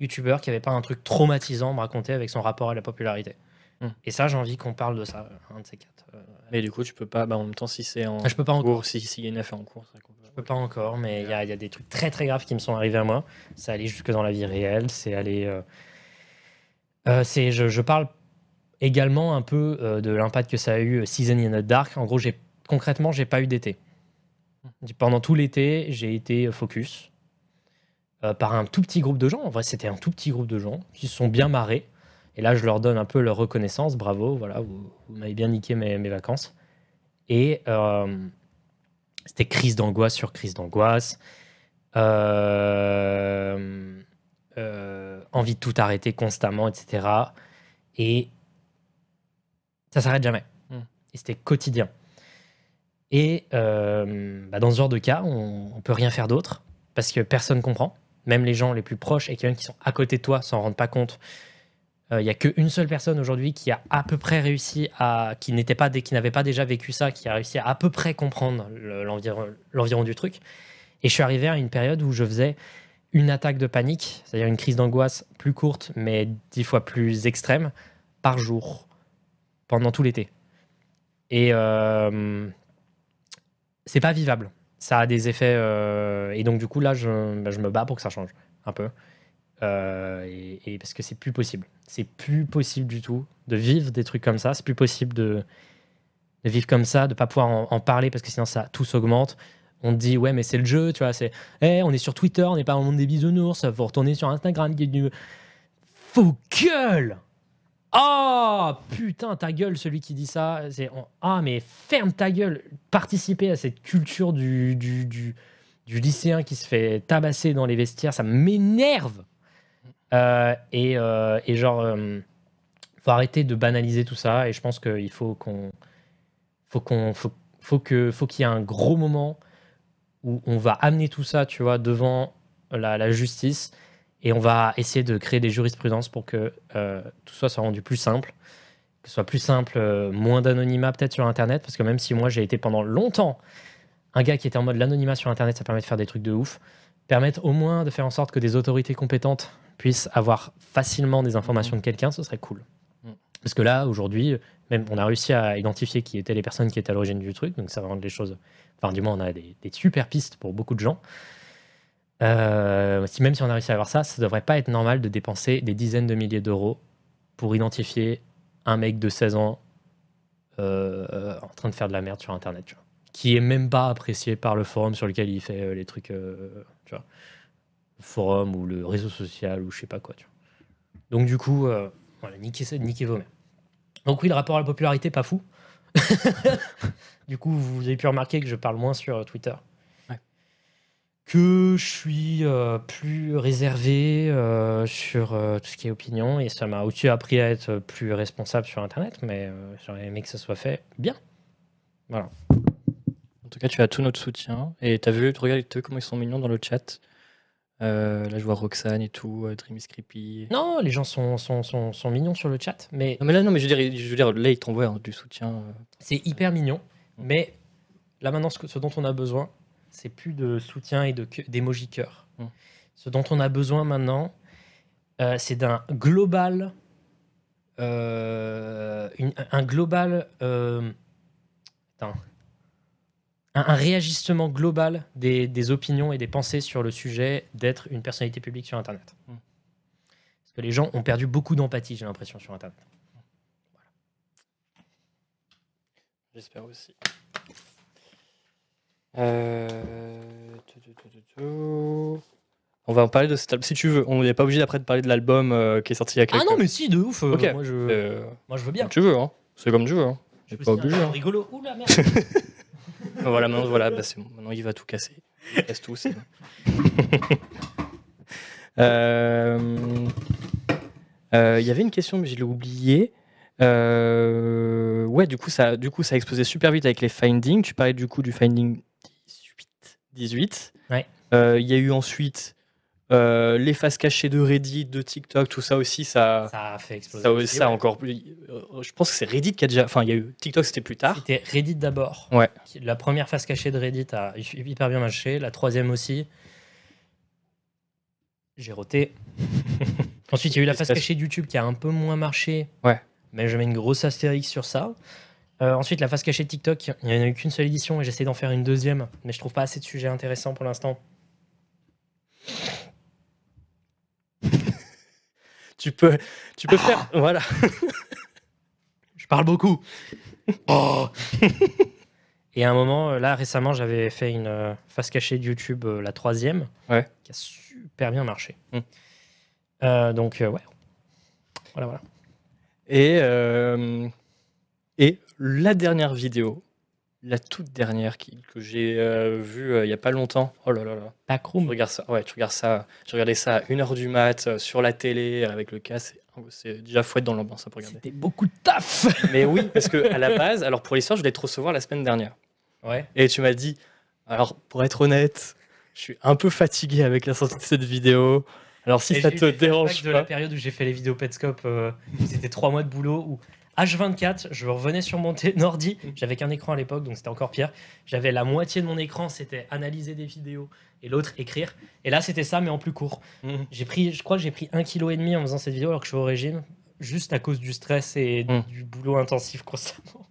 youtubeur qui avait pas un truc traumatisant à me raconter avec son rapport à la popularité. Hmm. Et ça, j'ai envie qu'on parle de ça, un de ces quatre. Euh, Mais du coup, tu peux pas. Bah, en même temps, si c'est en ah, je peux pas encore. cours, si- s'il y a une affaire en cours, peut- Je peux pas encore, mais il y, a- il y a des trucs très très graves qui me sont arrivés à moi. C'est allé jusque dans la vie réelle, c'est allé. euh, euh, c'est, je, je parle également un peu euh, de l'impact que ça a eu Season in the Dark. En gros, j'ai concrètement, j'ai pas eu d'été. Pendant tout l'été, j'ai été focus euh, par un tout petit groupe de gens. En vrai, c'était un tout petit groupe de gens qui se sont bien marrés. Et là, je leur donne un peu leur reconnaissance. Bravo, voilà, vous, vous m'avez bien niqué mes, mes vacances. Et euh, c'était crise d'angoisse sur crise d'angoisse. Euh, euh, envie de tout arrêter constamment, etc. Et ça s'arrête jamais. Mm. Et c'était quotidien. Et bah, dans ce genre de cas, on, on peut rien faire d'autre parce que personne comprend. Même les gens les plus proches et quelqu'un qui sont à côté de toi s'en rendent pas compte. Il n'y a qu'une seule personne aujourd'hui qui a à peu près réussi à. qui n'était pas, qui n'avait pas déjà vécu ça, qui a réussi à à peu près comprendre le- l'environ l'environ du truc. Et je suis arrivé à une période où je faisais une attaque de panique, c'est-à-dire une crise d'angoisse plus courte, mais dix fois plus extrême, par jour, pendant tout l'été. Et euh, c'est pas vivable. Ça a des effets. euh, et donc, du coup, là, bah, je me bats pour que ça change un peu. Euh, et, parce que c'est plus possible. C'est plus possible du tout de vivre des trucs comme ça. C'est plus possible de, vivre comme ça, de pas pouvoir en, parler parce que sinon ça tout s'augmente. On te dit ouais mais c'est le jeu, tu vois. C'est Eh, on est sur Twitter, on n'est pas au monde des bisounours. Faut retourner sur Instagram. est du- Faux gueule. Oh putain ta gueule celui qui dit ça. Ah mais ferme ta gueule. Participer à cette culture du, du, du lycéen qui se fait tabasser dans les vestiaires, ça m'énerve. Euh, et, euh, et genre, euh, faut arrêter de banaliser tout ça. Et je pense qu'il faut qu'on, faut qu'on, faut, faut que, faut qu'il y ait un gros moment où on va amener tout ça, tu vois, devant la, justice. Et on va essayer de créer des jurisprudences pour que tout ça soit rendu plus simple, que ce soit plus simple, moins d'anonymat peut-être sur Internet, parce que même si moi j'ai été pendant longtemps un gars qui était en mode l'anonymat sur Internet, ça permet de faire des trucs de ouf, permettre au moins de faire en sorte que des autorités compétentes puissent avoir facilement des informations de quelqu'un, ce serait cool. Mhm. Parce que là, aujourd'hui, même on a réussi à identifier qui étaient les personnes qui étaient à l'origine du truc, donc ça va rendre les choses. Enfin, du moins, on a des, des super pistes pour beaucoup de gens. Euh, si, même si on a réussi à avoir ça, ça devrait pas être normal de dépenser des dizaines de milliers d'euros pour identifier un mec de 16 ans euh, en train de faire de la merde sur Internet, tu vois. Qui est même pas apprécié par le forum sur lequel il fait euh, les trucs, euh, tu vois. Le forum ou le réseau social ou je sais pas quoi, tu vois. Donc du coup, euh, voilà, niquez, niquez vos mères. Donc oui, le rapport à la popularité, pas fou. du coup, vous avez pu remarquer que je parle moins sur Twitter. Ouais. Que je suis euh, plus réservé euh, sur euh, tout ce qui est opinion et ça m'a aussi appris à être plus responsable sur Internet, mais j'aurais aimé que ça soit fait bien. Voilà. En tout cas, tu as tout notre soutien. Et tu as vu, regarde eux, comment ils sont mignons dans le chat. Euh, là, je vois Roxane et tout, euh, Dream is Creepy. Non, les gens sont, sont, sont, sont mignons sur le chat, mais Non, mais là, non, mais je veux dire, je veux dire là, ils t'envoient hein, du soutien. euh. C'est hyper mignon, mais là maintenant, ce, que- ce dont on a besoin, c'est plus de soutien et de d'émoji cœur. Mm. Ce dont on a besoin maintenant, euh, c'est d'un global, euh, une- un global, attends. Un, un réajustement global des, des opinions et des pensées sur le sujet d'être une personnalité publique sur Internet. Mm. Parce que les gens ont perdu beaucoup d'empathie, j'ai l'impression, sur Internet. J'espère aussi. Euh. On va en parler de cet album si tu veux. On n'est pas obligé après de parler de l'album euh, qui est sorti il y a quelques Ah non, mais si, de ouf. euh, Ok. moi, je, Euh, moi, je veux bien. Comme tu veux, hein. C'est comme tu veux. Hein. J'ai pas obligé. truc hein. rigolo. Ouh la merde. voilà, maintenant, voilà, bah, c'est bon. Maintenant, il va tout casser. Il casse tout aussi. Euh, euh, Il y avait une question, mais je l'ai oubliée. Euh, ouais, du coup, ça, du coup, ça a explosé super vite avec les findings. Tu parlais du coup du finding 18. 18. Ouais. Euh, Il y a eu ensuite euh, les faces cachées de Reddit, de TikTok, tout ça aussi, ça, Ça a fait exploser. ça, aussi, ça ouais. encore plus. euh, Je pense que c'est Reddit qui a déjà. Enfin, il y a eu TikTok, c'était plus tard. C'était Reddit d'abord. Ouais. La première face cachée de Reddit a hyper bien marché. La troisième aussi. J'ai roté. Ensuite, il y a eu la face cachée de YouTube qui a un peu moins marché. Ouais. Mais je mets une grosse astérix sur ça. Euh, ensuite, la face cachée de TikTok, il n'y en a eu qu'une seule édition et j'essaie d'en faire une deuxième. Mais je trouve pas assez de sujets intéressants pour l'instant. Tu peux, tu peux faire. Voilà. parle beaucoup. Oh. Et à un moment, euh, là, récemment, j'avais fait une euh, face cachée de YouTube, euh, la troisième, Ouais. qui a super bien marché. Mm. Euh, donc, euh, ouais. Voilà, voilà. Et, euh, et la dernière vidéo, la toute dernière qui- que j'ai euh, vue euh, il y a pas longtemps. Oh là là là. Je Backroom. regarde ça. Ouais, tu regardes ça. Je regardais ça à 1h du mat euh, sur la télé avec le casque. C'est- C'est déjà fouette dans l'ambiance ça, pour regarder. C'était beaucoup de taf. Mais oui, parce que à la base, alors pour l'histoire, je voulais te recevoir la semaine dernière. Ouais. Et tu m'as dit, alors pour être honnête, je suis un peu fatigué avec la sortie de cette vidéo. Alors si Et ça j'ai eu te des flashbacks dérange de la pas. période où j'ai fait les vidéos Petscope, euh, c'était trois mois de boulot, où H24, je revenais sur mon ordi, j'avais qu'un écran à l'époque, donc c'était encore pire. J'avais la moitié de mon écran, c'était analyser des vidéos, et l'autre écrire. Et là, c'était ça, mais en plus court. Mhm. J'ai pris, je crois que j'ai pris un kilo et demi en faisant cette vidéo alors que je suis au régime, juste à cause du stress et Mm. du boulot intensif constamment.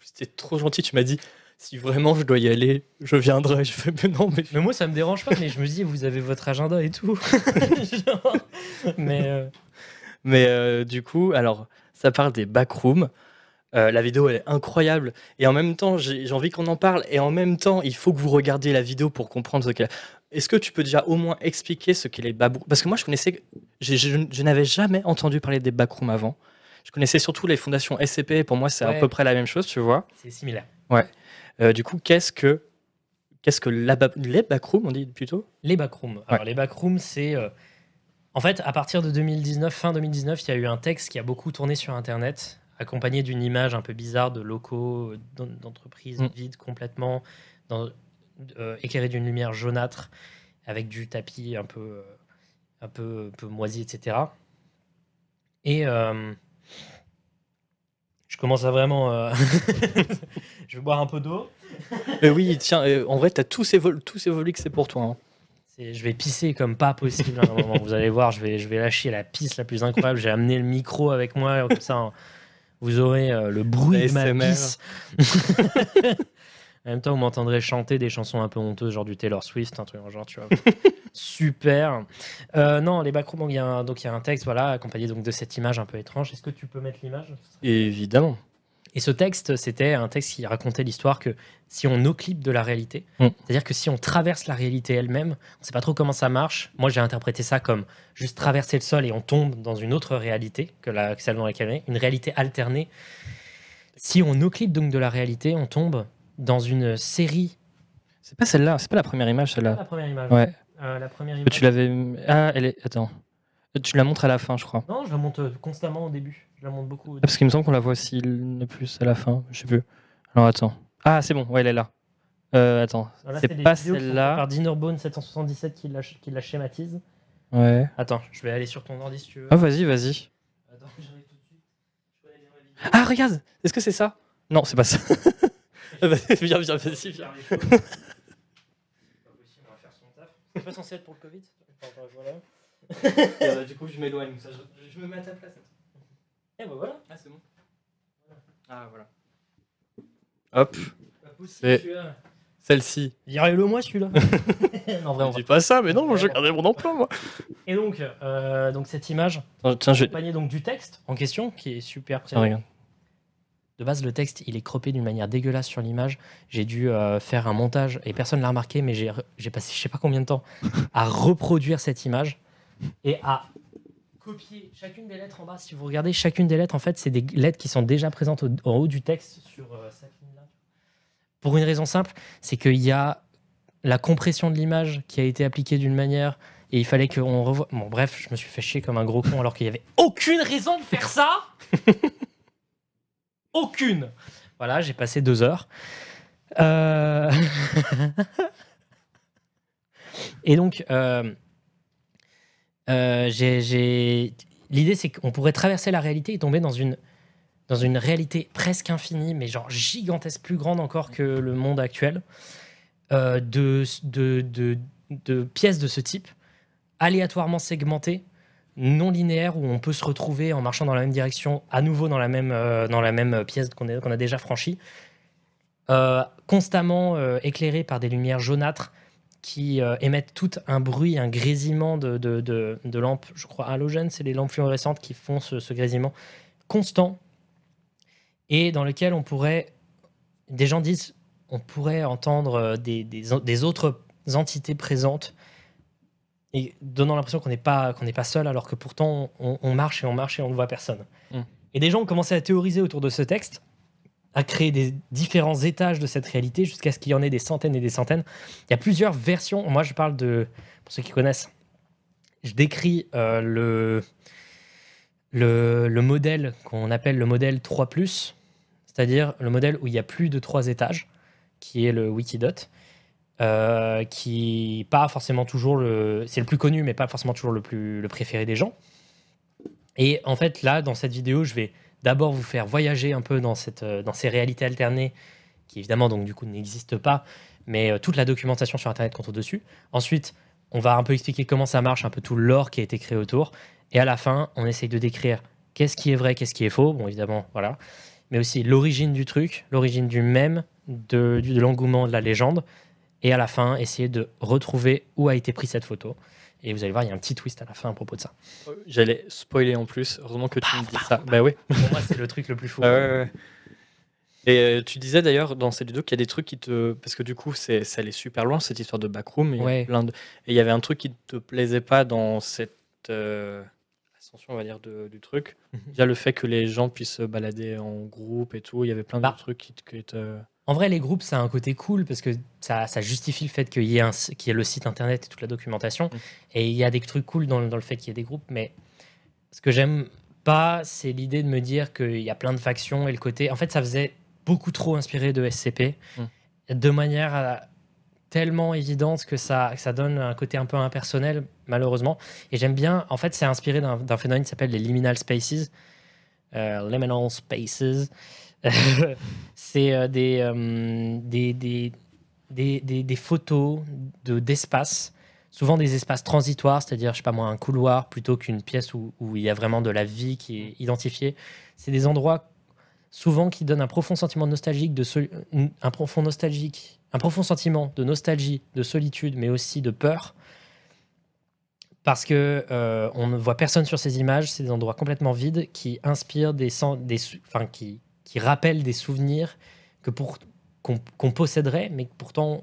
C'était trop gentil, tu m'as dit, si vraiment je dois y aller, je viendrai. Je fais, mais non, mais Mais moi, ça me dérange pas, mais je me dis, vous avez votre agenda et tout. Genre, mais euh, Mais euh, du coup, alors, ça parle des backrooms. Euh, la vidéo elle est incroyable et en même temps j'ai envie qu'on en parle et en même temps il faut que vous regardiez la vidéo pour comprendre ce qu'elle est-ce que tu peux déjà au moins expliquer ce qu'est les backrooms? Parce que moi je connaissais je, je n'avais jamais entendu parler des backrooms avant je connaissais surtout les fondations SCP pour moi c'est à Ouais. peu près la même chose tu vois c'est similaire. Euh, du coup qu'est-ce que qu'est-ce que la les backrooms on dit plutôt? Les backrooms. Alors, les backrooms, c'est. euh, En fait, à partir de 2019, fin 2019, il y a eu un texte qui a beaucoup tourné sur Internet, accompagné d'une image un peu bizarre de locaux, d'en- d'entreprises Mm. vides complètement, dans, euh, éclairées d'une lumière jaunâtre, avec du tapis un peu, euh, un peu, un peu moisi, etc. Et. euh, je commence à vraiment. euh, je vais boire un peu d'eau. Oui tiens en vrai t'as tous ces vol tous ces que c'est pour toi hein. Je vais pisser comme pas possible à un moment. Vous allez voir, je vais, je vais lâcher la pisse la plus incroyable. J'ai amené le micro avec moi, comme ça, hein, vous aurez euh, le bruit de ma pisse. en même temps, vous m'entendrez chanter des chansons un peu honteuses, genre du Taylor Swift, un truc le genre, tu vois. Super. Euh, non, les backrooms, donc il y, a un- donc il y a un texte, voilà, accompagné donc de cette image un peu étrange. Est-ce que tu peux mettre l'image? Évidemment et ce texte, c'était un texte qui racontait l'histoire que si on oclipse de la réalité, Mm. c'est-à-dire que si on traverse la réalité elle-même, on ne sait pas trop comment ça marche. Moi, j'ai interprété ça comme juste traverser le sol et on tombe dans une autre réalité que, la, que celle dans laquelle on est, une réalité alternée. Si on oclipse donc de la réalité, on tombe dans une série. c'est pas celle-là c'est pas la première image La celle-là première image. ouais Euh, la première image. Tu l'avais. Ah, elle est. Attends. Tu la montres à la fin, je crois. Non, je la monte euh, constamment au début. Je la monte beaucoup. au Ah, Parce qu'il me semble qu'on la voit aussi ne plus à la fin. Je sais plus. Alors attends. Ah, c'est bon. Ouais, elle est là. Euh, attends. C'est pas celle-là. Par Dinnerbone 777 qui la, qui la schématise. Ouais. Attends, je vais aller sur ton ordi si tu veux. Ah, vas-y, vas-y. Attends, j'arrive tout de suite. Je connais bien ma vidéo. Ah, regarde Est-ce que c'est ça? Non, c'est pas ça. Viens, viens, vas-y, viens. C'est pas possible, on va faire son taf. C'est pas censé être pour le Covid? Euh, du coup, je m'éloigne. Je, je me mets à ta place. Et bah voilà. Ah, c'est bon. Ah, voilà. Hop, Pas possible C'est- celui-là. celle-ci. Dirais-le moi celui-là. non, Je vraiment. dis pas ça, mais non, j'ai gardé mon emploi, moi. Et donc, euh, donc cette image, Attends, Tiens, je vais. accompagnée donc du texte en question, qui est super. Regarde. De base, le texte, il est croppé d'une manière dégueulasse sur l'image. J'ai dû euh, faire un montage et personne l'a remarqué, mais j'ai passé je sais pas combien de temps à reproduire cette image et à copier chacune des lettres en bas. Si vous regardez, chacune des lettres, en fait, c'est des lettres qui sont déjà présentes au- en haut du texte sur euh, cette ligne-là. Pour une raison simple, c'est qu'il y a la compression de l'image qui a été appliquée d'une manière et il fallait qu'on revoie. Bon, bref, je me suis fait chier comme un gros con alors qu'il y avait aucune raison de faire ça. aucune. Voilà, j'ai passé deux heures. Euh, Et donc, euh, euh, j'ai- l'idée, c'est qu'on pourrait traverser la réalité et tomber dans une, dans une réalité presque infinie, mais genre gigantesque, plus grande encore que le monde actuel, euh, de, de, de, pièces de ce type, aléatoirement segmentées, non linéaires, où on peut se retrouver en marchant dans la même direction, à nouveau dans la même, euh, dans la même pièce qu'on a, déjà franchie, euh, constamment euh, éclairées par des lumières jaunâtres qui euh, émettent tout un bruit, un grésillement de, de, de- de lampes, je crois halogènes, c'est les lampes fluorescentes qui font ce, ce grésillement constant. et dans lequel on pourrait, des gens disent, on pourrait entendre euh, des, des, des autres entités présentes et donnant l'impression qu'on n'est pas qu'on n'est pas seul alors que pourtant on, on marche et on marche et on ne voit personne. Mm. Et des gens ont commencé à théoriser autour de ce texte, à créer des différents étages de cette réalité jusqu'à ce qu'il y en ait des centaines et des centaines. Il y a plusieurs versions. Moi, je parle de pour ceux qui connaissent, je décris euh, le, le le modèle qu'on appelle le modèle 3+, c'est-à-dire le modèle où il y a plus de trois étages, qui est le Wikidot. Euh, qui pas forcément toujours le c'est le plus connu mais pas forcément toujours le plus le préféré des gens et en fait là dans cette vidéo je vais d'abord vous faire voyager un peu dans cette euh, dans ces réalités alternées qui évidemment donc du coup n'existent pas mais euh, toute la documentation sur internet compte dessus ensuite on va un peu expliquer comment ça marche un peu tout l'or qui a été créé autour. Et à la fin on essaye de décrire qu'est-ce qui est vrai qu'est-ce qui est faux. Bon évidemment voilà. Mais aussi l'origine du truc l'origine du même de, de l'engouement de la légende. Et à la fin, essayer de retrouver où a été prise cette photo. Et vous allez voir, il y a un petit twist à la fin à propos de ça. Euh, J'allais spoiler en plus. Heureusement que tu me dis ça. Bah oui. Pour moi, c'est le truc le plus fou. Ouais. Et euh, tu disais d'ailleurs dans cette vidéo qu'il y a des trucs qui te. Parce que du coup, c'est, ça allait super loin cette histoire de backroom. Et il y a Ouais. plein de- et il y avait un truc qui te plaisait pas dans cette euh, ascension, on va dire, de- du truc. Mhm. Déjà le fait que les gens puissent se balader en groupe et tout. Il y avait plein Bah. de trucs qui te. En vrai, les groupes, ça a un côté cool parce que ça, ça justifie le fait qu'il y, ait un s- qu'il y ait le site internet et toute la documentation. Mm. Et il y a des trucs cool dans, dans le fait qu'il y ait des groupes. Mais ce que j'aime pas, c'est l'idée de me dire qu'il y a plein de factions et le côté. En fait, ça faisait beaucoup trop inspiré de SCP Mm. de manière euh, tellement évidente que ça, que ça donne un côté un peu impersonnel, malheureusement. Et j'aime bien. En fait, c'est inspiré d'un d'un phénomène qui s'appelle les liminal spaces. Euh, liminal spaces. c'est euh, des, euh, des, des, des, des- photos de- d'espace, souvent des espaces transitoires, c'est-à-dire, je sais pas moi, un couloir plutôt qu'une pièce où, où il y a vraiment de la vie qui est identifiée. C'est des endroits souvent qui donnent un profond sentiment de nostalgique, de un profond nostalgique, un profond sentiment de nostalgie, de solitude, mais aussi de peur. Parce que euh, on ne voit personne sur ces images, c'est des endroits complètement vides qui inspirent des, sen- des enfin qui, qui rappellent des souvenirs que pour qu'on posséderait, mais que pourtant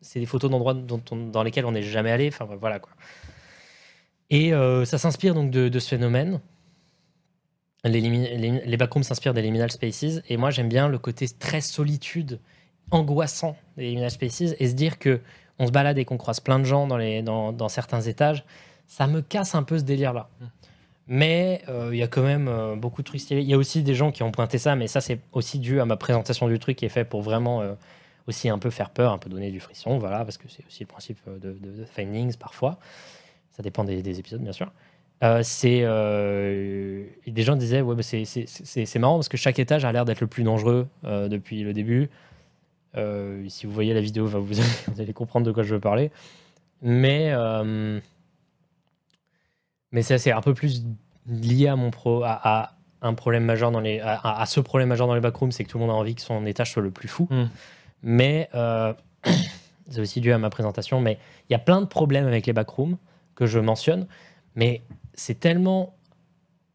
c'est des photos d'endroits dans lesquels on n'est jamais allé. Enfin voilà quoi. Et euh, ça s'inspire donc de, ce phénomène. Les, les, backrooms s'inspirent des liminal spaces, et moi j'aime bien le côté très solitude, angoissant des liminal spaces, et se dire que on se balade et qu'on croise plein de gens dans, les, dans, certains étages, ça me casse un peu ce délire-là. Mm. Mais euh, il y a quand même euh, beaucoup de trucs stylés. Il y a aussi des gens qui ont pointé ça, mais ça c'est aussi dû à ma présentation du truc qui est fait pour vraiment euh, aussi un peu faire peur, un peu donner du frisson, voilà, parce que c'est aussi le principe de, Findings parfois. Ça dépend des, des épisodes, bien sûr. C'est des gens disaient ouais bah, c'est- marrant parce que chaque étage a l'air d'être le plus dangereux depuis le début si vous voyez la vidéo vous, allez, vous allez comprendre de quoi je veux parler mais mais ça c'est un peu plus lié à mon pro à, à un problème majeur dans les à, ce problème majeur dans les backrooms c'est que tout le monde a envie que son étage soit le plus fou Mm. mais euh, c'est aussi dû à ma présentation mais il y a plein de problèmes avec les backrooms que je mentionne mais c'est tellement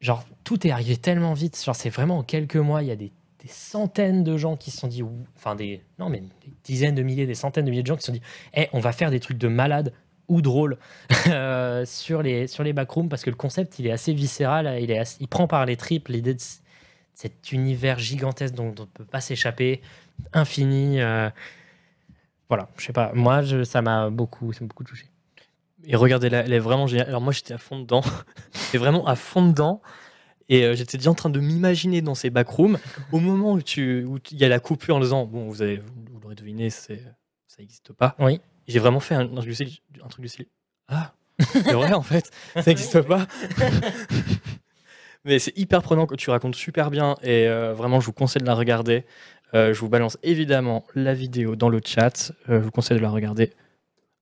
genre tout est arrivé tellement vite genre c'est vraiment en quelques mois il y a des, des centaines de gens qui se sont dit enfin des non mais des dizaines de milliers des centaines de milliers de gens qui se sont dit Eh, on va faire des trucs de malade ou drôles euh, sur les sur les backrooms parce que le concept il est assez viscéral il est assez- il prend par les tripes l'idée de cet univers gigantesque dont on ne peut pas s'échapper infini euh, voilà je sais pas moi je, ça m'a beaucoup ça beaucoup touché Et regardez, là, elle est vraiment géniale. Alors moi, j'étais à fond dedans. j'étais vraiment à fond dedans. Et euh, j'étais déjà en train de m'imaginer dans ces backrooms. Au moment où tu, où il y a la coupure en disant, bon, vous, avez, vous l'aurez deviné, c'est, ça n'existe pas. Oui. J'ai vraiment fait un, un truc du style- un truc du style, Ah, c'est vrai en fait, ça n'existe pas. Mais c'est hyper prenant que tu racontes super bien. Et euh, vraiment, je vous conseille de la regarder. Euh, je vous balance évidemment la vidéo dans le chat. Euh, je vous conseille de la regarder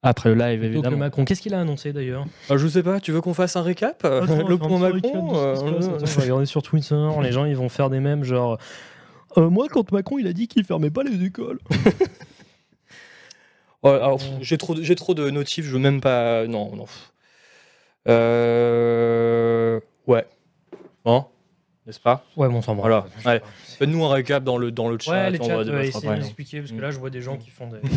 après le live, Donc, évidemment. Macron qu'est-ce qu'il a annoncé d'ailleurs? Ah, je sais pas, tu veux qu'on fasse un récap? Euh, Attends, Le point Macron de euh, euh, on va regarder sur Twitter, les gens ils vont faire des mèmes genre Euh, moi quand Macron il a dit qu'il fermait pas les écoles. J'ai trop, de- j'ai trop de notifs, je veux même pas. Non, non. Euh... Ouais. Bon. n'est-ce pas? Ouais, bon, sans Voilà, ouais. Faites-nous un récap dans le, dans le chat. Ouais, les on chats, va ouais, essayez après. de expliquer, parce que là, je vois des gens qui font des...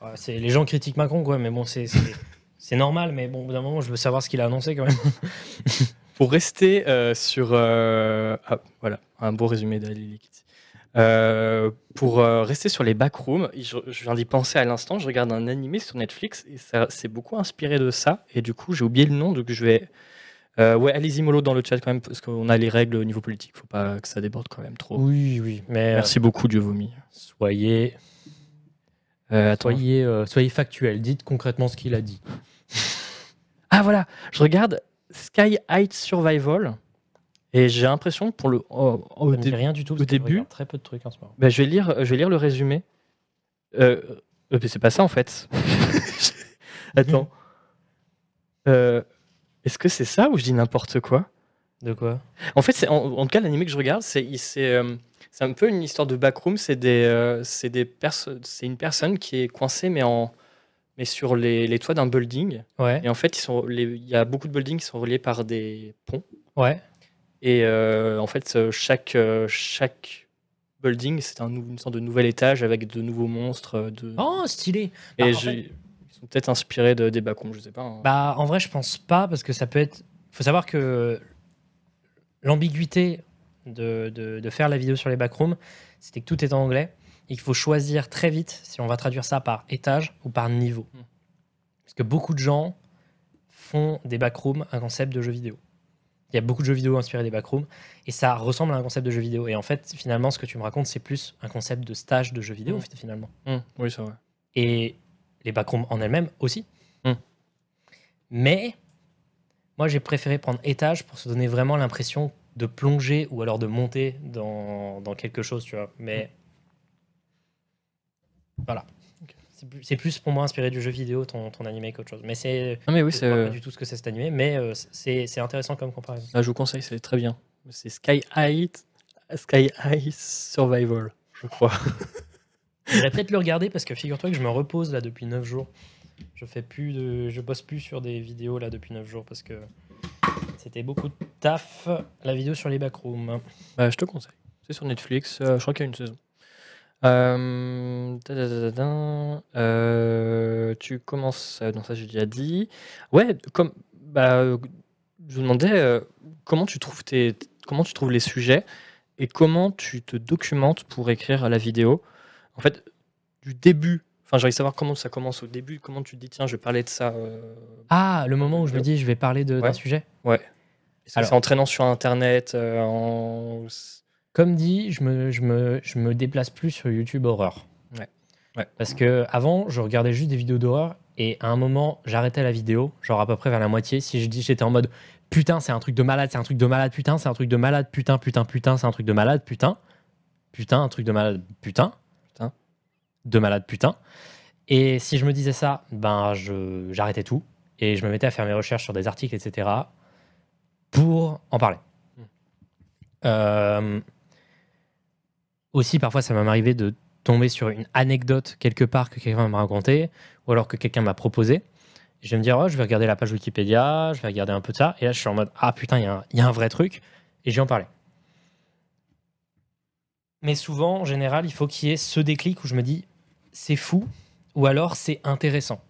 Ouais, c'est les gens critiquent Macron, quoi, mais bon, c'est c'est- c'est normal, mais bon, au bout d'un moment, je veux savoir ce qu'il a annoncé quand même. Pour rester euh, sur. euh, ah, voilà, un beau résumé d'Ali Lekiti. Euh, pour euh, rester sur les backrooms, je, je viens d'y penser à l'instant. Je regarde un animé sur Netflix et ça c'est beaucoup inspiré de ça. Et du coup, j'ai oublié le nom, donc je vais. Euh, ouais, allez-y mollo dans le chat quand même, parce qu'on a les règles au niveau politique. Faut pas que ça déborde quand même trop. Oui, oui, mais Merci beaucoup, Dieu vomi. soyez, soyez, soyez factuel, dites concrètement ce qu'il a dit. Ah voilà, je regarde Sky Heights Survival et j'ai l'impression que pour le au dit dé- rien du tout, au début- très peu de trucs en ce moment. bah, je vais lire, je vais lire le résumé. Euh, euh, c'est pas ça en fait. Attends. Euh, Est-ce que c'est ça ou je dis n'importe quoi? De quoi? En fait, c'est en, en tout cas l'animé que je regarde, c'est euh, c'est un peu une histoire de backroom. C'est des euh, c'est des c'est une personne qui est coincée mais en mais sur les, les toits d'un building. Ouais, Et en fait, il y a beaucoup de buildings qui sont reliés par des ponts. ouais. Et euh, en fait, euh, chaque, euh, chaque building, c'est un, une sorte de nouvel étage avec de nouveaux monstres. De... Oh, stylé et bah, ils sont peut-être inspirés de, des backrooms, je sais pas. hein. Bah, en vrai, je pense pas, parce que ça peut être. faut savoir que l'ambiguïté de, de- de faire la vidéo sur les backrooms, c'était que tout est en anglais et qu'il faut choisir très vite si on va traduire ça par étage ou par niveau. Hmm. Parce que beaucoup de gens font des backrooms un concept de jeu vidéo. Il y a beaucoup de jeux vidéo inspirés des backrooms et ça ressemble à un concept de jeu vidéo. Et en fait, finalement, ce que tu me racontes, c'est plus un concept de stage de jeu vidéo, fait, finalement. Hum, oui, c'est vrai. Et les backrooms en elles-mêmes aussi. Hmm. Mais moi, j'ai préféré prendre étage pour se donner vraiment l'impression de plonger ou alors de monter dans, dans quelque chose, tu vois. Mais voilà. C'est plus- pour moi inspiré du jeu vidéo, ton, ton animé, qu'autre chose. Mais c'est. Non, mais oui, c'est. vois euh, pas du tout ce que c'est cet animé, mais euh, c'est c'est intéressant comme comparaison. là, je vous conseille, c'est très bien. C'est Sky High, Sky High Survival, je crois. Je devrais peut-être le regarder parce que figure-toi que je me repose là depuis 9 jours. Je fais plus de, je bosse plus sur des vidéos là depuis 9 jours parce que c'était beaucoup de taf la vidéo sur les backrooms. Bah, je te conseille. C'est sur Netflix, euh, je crois qu'il y a une saison. Euh, euh, tu commences. euh, Non, ça j'ai déjà dit. Ouais, comme. Bah, je vous demandais euh, comment tu trouves tes, comment tu trouves les sujets et comment tu te documentes pour écrire la vidéo. En fait, du début. Enfin, j'aimerais savoir comment ça commence au début. Comment tu te dis tiens, je vais parler de ça. euh, Ah, le moment où je me dis je vais parler de- d'un Ouais. sujet. Alors- c'est en traînant sur Internet en... Comme dit, je me, je me, je me déplace plus sur YouTube horreur. Ouais. Ouais. Parce que avant, je regardais juste des vidéos d'horreur et à un moment, j'arrêtais la vidéo, genre à peu près vers la moitié. Si je dis j'étais en mode putain, c'est un truc de malade, c'est un truc de malade, putain, c'est un truc de malade, putain, putain, putain, c'est un truc de malade, putain, putain, un truc de malade, putain, Putain. de malade, putain. Et si je me disais ça, ben je j'arrêtais tout et je me mettais à faire mes recherches sur des articles, etc. pour en parler. Hmm. Euh, aussi, parfois, ça m'est arrivé de tomber sur une anecdote quelque part que quelqu'un m'a raconté ou alors que quelqu'un m'a proposé. Je vais me dire, oh, je vais regarder la page Wikipédia, je vais regarder un peu de ça. Et là, je suis en mode, ah putain, il y, a un- vrai truc. Et je vais en parler. Mais souvent, en général, il faut qu'il y ait ce déclic où je me dis, c'est fou ou alors c'est intéressant.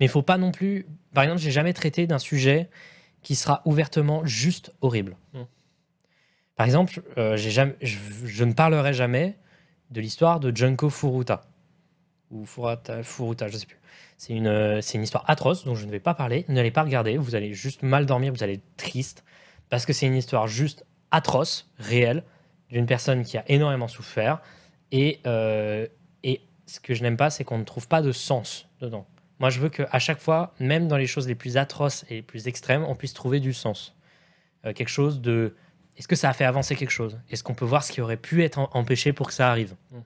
Mais il faut pas non plus. Par exemple, j'ai jamais traité d'un sujet qui sera ouvertement juste horrible. Mm. Par exemple, euh, je, ne parlerai jamais de l'histoire de Junko Furuta. Ou Furuta, Furuta je sais plus. C'est une, euh, c'est une histoire atroce dont je ne vais pas parler. N'allez pas regarder, vous allez juste mal dormir, vous allez être triste. Parce que c'est une histoire juste atroce, réelle, d'une personne qui a énormément souffert. Et, euh, ce que je n'aime pas, c'est qu'on ne trouve pas de sens dedans. Moi, je veux qu'à chaque fois, même dans les choses les plus atroces et les plus extrêmes, on puisse trouver du sens. Quelque chose de. Est-ce que ça a fait avancer quelque chose? Est-ce qu'on peut voir ce qui aurait pu être empêché pour que ça arrive? Mm.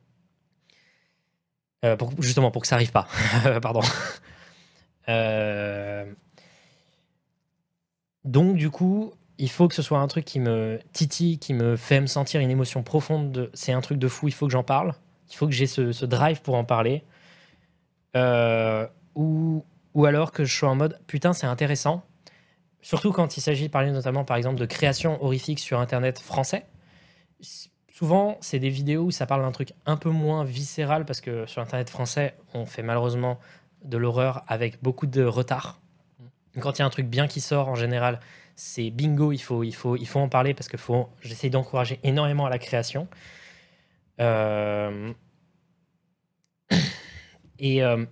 Euh, pour- Justement, pour que ça arrive pas. Pardon. Euh, Donc, du coup, il faut que ce soit un truc qui me titille, qui me fait me sentir une émotion profonde. De... C'est un truc de fou, il faut que j'en parle. Il faut que j'ai ce, ce drive pour en parler. Euh, ou, ou alors que je sois en mode putain, c'est intéressant, surtout quand il s'agit de parler notamment, par exemple, de création horrifique sur Internet français. Souvent, c'est des vidéos où ça parle d'un truc un peu moins viscéral parce que sur Internet français, on fait malheureusement de l'horreur avec beaucoup de retard. Quand il y a un truc bien qui sort, en général, c'est bingo, il faut, il faut, il faut en parler parce que faut, j'essaie d'encourager énormément à la création. Euh, Et euh,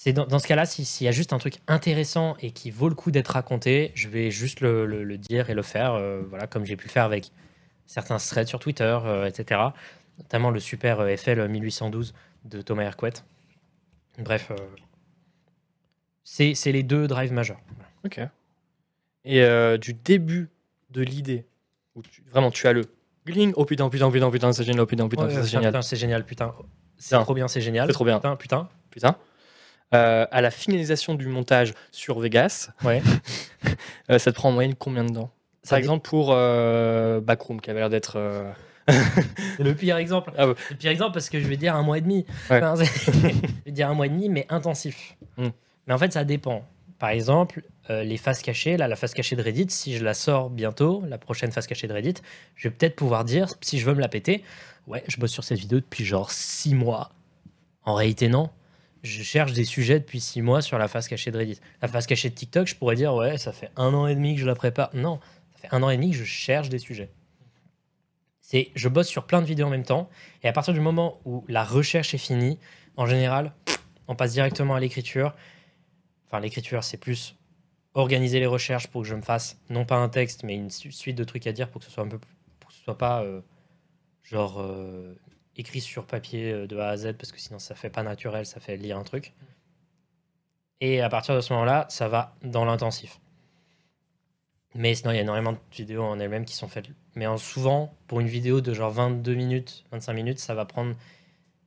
c'est dans, dans ce cas-là, si- s'il y a juste un truc intéressant et qui vaut le coup d'être raconté, je vais juste le, le- le dire et le faire, euh, voilà, comme j'ai pu le faire avec certains threads sur Twitter, euh, etc. Notamment le super euh, FL 1812 de Thomas Hercouet. Bref, c'est c'est les deux drives majeurs. Ok. Et du début de l'idée, où tu- vraiment tu as le gling, oh putain, putain, putain, putain, c'est génial, oh putain, putain, Ouais, c'est génial, putain, c'est génial, putain. C'est trop bien, c'est génial. c'est trop bien, Putain, putain. putain. Euh, à la finalisation du montage sur Vegas, Ouais. euh, ça te prend en moyenne combien de temps? Ça Par exemple pour euh, Backroom, qui avait l'air d'être. C'est le pire exemple. Ah ouais. Le pire exemple parce que je vais dire un mois et demi. Ouais. Enfin, c'est- je vais dire un mois et demi, mais intensif. Mm. Mais en fait, ça dépend. Par exemple, euh, les faces cachées, là, la face cachée de Reddit, si je la sors bientôt, la prochaine face cachée de Reddit, je vais peut-être pouvoir dire, si je veux me la péter, ouais, je bosse sur cette vidéo depuis genre six mois. En réalité, non. Je cherche des sujets depuis six mois sur la face cachée de Reddit. La face cachée de TikTok, je pourrais dire, ouais, ça fait un an et demi que je la prépare. Non, ça fait un an et demi que je cherche des sujets. C'est, je bosse sur plein de vidéos en même temps, et à partir du moment où la recherche est finie, en général, on passe directement à l'écriture. Enfin, l'écriture, c'est plus organiser les recherches pour que je me fasse non pas un texte, mais une su- suite de trucs à dire pour que ce soit un peu, pour que ce soit pas euh, genre euh, écrit sur papier euh, de A à Z, parce que sinon ça fait pas naturel, ça fait lire un truc. Et à partir de ce moment-là, ça va dans l'intensif. Mais sinon, il y a énormément de vidéos en elles-mêmes qui sont faites. Mais en- souvent, pour une vidéo de genre 22 minutes, 25 minutes, ça va prendre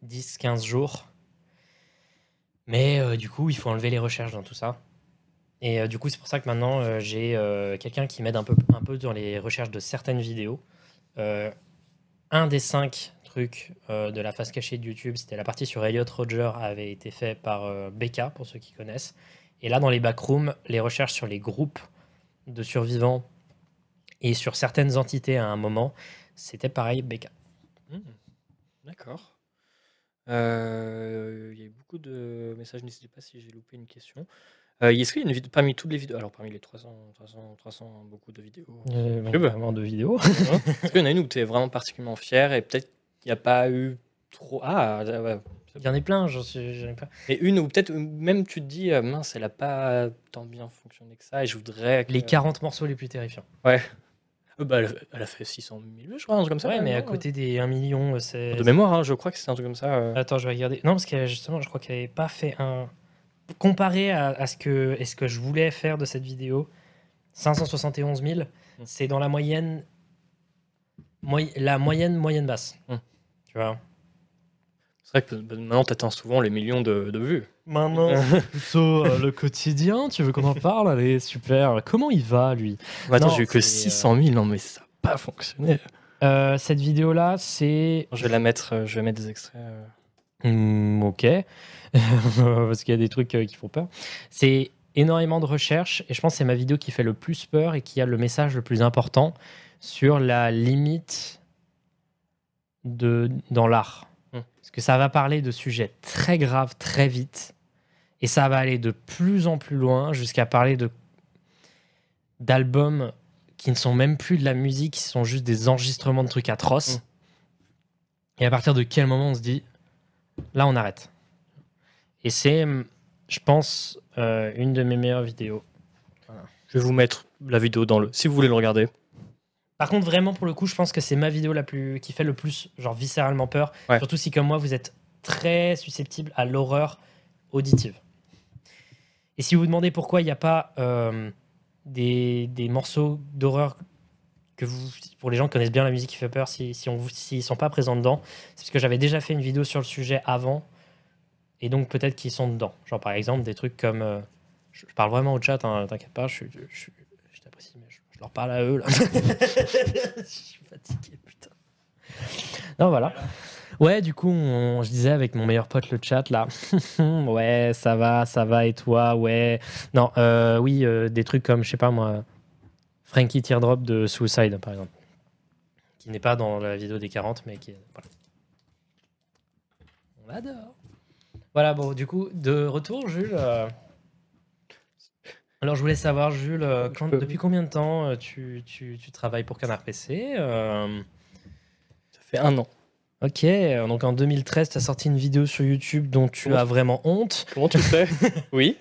10-15 jours. Mais euh, du coup, il faut enlever les recherches dans tout ça. Et euh, du coup, c'est pour ça que maintenant, euh, j'ai quelqu'un qui m'aide un peu, un peu dans les recherches de certaines vidéos. Un des cinq trucs euh, de la face cachée de YouTube, c'était la partie sur Elliot Roger, avait été fait par euh, Becca, pour ceux qui connaissent. Et là, dans les backrooms, les recherches sur les groupes de survivants et sur certaines entités à un moment, c'était pareil, Becca. Hmm, D'accord. Euh, Il y a eu beaucoup de messages, n'hésitez pas si j'ai loupé une question. Euh, Est-ce qu'il y a une vidéo parmi toutes les vidéos Alors, parmi les 300, 300, 300 beaucoup de vidéos. Euh, vraiment de vidéos. Est-ce qu'il y en a une où tu es vraiment particulièrement fier et peut-être qu'il n'y a pas eu trop. Ah, ouais. Il y en a plein, j'en ai plein. Et une où peut-être même tu te dis, euh, mince, elle a pas tant bien fonctionné que ça et je voudrais. que- Les 40 morceaux les plus terrifiants. Euh, bah, elle, a, elle a fait 600 000 vues, je crois, un truc comme ça. Ouais, mais à côté des 1 million, euh, c'est. De mémoire, hein, je crois que c'est un truc comme ça. euh. Attends, je vais regarder. Non, parce que justement, je crois qu'elle n'avait pas fait un. Comparé à, à ce, que, est ce que je voulais faire de cette vidéo, 571 000, Mm. c'est dans la moyenne. moy- la moyenne, moyenne basse. Mm. Tu vois C'est vrai que bah, maintenant, tu attends souvent les millions de, de vues. Maintenant, plutôt euh, le quotidien, tu veux qu'on en parle? Allez, super. Comment il va, lui? Attends, Non, j'ai eu que c'est, 600 000, non mais ça n'a pas fonctionné. Euh, Cette vidéo-là, c'est. Je vais la mettre, euh, je vais mettre des extraits. euh. Hmm, ok. Parce qu'il y a des trucs euh, qui font peur. C'est énormément de recherches et je pense que c'est ma vidéo qui fait le plus peur et qui a le message le plus important sur la limite de, dans l'art. Hmm. Parce que ça va parler de sujets très graves très vite et ça va aller de plus en plus loin jusqu'à parler de d'albums qui ne sont même plus de la musique, qui sont juste des enregistrements de trucs atroces. Hmm. Et à partir de quel moment on se dit là on arrête? Et c'est, je pense, euh, une de mes meilleures vidéos. Je vais vous mettre la vidéo dans le. Si vous voulez le regarder. Par contre, vraiment, pour le coup, je pense que c'est ma vidéo la plus qui fait le plus, genre, viscéralement peur. Ouais. Surtout si, comme moi, vous êtes très susceptible à l'horreur auditive. Et si vous vous demandez pourquoi il n'y a pas euh, des, des morceaux d'horreur que vous, pour les gens qui connaissent bien la musique qui fait peur, si, si on s'ils ne sont pas présents dedans, c'est parce que j'avais déjà fait une vidéo sur le sujet avant, et donc peut-être qu'ils sont dedans. Genre par exemple des trucs comme, euh, je, parle vraiment au chat, hein, t'inquiète pas, je, suis- je, je- je t'apprécie, mais je, je leur parle à eux là. je suis fatigué, putain. non, voilà. Ouais, du coup, je disais avec mon meilleur pote le chat là. ouais, ça va, ça va, et toi, ouais. Non, euh, oui, euh, des trucs comme, je sais pas moi, Frankie Teardrop de Suicide, par exemple. Qui n'est pas dans la vidéo des 40, mais qui est. Voilà. On adore. Voilà, bon, du coup, de retour, Jules. euh, Alors, je voulais savoir, Jules, euh, quand- depuis combien de temps euh, tu, tu- tu travailles pour Canard PC euh, Ça fait un an. Ok, donc en 2013, tu as sorti une vidéo sur YouTube dont tu Comment as vraiment honte. Comment tu sais Oui.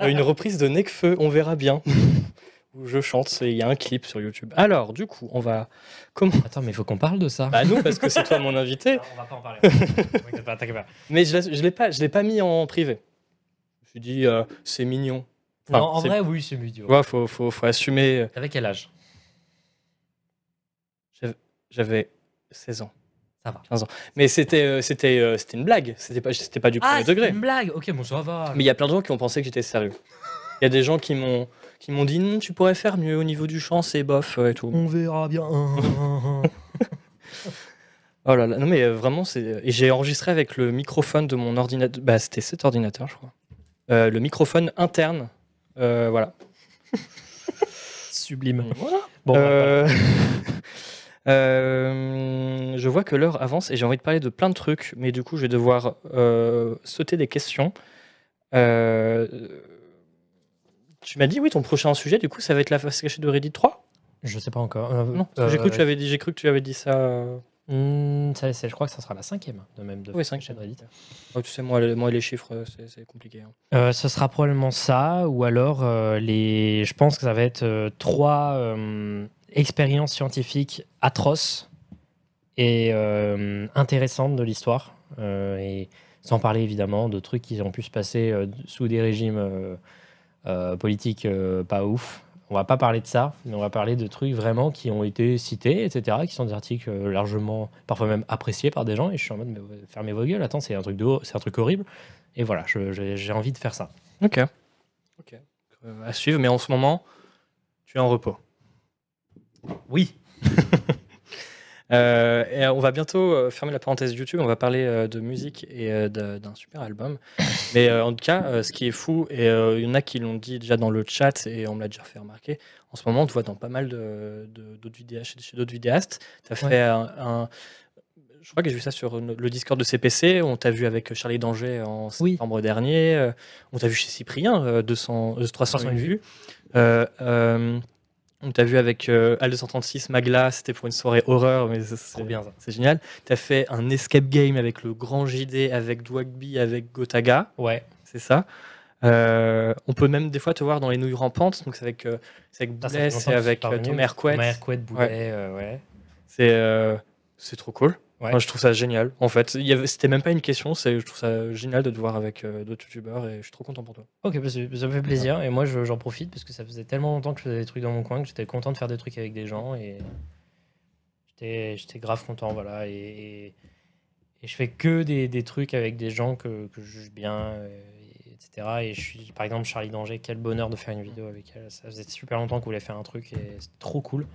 Une reprise de Necfeu, on verra bien. Où je chante, il y a un clip sur YouTube. Alors, du coup, on va. Comment Attends, mais il faut qu'on parle de ça. Bah non, parce que c'est toi mon invité. on va pas en parler. Pas, pas. Mais je ne l'ai pas, pas mis en privé. Je me suis dit, euh, c'est mignon. Enfin, non, en vrai, oui, c'est idiot. Ouais, faut, faut, faut assumer. T'avais quel âge? J'avais 16 ans. Ça va. 15 ans. Mais c'était euh, c'était euh, c'était une blague. C'était pas, c'était pas du premier Ah, degré. une blague. Ok, bon, ça va. Mais il y a plein de gens qui ont pensé que j'étais sérieux. Il y a des gens qui m'ont qui m'ont dit tu pourrais faire mieux au niveau du chant, c'est bof euh, et tout. On verra bien. Oh là là, non mais euh, vraiment c'est et j'ai enregistré avec le microphone de mon ordinateur. Bah c'était cet ordinateur, je crois. Euh, le microphone interne. Euh, voilà. Sublime. Voilà. Bon, bah, Euh, euh, je vois que l'heure avance et j'ai envie de parler de plein de trucs, mais du coup, je vais devoir euh, sauter des questions. Euh, tu m'as dit, oui, ton prochain sujet, du coup, ça va être la face cachée de Reddit 3 je sais pas encore. Euh, Non, parce que j'ai cru, que tu euh, avais dit- j'ai cru que tu avais dit ça. Ça, c'est- je crois que ça sera la cinquième de même de Oui, chaîne Reddit. oh, tu sais, moi, les- moi les chiffres, euh, c'est compliqué. hein. Euh, ce sera probablement ça, ou alors euh, les. Je pense que ça va être euh, trois expériences scientifiques atroces et intéressantes de l'histoire, et sans parler évidemment de trucs qui ont pu se passer sous des régimes politiques pas ouf. On va pas parler de ça, mais on va parler de trucs vraiment qui ont été cités, etc., qui sont des articles euh, largement, parfois même appréciés par des gens, et je suis en mode, mais fermez vos gueules, attends, c'est un truc de, c'est un truc horrible. Et voilà, j'ai envie de faire ça. Ok. Ok. Euh, à suivre, mais en ce moment, tu es en repos. Oui. Euh, et on va bientôt euh, fermer la parenthèse YouTube. On va parler euh, de musique et d'un super album. Mais en tout cas, ce qui est fou, et il y en a qui l'ont dit déjà dans le chat et on me l'a déjà fait remarquer, en ce moment, on te voit dans pas mal de- de- d'autres vidéastes, chez, chez d'autres vidéastes. Tu as fait un, un- Je crois que j'ai vu ça sur le Discord de CPC. On t'a vu avec Charlie Danger en Oui. septembre dernier. On t'a vu chez Cyprien, euh, 200, euh, 300 300 000 vues. Euh, euh, on t'a vu avec euh, Al 236 Magla, c'était pour une soirée horreur, mais c'est Trop bien c'est génial. Tu as fait un escape game avec le grand JD, avec Dwagby, avec Gotaga, Ouais. c'est ça. Euh, on peut même des fois te voir dans les nouilles rampantes, donc c'est avec, euh, avec Boulet, c'est avec euh, Tom Hercouet. Hercouet, Boulet, ouais. C'est euh, c'est trop cool. Ouais. Moi, je trouve ça génial. En fait, c'était même pas une question, c'est- je trouve ça génial de te voir avec euh, d'autres youtubeurs et je suis trop content pour toi. Ok, bah, ça me fait plaisir. Et moi, je- j'en profite parce que ça faisait tellement longtemps que je faisais des trucs dans mon coin que j'étais content de faire des trucs avec des gens et j'étais grave content. Voilà. Et, et, et je fais que des, des trucs avec des gens que, que je juge bien, euh, et- etc. Et je suis, par exemple, Charlie Danger, quel bonheur de faire une vidéo avec elle. Ça faisait super longtemps qu'on voulait faire un truc et c'est trop cool.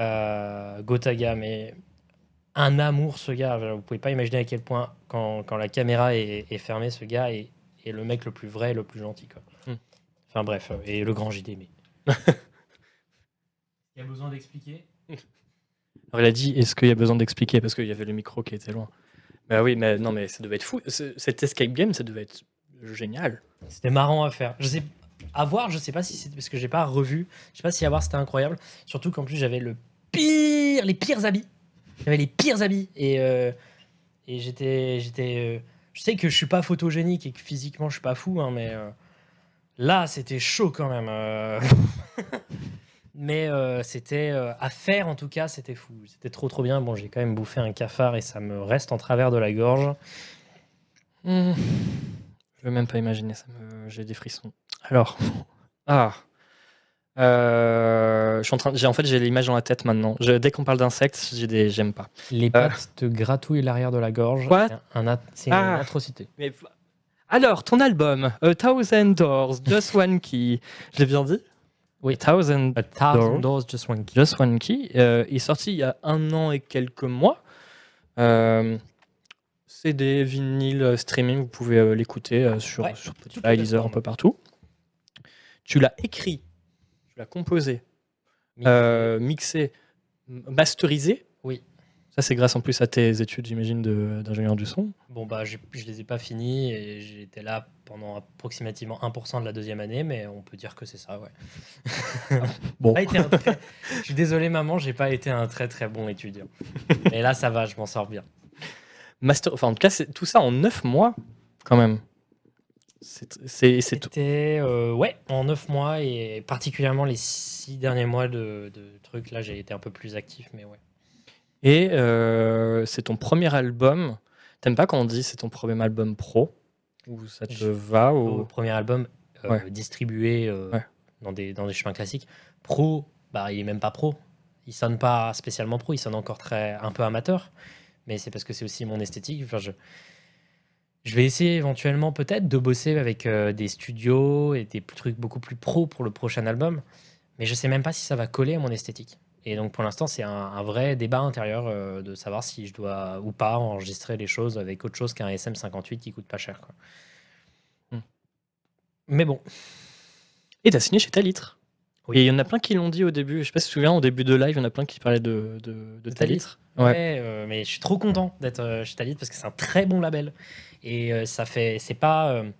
Euh, Gotaga, mais un amour ce gars. Vous pouvez pas imaginer à quel point, quand, quand la caméra est, est fermée, ce gars est, est le mec le plus vrai et le plus gentil. Quoi. Hmm. Enfin bref, euh, et le grand JD. Mais... Il y a besoin d'expliquer? Alors, il a dit est-ce qu'il y a besoin d'expliquer? Parce qu'il y avait le micro qui était loin. Bah oui, mais non, mais ça devait être fou. Ce- Cet escape game, ça devait être génial. C'était marrant à faire. Je sais, à voir, je sais pas si c'est parce que j'ai pas revu. Je sais pas si à voir c'était incroyable. Surtout qu'en plus j'avais le pire, les pires habits. J'avais les pires habits et euh, et j'étais j'étais. euh, je sais que je suis pas photogénique et que physiquement je suis pas fou, hein, mais euh, là c'était chaud quand même. mais c'était à faire en tout cas, c'était fou. C'était trop trop bien. Bon, j'ai quand même bouffé un cafard et ça me reste en travers de la gorge. Hmm. Je veux même pas imaginer, ça me... j'ai des frissons. Alors, ah, Euh, je suis en train, j'ai en fait j'ai l'image dans la tête maintenant. Je- dès qu'on parle d'insectes, j'ai des, j'aime pas. Les pattes te gratouillent l'arrière de la gorge. What C'est un C'est une Ah. atrocité. Mais alors, ton album, A Thousand Doors, Just One Key, je l'ai bien dit? Oui. Thousand A Thousand Doors. Doors, Just One Key. Just One Key. Euh, il est sorti il y a un an et quelques mois. Euh, vinyles euh, streaming, vous pouvez euh, l'écouter euh, sur, Ouais, sur Spotify, Deezer, un peu partout. Tu l'as écrit, tu l'as composé, Mixé. euh, mixé, masterisé. Oui. Ça, c'est grâce en plus à tes études, j'imagine, d'ingénieur du son. Bon, bah, je les ai pas finis et j'étais là pendant approximativement 1% de la deuxième année, mais on peut dire que c'est ça, ouais. Bon. Été un très- Je suis désolé, maman, j'ai pas été un très très bon étudiant. Mais là, ça va, je m'en sors bien. Master... Enfin, en tout cas, c'est tout ça en 9 mois, quand même. C'est tout. C'était, euh, ouais, en 9 mois et particulièrement les 6 derniers mois de, de trucs, là, j'ai été un peu plus actif, mais ouais. Et euh, c'est ton premier album. T'aimes pas quand on dit c'est ton premier album pro? Ou ça te Je- va Au ou... premier album euh, Ouais. distribué euh, Ouais. dans, des, dans des chemins classiques. Pro, bah, il est même pas pro. Il sonne pas spécialement pro, il sonne encore très un peu amateur. Mais c'est parce que c'est aussi mon esthétique. Enfin, je, je vais essayer éventuellement peut-être de bosser avec euh, des studios et des trucs beaucoup plus pro pour le prochain album. Mais je sais même pas si ça va coller à mon esthétique. Et donc pour l'instant, c'est un, un vrai débat intérieur euh, de savoir si je dois ou pas enregistrer les choses avec autre chose qu'un SM58 qui coûte pas cher. quoi. Hmm. Mais bon, Et t'as signé chez Talitre. Oui. Il y en a plein qui l'ont dit au début. Je sais pas si tu te souviens, au début de live, il y en a plein qui parlaient de, de, de. Ouais, Ouais. euh, mais je suis trop content d'être euh, chez Talit parce que c'est un très bon label. Et euh, ça fait. C'est pas. euh,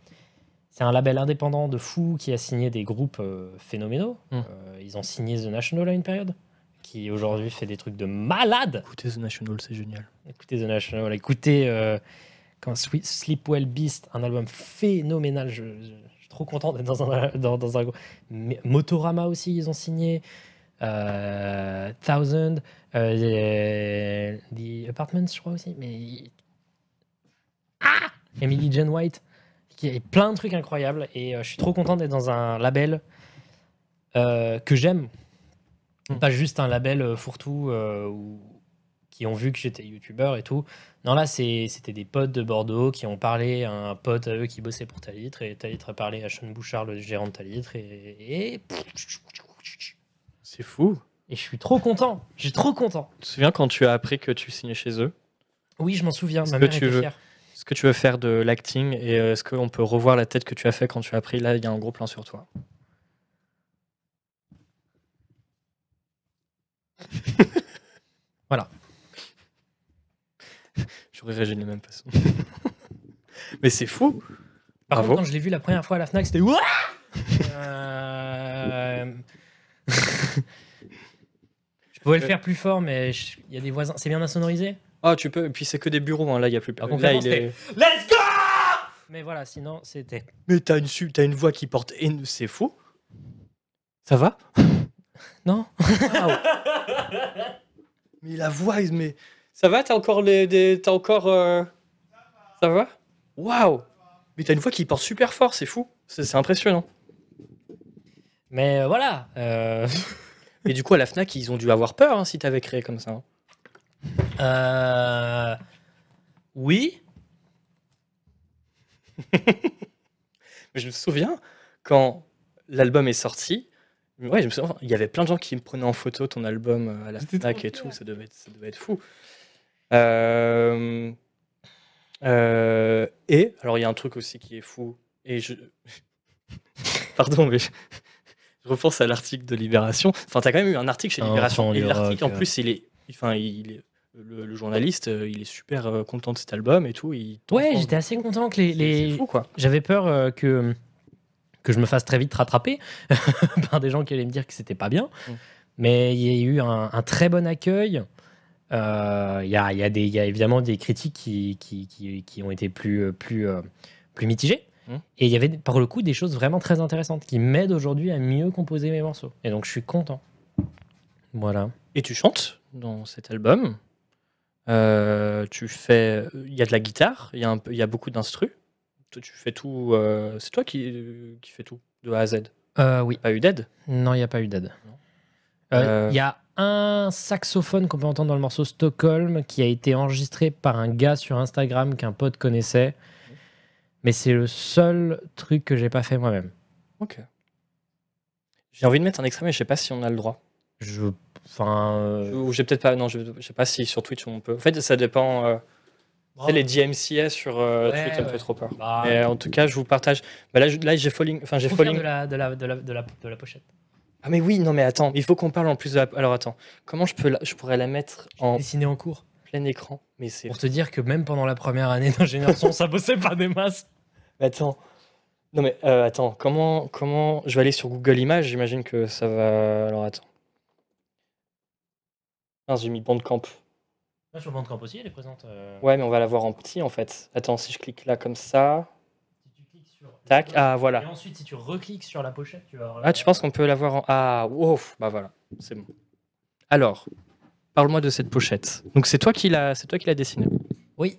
c'est un label indépendant de fou qui a signé des groupes phénoménaux. Euh, ils ont signé The National à une période, qui aujourd'hui fait des trucs de malade. Écoutez The National, c'est génial. Écoutez The National, écoutez quand Sleepwell Beast, un album phénoménal. Je suis trop content d'être dans un, dans, dans un. Mais Motorama aussi, ils ont signé. Euh, Thousand, euh, The Apartments, je crois aussi. Mais. Ah Emily Jane White. Il y a plein de trucs incroyables et euh, je suis trop content d'être dans un label euh, que j'aime. Mm. Pas juste un label euh, fourre-tout euh, où- qui ont vu que j'étais youtubeur et tout. Non, là, c'était des potes de Bordeaux qui ont parlé à un pote à eux qui bossait pour Talitre et Talitre a parlé à Sean Bouchard, le gérant de Talitre. Et, et, C'est fou. et je suis trop content. Je suis trop content. Tu te souviens quand tu as appris que tu signais chez eux? Oui, je m'en souviens. Ma que mère tu était veux- fière. Est-ce que tu veux faire de l'acting et euh, est-ce qu'on peut revoir la tête que tu as fait quand tu as appris Là, il y a un gros plan sur toi. Voilà. J'aurais réagi de la même façon. Mais c'est fou. Par Bravo. contre, quand je l'ai vu la première fois à la Fnac, c'était Ouah Euh, Je pouvais le faire plus fort, mais je- il y a des voisins. C'est bien insonorisé? Ah, tu peux. Et puis c'est que des bureaux. hein. Là, il y a plus. Alors, Là, il est... Let's go Mais voilà, sinon, c'était. Mais t'as une, su- t'as une voix qui porte. éno- C'est fou. Ça va? Non Mais la voix, il- mais ça va T'as encore les, des, t'as encore. euh, Ça va? Waouh Mais t'as une voix qui porte super fort. C'est fou. C'est c'est impressionnant. Mais euh, voilà. euh, Et du coup, à la Fnac, ils ont dû avoir peur hein, si t'avais créé comme ça. hein. euh, Oui. Mais je me souviens quand l'album est sorti. Ouais, je me souviens, il y avait plein de gens qui me prenaient en photo ton album euh, à la C'était Fnac trop et tout. Ça devait être, ça devait être fou. Euh, euh, et alors, il y a un truc aussi qui est fou. Et je. Pardon, mais je, je repense à l'article de Libération. Enfin, t'as quand même eu un article chez Enfant Libération. Et l'article, en plus, il est. Enfin, il est. Le, le journaliste, euh, il est super content de cet album et tout. Il Ouais, j'étais assez content que les. les- C'est fou, quoi. J'avais peur euh, que, que je me fasse très vite rattraper par des gens qui allaient me dire que c'était pas bien. Mm. Mais il y a eu un, un très bon accueil. Euh, Il y, a, y, a y a évidemment des critiques qui, qui, qui, qui ont été plus, euh, plus, euh, plus mitigées. Mm. Et il y avait par le coup des choses vraiment très intéressantes qui m'aident aujourd'hui à mieux composer mes morceaux. Et donc je suis content. Voilà. Et tu chantes dans cet album. Euh, tu fais, il y a de la guitare, il y a un peu, il y a beaucoup d'instrus. Tu fais tout. euh, c'est toi qui, qui fais tout de A à Z? Oui. Pas eu d'aide. Non, il n'y a pas eu d'aide. Il y a un saxophone qu'on peut entendre dans le morceau Stockholm qui a été enregistré par un gars sur Instagram qu'un pote connaissait. Mais c'est le seul truc que j'ai pas fait moi-même. Ok. J'ai envie de mettre un extrait, mais je sais pas si on a le droit. Je. Enfin. euh, Ou j'ai peut-être pas. Non, je, je sais pas si sur Twitch on peut. En fait, ça dépend. euh, tu sais, les DMCA sur euh, Ouais, Twitch, ça me ouais. fait trop peur. bah, Mais en tout cas, je vous partage. Bah là, j'ai falling. Enfin, j'ai falling. de, la, de, la, de, la, de la pochette. Ah mais oui, non mais attends, il faut qu'on parle en plus de la... Alors attends, comment je peux la... je pourrais la mettre en Dessiné en cours. plein écran? Mais c'est... Pour te dire que même pendant la première année d'ingénieur son, ça bossait pas des masses. Mais attends. Non mais euh, attends, comment comment je vais aller sur Google Images, j'imagine que ça va alors attends. Mince, j'ai mis Bandcamp. Là, sur Bandcamp aussi, elle est présente. euh, Ouais, mais on va la voir en petit en fait. Attends, si je clique là comme ça, Si tu cliques sur. Tac, ah Et voilà. ensuite, si tu recliques sur la pochette, tu vas. Ah, tu penses qu'on peut la voir en Ah, wow, bah voilà, c'est bon. Alors, parle-moi de cette pochette. Donc c'est toi qui l'as c'est toi qui l'as dessinée. Oui.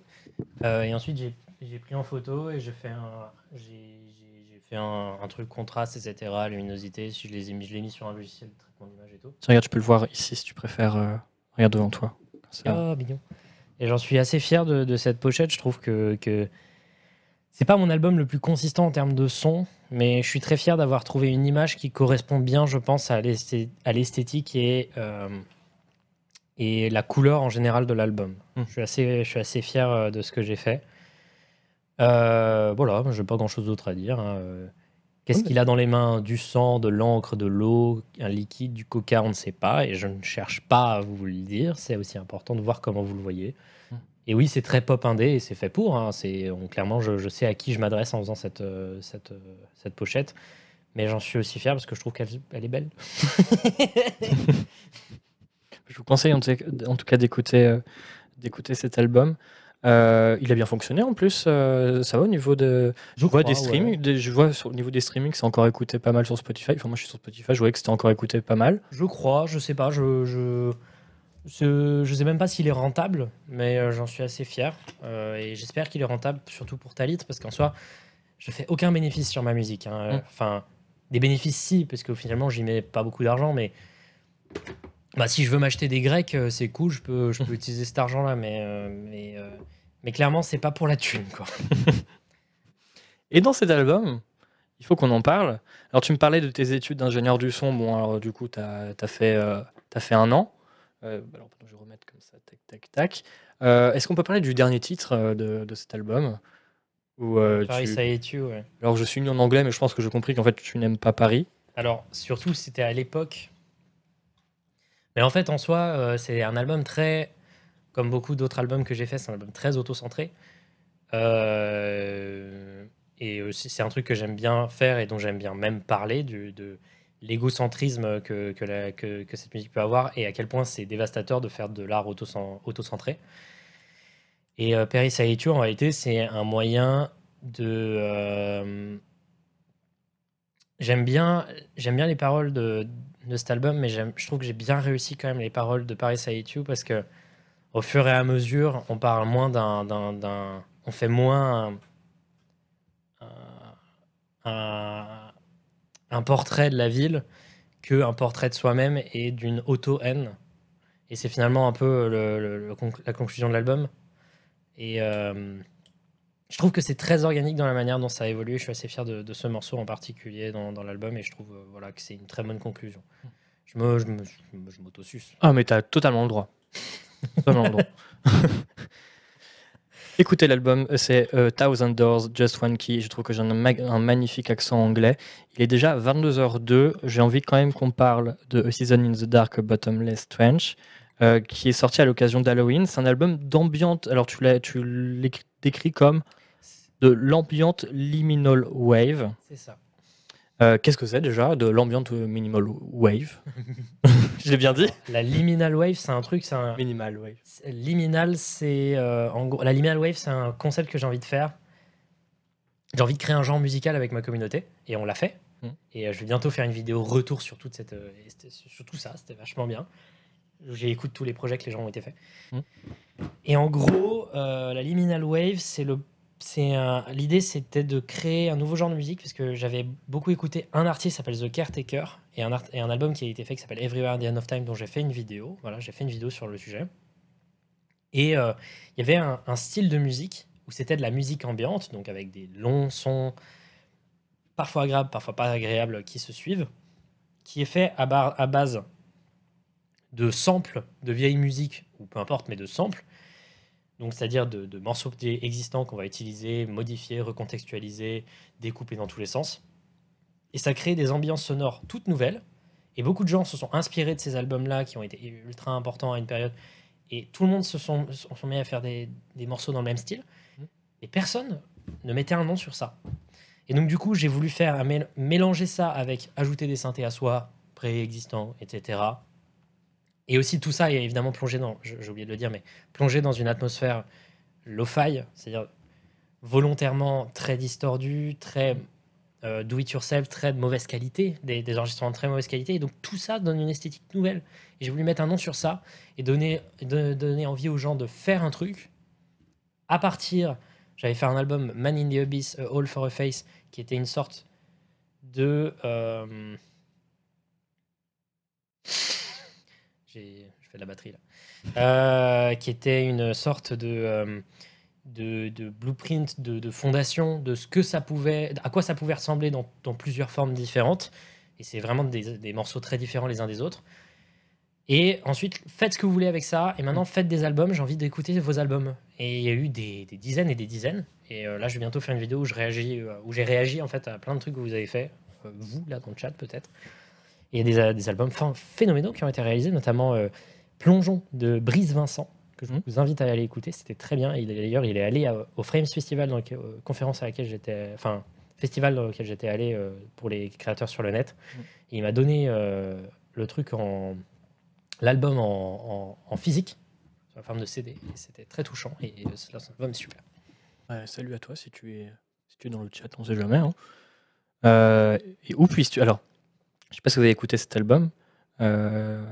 Euh, et ensuite, j'ai pris en photo et j'ai fait un. J'ai fait un, un truc contraste, etc., luminosité. Si je les ai mis, je l'ai mis sur un logiciel de traitement d'image et tout. Tiens, regarde, tu peux le voir ici si tu préfères. euh, Regarde devant toi. Ah, mignon. Et j'en suis assez fier de, de cette pochette. Je trouve que, que c'est pas mon album le plus consistant en termes de son, mais je suis très fier d'avoir trouvé une image qui correspond bien, je pense, à l'esthé- à l'esthétique et, euh, et la couleur en général de l'album. Hmm. Je, suis assez, je suis assez fier euh, de ce que j'ai fait. Euh, voilà, je n'ai pas grand chose d'autre à dire. hein. Qu'est-ce qu'il a dans les mains? Du sang, de l'encre, de l'eau, un liquide, du coca, on ne sait pas. Et je ne cherche pas à vous le dire. C'est aussi important de voir comment vous le voyez. Et oui, c'est très pop indé et c'est fait pour. hein. C'est on- clairement, je, je sais à qui je m'adresse en faisant cette, euh, cette, euh, cette pochette. Mais j'en suis aussi fier parce que je trouve qu'elle elle est belle. Je vous conseille en tout en tout cas d'écouter euh, d'écouter cet album. Euh, il a bien fonctionné en plus. euh, ça va au niveau de. Je vois des streamings. des- je vois sur, au niveau des streamings, c'est encore écouté pas mal sur Spotify. Enfin, moi, je suis sur Spotify. Je voyais que c'était encore écouté pas mal. Je crois, je sais pas, je je je, je sais même pas s'il est rentable, mais euh, j'en suis assez fier Euh, et j'espère qu'il est rentable surtout pour Talit parce qu'en soi, je fais aucun bénéfice sur ma musique. hein. Euh, Mm. Enfin, des bénéfices si, parce que finalement j'y mets pas beaucoup d'argent, mais bah, si je veux m'acheter des grecs, euh, c'est cool, je peux je peux utiliser cet argent-là, mais euh, mais euh, mais clairement c'est pas pour la thune quoi. Et dans cet album, il faut qu'on en parle. Alors, tu me parlais de tes études d'ingénieur du son. Bon, alors, du coup, tu as, euh, fait un an. Euh, alors, pardon, je vais remettre comme ça, tac, tac, tac. Euh, Est-ce qu'on peut parler du dernier titre euh, de, de cet album? Où, Paris, tu- ça y est, tu ouais. Alors, je suis mis en anglais, mais je pense que j'ai compris qu'en fait, tu n'aimes pas Paris. Alors, surtout, c'était à l'époque. Mais en fait, en soi, c'est un album très. Comme beaucoup d'autres albums que j'ai fait, c'est un album très auto-centré. Et aussi, c'est un truc que j'aime bien faire et dont j'aime bien même parler, du, de l'égocentrisme que, que, cette musique peut avoir et à quel point c'est dévastateur de faire de l'art auto-cen- auto-centré. Et euh, Paris Saïtur, en réalité, c'est un moyen de. euh, J'aime bien, bien les paroles de, de cet album, mais je trouve que j'ai bien réussi quand même les paroles de Paris You parce que au fur et à mesure, on parle moins d'un, on fait moins un portrait de la ville que un portrait de soi-même et d'une auto-haine. Et c'est finalement un peu le- le- le conc- la conclusion de l'album. Et euh, je trouve que c'est très organique dans la manière dont ça a évolué. Je suis assez fier de, de ce morceau en particulier dans, dans l'album et je trouve euh, voilà, que c'est une très bonne conclusion. Je me, je me- je me- je m'autosuce. Ah, mais t'as totalement le droit. totalement le droit. Écoutez l'album, euh, c'est euh, Thousand Doors, Just One Key. Je trouve que j'ai un, ma- un magnifique accent anglais. Il est déjà 22h02. J'ai envie quand même qu'on parle de A Season in the Dark, Bottomless Trench, euh, qui est sorti à l'occasion d'Halloween. C'est un album d'ambiante. Alors, tu l'as comme de l'ambiante liminal wave. C'est ça. Euh, Qu'est-ce que c'est déjà de l'ambiante minimal wave Je l'ai bien dit La liminal wave, c'est un truc, c'est un, Minimal wave. liminal, c'est euh, en gros, la liminal wave, c'est un concept que j'ai envie de faire. J'ai envie de créer un genre musical avec ma communauté et on l'a fait. Mm. Et euh, je vais bientôt faire une vidéo retour sur toute cette, euh, sur tout ça. C'était vachement bien. J'ai écouté tous les projets que les gens ont été faits. Mm. Et en gros, euh, la liminal wave, c'est le c'est l'idée c'était de créer un nouveau genre de musique parce que j'avais beaucoup écouté un artiste qui s'appelle The Caretaker et un, et un album qui a été fait qui s'appelle Everywhere the End of Time dont j'ai fait une vidéo voilà j'ai fait une vidéo sur le sujet et euh, il y avait un, style de musique où c'était de la musique ambiante donc avec des longs sons parfois agréables parfois pas agréables qui se suivent qui est fait à, à base de samples de vieilles musiques, ou peu importe, mais de samples. Donc, c'est-à-dire de, de morceaux existants qu'on va utiliser, modifier, recontextualiser, découper dans tous les sens. Et ça crée des ambiances sonores toutes nouvelles. Et beaucoup de gens se sont inspirés de ces albums-là qui ont été ultra importants à une période. Et tout le monde se sont, se sont mis à faire des, des morceaux dans le même style. Mhm. Et personne ne mettait un nom sur ça. Et donc, du coup, j'ai voulu faire un mélanger ça avec ajouter des synthés à soi, préexistants, etc. Et aussi, tout ça est évidemment plongé dans, j'ai oublié de le dire, mais plongé dans une atmosphère lo-fi, c'est-à-dire volontairement très distordue, très euh, do-it-yourself, très de mauvaise qualité, des, enregistrements de très mauvaise qualité. Et donc, tout ça donne une esthétique nouvelle. Et j'ai voulu mettre un nom sur ça et donner, donner envie aux gens de faire un truc à partir. J'avais fait un album Man in the Abyss, A All for a Face, qui était une sorte de. euh, Je fais de la batterie là. Euh, qui était une sorte de, euh, blueprint, de, fondation de ce que ça pouvait, à quoi ça pouvait ressembler dans, plusieurs formes différentes. Et c'est vraiment des, morceaux très différents les uns des autres. Et ensuite, faites ce que vous voulez avec ça. Et maintenant, faites des albums. J'ai envie d'écouter vos albums. Et il y a eu des, dizaines et des dizaines. Et euh, là, je vais bientôt faire une vidéo où j'ai réagi en fait à plein de trucs que vous avez fait, vous là dans le chat peut-être. Et il y a des, euh, des albums ph- phénoménaux qui ont été réalisés, notamment euh, Plongeon de Brice Vincent, que je Mhm. vous invite à aller écouter. C'était très bien. Et il- D'ailleurs, il est allé à- au Frames Festival, dans lequel- euh, conférence à laquelle j'étais, enfin festival dans lequel j'étais allé euh, pour les créateurs sur le net. Et il m'a donné le truc en l'album en, en- en physique sous la forme de CD. Et C'était très touchant. Et euh, c'est album super. Ouais, salut à toi si tu es, si tu es dans le chat, on sait jamais. hein. Euh, et où puisses-tu. Alors, je sais pas si vous avez écouté cet album, euh,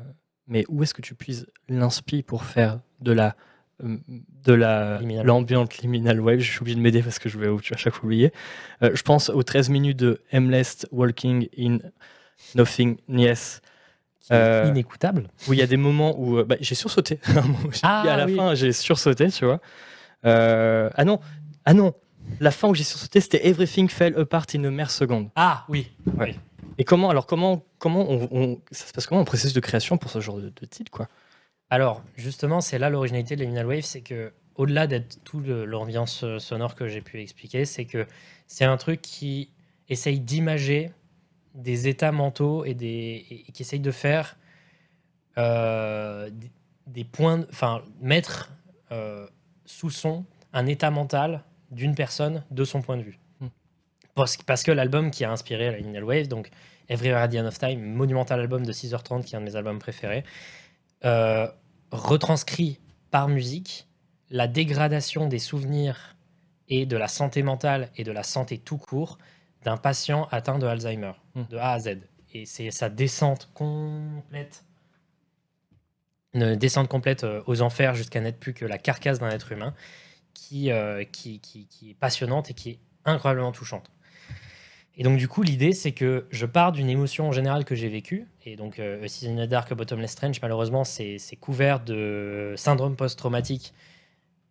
mais où est-ce que tu puises l'inspi pour faire de la. euh, de la Liminal. l'ambiance liminal wave, je suis obligé de m'aider parce que je vais à chaque fois oublier. Euh, je pense aux 13 minutes de Aimless Walking in Nothingness, Qui est Euh, inécoutable. où il y a des moments où bah, j'ai sursauté. Ah, à la oui. fin, j'ai sursauté, tu vois. Euh, ah non, ah non, la fin où j'ai sursauté, c'était Everything Fell Apart in a mere second. Ah oui. Ouais. oui. Et comment, alors comment, comment ça se passe comment en processus de création pour ce genre de, titre, quoi? Alors, justement, c'est là l'originalité de Liminal Wave, c'est que au-delà d'être tout l'ambiance euh, sonore que j'ai pu expliquer, c'est que c'est un truc qui essaye d'imager des états mentaux et, qui essaye de faire euh, des points, enfin, mettre euh, sous son un état mental d'une personne de son point de vue. Parce, parce que l'album qui a inspiré la Liminal Wave, donc Everywhere at the End of Time, monumental album de 6h30 qui est un de mes albums préférés, euh, retranscrit par musique la dégradation des souvenirs et de la santé mentale et de la santé tout court d'un patient atteint de Alzheimer, Hmm. de A à Z. Et c'est sa descente complète, une descente complète euh, aux enfers jusqu'à n'être plus que la carcasse d'un être humain qui, euh, qui, qui, qui est passionnante et qui est incroyablement touchante. Et donc, du coup, l'idée, c'est que je pars d'une émotion générale que j'ai vécue. Et donc, euh, A Season Dark, Bottomless Trench, malheureusement, c'est couvert de syndrome post-traumatique,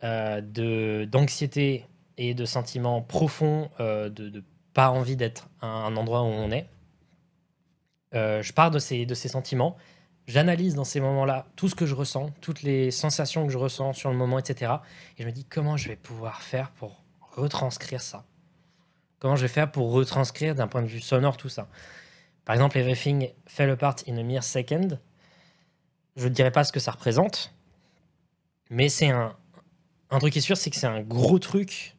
euh, d'anxiété et de sentiments profonds euh, de, de pas envie d'être à un endroit où on est. Euh, je pars de ces, de ces sentiments. J'analyse dans ces moments-là tout ce que je ressens, toutes les sensations que je ressens sur le moment, etc. Et je me dis comment je vais pouvoir faire pour retranscrire ça? Comment je vais faire pour retranscrire d'un point de vue sonore tout ça Par exemple, Everything Fell Apart in a Mere Second. Je ne dirais pas ce que ça représente, mais c'est un, un truc qui est sûr, c'est que c'est un gros truc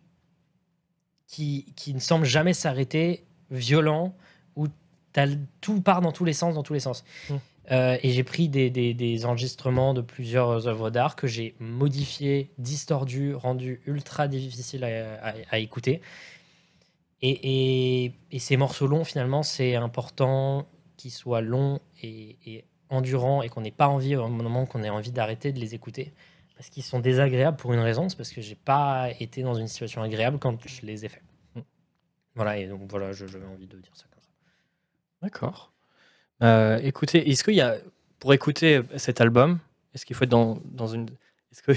qui, qui ne semble jamais s'arrêter, violent, où tout part dans tous les sens, dans tous les sens. Mm. Euh, et j'ai pris des, des- des enregistrements de plusieurs œuvres d'art que j'ai modifiés, distordus, rendus ultra difficiles à, à- à écouter. Et, et- et ces morceaux longs, finalement, c'est important qu'ils soient longs et, et endurants et qu'on n'ait pas envie, au moment qu'on ait envie d'arrêter de les écouter. Parce qu'ils sont désagréables pour une raison, c'est parce que j'ai pas été dans une situation agréable quand je les ai faits. Mm. Voilà, et donc voilà, je- j'avais envie de dire ça comme ça. D'accord. Euh, écoutez, est-ce qu'il y a, pour écouter cet album, est-ce qu'il faut être dans, dans une. Est-ce que.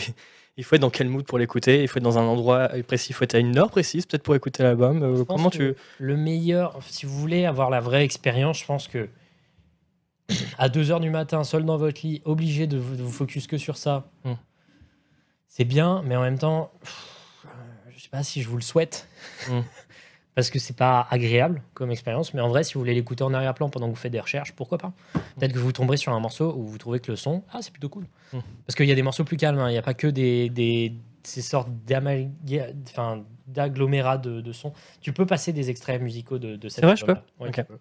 Il faut être dans quel mood pour l'écouter? Il faut être dans un endroit précis, il faut être à une heure précise peut-être pour écouter l'album. Euh, comment tu. Le meilleur, si vous voulez avoir la vraie expérience, je pense que à 2h du matin, seul dans votre lit, obligé de vous, de vous focus que sur ça, Mm. c'est bien, mais en même temps, pff, euh, je sais pas si je vous le souhaite. Mm. Parce que c'est pas agréable comme expérience, mais en vrai, si vous voulez l'écouter en arrière-plan pendant que vous faites des recherches, pourquoi pas? Peut-être que vous tomberez sur un morceau où vous trouvez que le son, ah, c'est plutôt cool. Mm. Parce qu'il y a des morceaux plus calmes, hein, il n'y a pas que des, des ces sortes d'agglomérats de, de sons. Tu peux passer des extraits musicaux de, de cette vrai, je. Ouais, peux.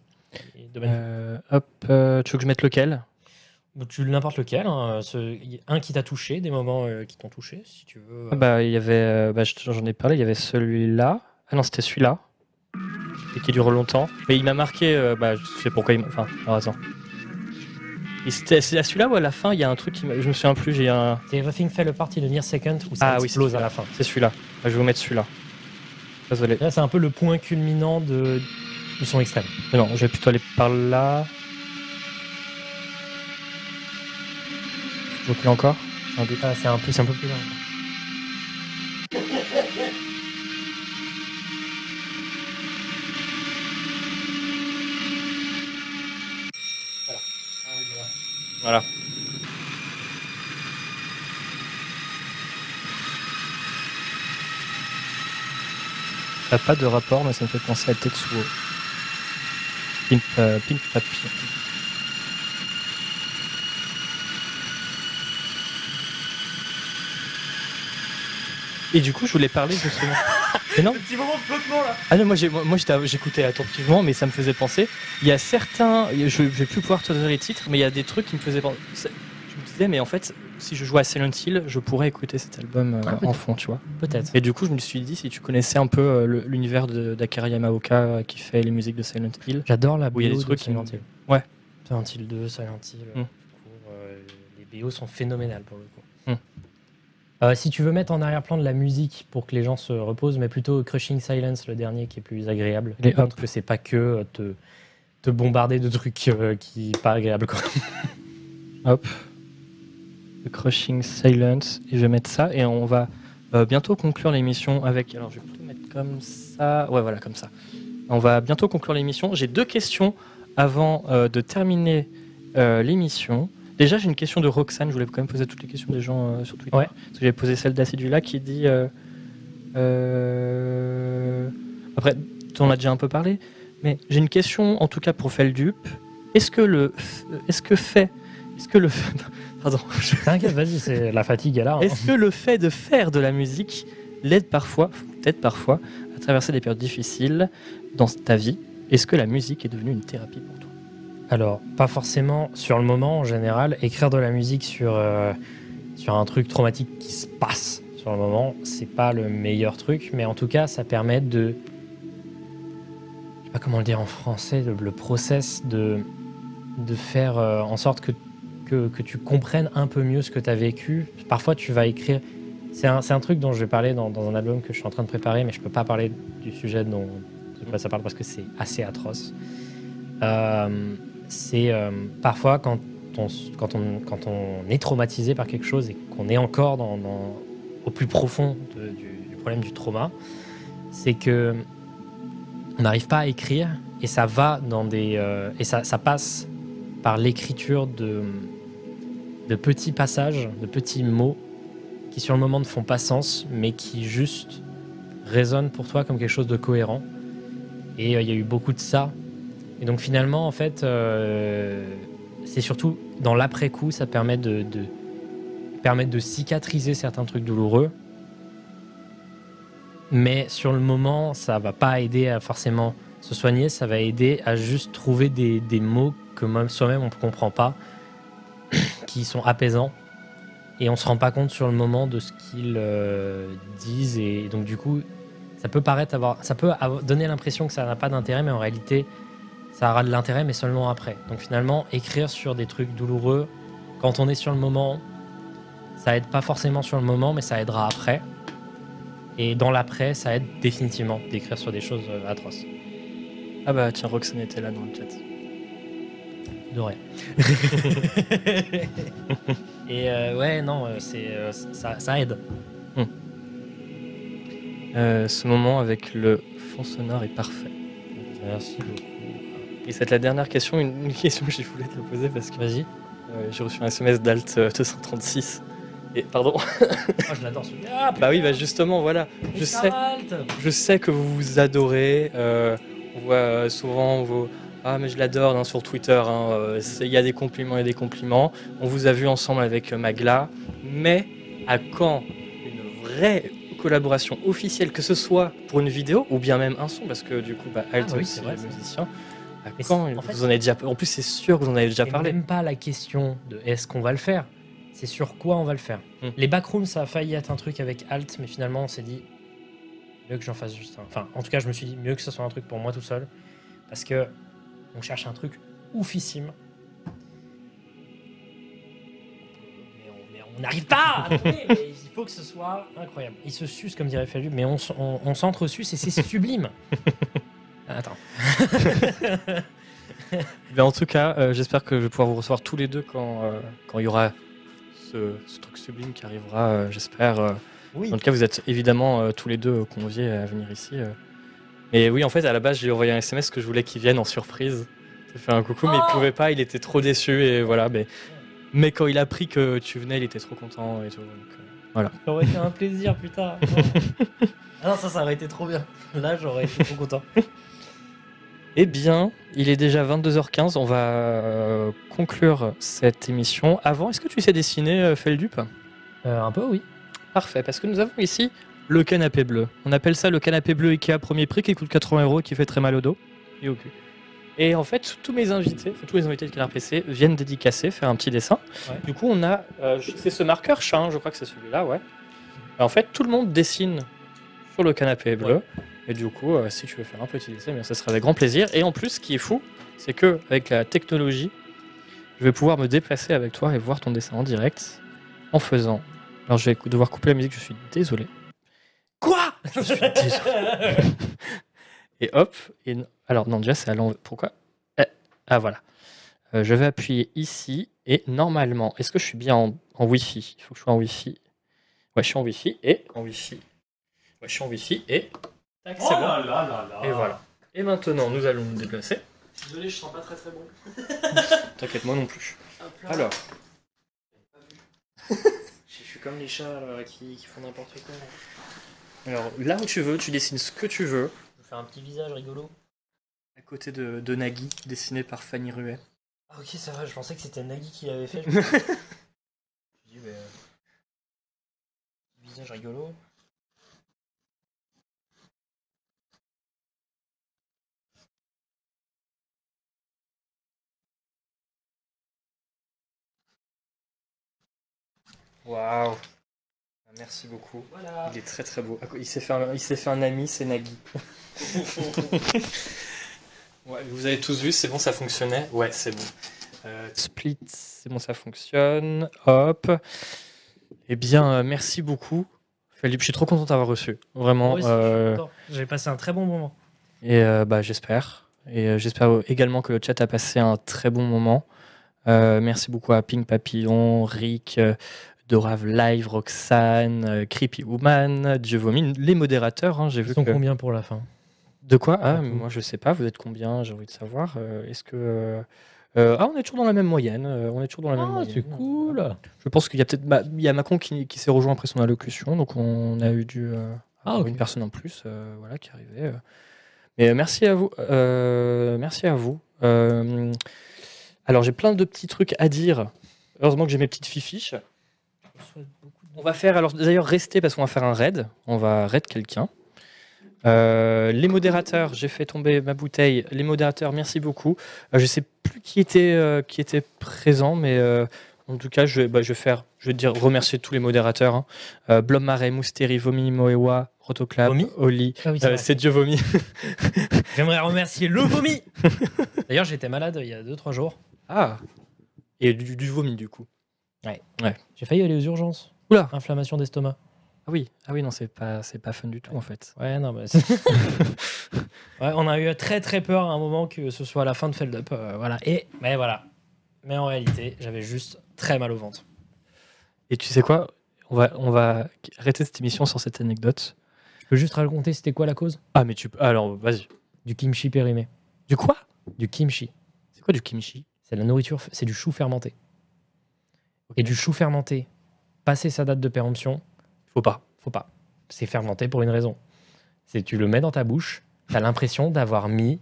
Domaine Euh, hop, euh, tu veux que je mette lequel? Tu n'importe lequel, hein, ce- un qui t'a touché, des moments euh, qui t'ont touché, si tu veux. Ah Bah, il y avait, bah, je- j'en ai parlé, il y avait celui-là. Ah non, c'était celui-là. Et qui dure longtemps. Mais il m'a marqué, euh, bah, je sais pourquoi il m'a. Enfin, alors attends. C'est à celui-là où à la fin, il y a un truc qui m'a. Je me souviens plus, j'ai un. C'est Everything Fell Apart in a Near Second où ça Ah oui, explose à la fin. C'est celui-là. Bah, je vais vous mettre celui-là. Désolé. Là, c'est un peu le point culminant de, du son extrême. Mais non, je vais plutôt aller par là. Je recule encore. Ah, c'est un peu, c'est un peu plus loin. Voilà. Ça n'a pas de rapport, mais ça me fait penser à Tetsuo. Pink, euh, Pink Papi. Et du coup, je voulais parler justement. Mais non, Petit moment de flottement là. ah non, moi, j'écoutais attentivement, mais ça me faisait penser. Il y a certains, je, je vais plus pouvoir te donner les titres, mais il y a des trucs qui me faisaient penser. Je me disais, mais en fait, si je jouais à Silent Hill, je pourrais écouter cet album euh, Ah, en fond, tu vois. Peut-être. Et du coup, je me suis dit, si tu connaissais un peu euh, le- l'univers de- d'Akira Yamaoka euh, qui fait les musiques de Silent Hill, J'adore la BO il y a des de trucs qui Silent Hill. Ouais. Silent Hill 2, Silent Hill. Mm. euh, les BO sont phénoménales pour le coup. Mm. Euh, si tu veux mettre en arrière-plan de la musique pour que les gens se reposent, mais plutôt Crushing Silence, le dernier qui est plus agréable. Les montre que c'est pas que euh, te, te bombarder de trucs euh, qui pas agréables. Quoi. hop, The Crushing Silence, et je vais mettre ça, et on va euh, bientôt conclure l'émission avec. Alors, je vais plutôt mettre comme ça. Ouais, voilà, comme ça. On va bientôt conclure l'émission. J'ai deux questions avant de terminer l'émission. Déjà, j'ai une question de Roxane. Je voulais quand même poser toutes les questions des gens euh, sur Twitter. Ouais. Parce que j'ai posé celle d'Acidula qui dit. euh, euh, Après, on en a déjà un peu parlé, mais j'ai une question en tout cas pour Feldup. Est-ce que le. Est-ce que fait. Est-ce que le. Pardon. T'inquiète, vas-y, c'est la fatigue là. hein. Est-ce que le fait de faire de la musique l'aide parfois, peut-être parfois, à traverser des périodes difficiles dans ta vie? Est-ce que la musique est devenue une thérapie pour toi? Alors, pas forcément sur le moment en général. Écrire de la musique sur, euh, sur un truc traumatique qui se passe sur le moment, c'est pas le meilleur truc, mais en tout cas, ça permet de. Je sais pas comment le dire en français, le, process de, faire euh, en sorte que, que, tu comprennes un peu mieux ce que tu as vécu. Parfois, tu vas écrire. C'est un, un truc dont je vais parler dans, un album que je suis en train de préparer, mais je peux pas parler du sujet dont ça parle parce que c'est assez atroce. Euh, c'est euh, parfois quand on, quand, on, quand on est traumatisé par quelque chose et qu'on est encore dans, au plus profond du problème du trauma, c'est que on n'arrive pas à écrire et ça va dans des euh, et ça, ça passe par l'écriture de, de petits passages, de petits mots qui sur le moment ne font pas sens, mais qui juste résonnent pour toi comme quelque chose de cohérent. Et euh, il y a eu beaucoup de ça et donc finalement, en fait, euh, c'est surtout dans l'après-coup, ça permet de, permettre de cicatriser certains trucs douloureux. Mais sur le moment, ça va pas aider à forcément se soigner, ça va aider à juste trouver des, des mots que même soi-même on ne comprend pas, qui sont apaisants. Et on se rend pas compte sur le moment de ce qu'ils euh, disent. Et donc du coup, ça peut paraître avoir, ça peut donner l'impression que ça n'a pas d'intérêt, mais en réalité, ça aura de l'intérêt, mais seulement après. Donc finalement, écrire sur des trucs douloureux, quand on est sur le moment, ça aide pas forcément sur le moment, mais ça aidera après. Et dans l'après, ça aide définitivement d'écrire sur des choses euh, atroces. Ah bah tiens, Roxane était là dans le chat. Doré. Et euh, ouais, non, euh, c'est euh, ça, ça aide. Euh, ce moment avec le fond sonore est parfait. Merci beaucoup. Et c'est la dernière question, une, une question que j'ai voulu te poser parce que Vas-y. euh, j'ai reçu un SMS d'Alt euh, 236. Et pardon. Oh, je l'adore celui-là. bah oui, bah justement, voilà. Je sais, je sais que vous vous adorez. euh, on voit euh, souvent vos ah mais je l'adore hein, sur Twitter. hein, euh, c'est- Il y a des compliments et des compliments. On vous a vu ensemble avec euh, Magla. Mais à quand une vraie collaboration officielle, que ce soit pour une vidéo ou bien même un son, parce que du coup, bah, Alt Ah oui, aussi c'est vrai, est ça. musicien. À Mais quand c'est- en fait- vous en avez déjà En plus, c'est sûr que vous en avez déjà C'est parlé. même pas la question de est-ce qu'on va le faire. C'est sur quoi on va le faire. Hmm. Les backrooms, ça a failli être un truc avec Alt, mais finalement, on s'est dit mieux que j'en fasse juste un. Enfin, en tout cas, je me suis dit mieux que ce soit un truc pour moi tout seul. Parce que on cherche un truc oufissime. Mais on- n'arrive pas à trouver, mais Il faut que ce soit incroyable. Il se suce, comme dirait Fallu, mais on, s- on, on s'entresuce et c'est sublime. Attends. Ben, en tout cas, euh, j'espère que je vais pouvoir vous recevoir tous les deux quand euh, quand il y aura ce, ce truc sublime qui arrivera. euh, j'espère. euh. Oui. En tout cas, vous êtes évidemment euh, tous les deux conviés à venir ici. euh. Et oui, en fait, à la base, j'ai envoyé un SMS que je voulais qu'il vienne en surprise. J'ai fait un coucou, mais il Oh pouvait pas. Il était trop déçu et voilà. Mais mais quand il a appris que tu venais, il était trop content et tout. donc, euh. Ça aurait été un plaisir, putain. Non. ah non, ça, ça aurait été trop bien. Là, j'aurais été trop content. Eh bien, il est déjà 22h15. On va euh, conclure cette émission. Avant, est-ce que tu sais dessiner euh, Feldup? Euh, un peu, oui. Parfait, parce que nous avons ici le canapé bleu. On appelle ça le canapé bleu Ikea premier prix qui coûte 80 euros et qui fait très mal au dos et au cul. Et en fait, tous mes invités, tous les invités de Canard PC viennent dédicacer, faire un petit dessin. Ouais. Du coup, on a, euh, c'est ce marqueur chat, hein, je crois que c'est celui-là, ouais. En fait, tout le monde dessine sur le canapé bleu. Et du coup, euh, si tu veux faire un petit dessin, eh bien, ça sera avec grand plaisir. Et en plus, ce qui est fou, c'est que avec la technologie, je vais pouvoir me déplacer avec toi et voir ton dessin en direct en faisant. Alors, je vais devoir couper la musique, je suis désolé. Quoi? Je suis désolé. Et hop. Et alors, non, déjà, c'est à l'envers. Pourquoi? Eh, Ah, voilà. Euh, je vais appuyer ici. Et normalement, est-ce que je suis bien en, en Wi-Fi? Il faut que je sois en Wi-Fi. Ouais, je suis en Wi-fi. Et en Wi-fi. Ouais, je suis en Wi-Fi. Et. Tac, c'est bon. là là là. Et voilà. Et maintenant, nous allons nous déplacer. Désolé, je sens pas très très bon. T'inquiète, moi non plus. Alors. Je suis comme les chats là, qui, qui font n'importe quoi. Alors, là où tu veux, tu dessines ce que tu veux. Je vais faire un petit visage rigolo. À côté de, de Nagui, dessiné par Fanny Ruet. Ah, ok, ça va, je pensais que c'était Nagui qui l'avait fait. Je me suis dit, mais, euh, Visage rigolo. Waouh Merci beaucoup. Voilà. Il est très très beau. Ah, Il s'est fait, un- il s'est fait un ami, c'est Nagui. ouais, vous avez tous vu, c'est bon, ça fonctionnait? Ouais, c'est bon. Euh, split, c'est bon, ça fonctionne. Hop. Eh bien, euh, merci beaucoup. Philippe, je suis trop content d'avoir reçu. Vraiment. Euh. J'ai passé un très bon moment. et euh, bah, j'espère. Et euh, j'espère également que le chat a passé un très bon moment. Euh, merci beaucoup à Pink Papillon, Rick, euh, Dorave Live, Roxane, euh, Creepy Woman, Dieu Vomi, les modérateurs. hein, J'ai vu Ils sont que... combien pour la fin? De quoi? Ah, moi je sais pas. Vous êtes combien? J'ai envie de savoir. Euh, Est-ce que euh, ah, on est toujours dans la même moyenne. euh, on est toujours dans la même Ah, moyenne. c'est cool Je pense qu'il y a peut-être bah, il y a Macron qui, qui s'est rejoint après son allocution, donc on a eu euh, Ah, une personne en plus, voilà, qui arrivait. Mais merci à vous, merci à vous. Alors j'ai plein de petits trucs à dire. Heureusement que j'ai mes petites fiches. On va faire alors d'ailleurs rester parce qu'on va faire un raid. On va raid quelqu'un. Euh, les modérateurs, j'ai fait tomber ma bouteille. Les modérateurs, merci beaucoup. Euh, je sais plus qui était euh, qui était présent, mais euh, en tout cas, je vais, bah, je vais faire, je vais dire remercier tous les modérateurs. Hein. Euh, Blom Marais, Mousteri, Vomi, Moewa, Rotoclap, Vomi Oli. Ah oui, c'est Euh, Dieu Vomi. J'aimerais remercier le vomi D'ailleurs, j'étais malade il y a 2-3 jours. ah. Et du, du vomi du coup. J'ai failli aller aux urgences. Oula. Inflammation d'estomac. Ah oui, ah oui non, c'est pas c'est pas fun du tout en fait. Ouais, non, mais. c'est- ouais, on a eu très très peur à un moment que ce soit la fin de Feld Up. euh, voilà. Et, mais voilà. Mais en réalité, j'avais juste très mal au ventre. Et tu sais quoi? On va on va arrêter cette émission sur cette anecdote. Je peux juste raconter c'était quoi la cause? Ah mais tu peux alors vas-y. Du kimchi périmé. Du quoi? Du kimchi. C'est quoi du kimchi? C'est la nourriture, c'est du chou fermenté. Et du chou fermenté, passé sa date de péremption, Faut pas. faut pas. C'est fermenté pour une raison. C'est tu le mets dans ta bouche, t'as l'impression d'avoir mis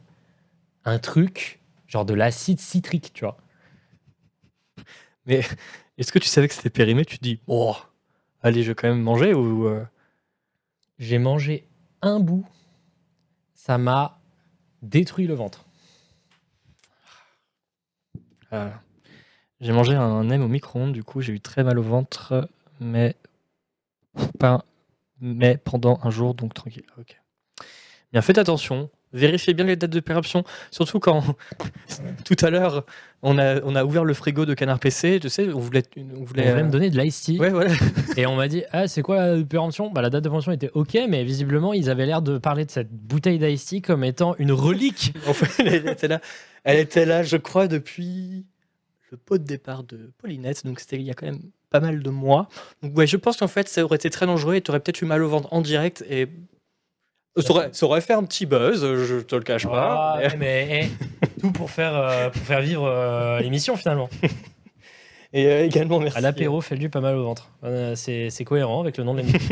un truc, genre de l'acide citrique, tu vois. Mais est-ce que tu savais que c'était périmé? Tu te dis, oh, allez, je vais quand même manger ou. euh, J'ai mangé un bout, ça m'a détruit le ventre. euh, J'ai mangé un nem au micro-ondes, du coup, j'ai eu très mal au ventre, mais pas. Mais pendant un jour, donc tranquille. Ok. Bien, faites attention. Vérifiez bien les dates de péremption, surtout quand tout à l'heure on a, on a ouvert le frigo de Canard PC. Tu sais, on voulait, on On voulait. me donner de l'ice tea Ouais, voilà. et on m'a dit ah c'est quoi la péremption? Bah, la date de péremption était ok mais visiblement ils avaient l'air de parler de cette bouteille d'ice tea comme étant une relique En fait, elle était là, elle était là, je crois, depuis le pot de départ de Paulinette. Donc c'était il y a quand même pas mal de mois. Donc ouais, je pense qu'en fait, ça aurait été très dangereux et tu aurais peut-être eu mal au ventre en direct et ça aurait, ça aurait fait un petit buzz, je te le cache pas. Ah, mais- eh, tout pour faire, euh, pour faire vivre euh, l'émission finalement. Et euh, également, merci. À l'apéro, fait du pas mal au ventre. Euh, c'est c'est cohérent avec le nom de l'émission.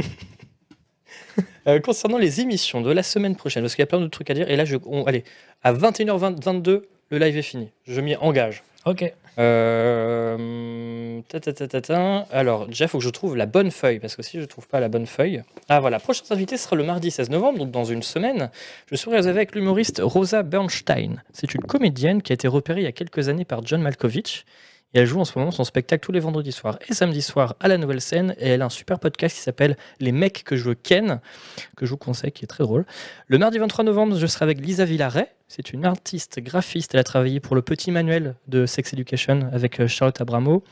Euh, concernant les émissions de la semaine prochaine, parce qu'il y a plein de trucs à dire. Et là, je, on- allez, à 21h22, le live est fini. Je m'y engage. ok. Euh. Alors, déjà, il faut que je trouve la bonne feuille, parce que si je ne trouve pas la bonne feuille. Ah, voilà, prochain invité sera le mardi 16 novembre, donc dans une semaine. Je serai avec l'humoriste Rosa Bernstein. C'est une comédienne qui a été repérée il y a quelques années par John Malkovich. Et elle joue en ce moment son spectacle tous les vendredis soirs et samedi soirs à la Nouvelle Scène. Et elle a un super podcast qui s'appelle Les mecs que je ken, que je vous conseille, qui est très drôle. Le mardi 23 novembre, je serai avec Lisa Villaret. C'est une artiste graphiste. Elle a travaillé pour le petit manuel de Sex Education avec euh, Charlotte Abramo.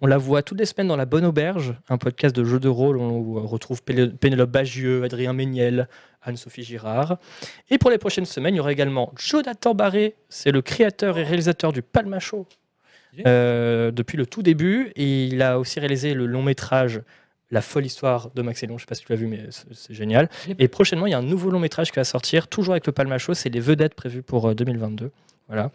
On la voit toutes les semaines dans La Bonne Auberge, un podcast de jeux de rôle où on retrouve Péné- Pénélope Bagieux, Adrien Méniel, Anne-Sophie Girard. Et pour les prochaines semaines, il y aura également Jonathan Barré, c'est le créateur et réalisateur du Palma Show euh, depuis le tout début. Et il a aussi réalisé le long métrage La folle histoire de Max et Léon. Je ne sais pas si tu l'as vu, mais c'est génial. Et prochainement, il y a un nouveau long métrage qui va sortir, toujours avec le Palma Show. C'est les vedettes prévues pour euh, 2022. Voilà.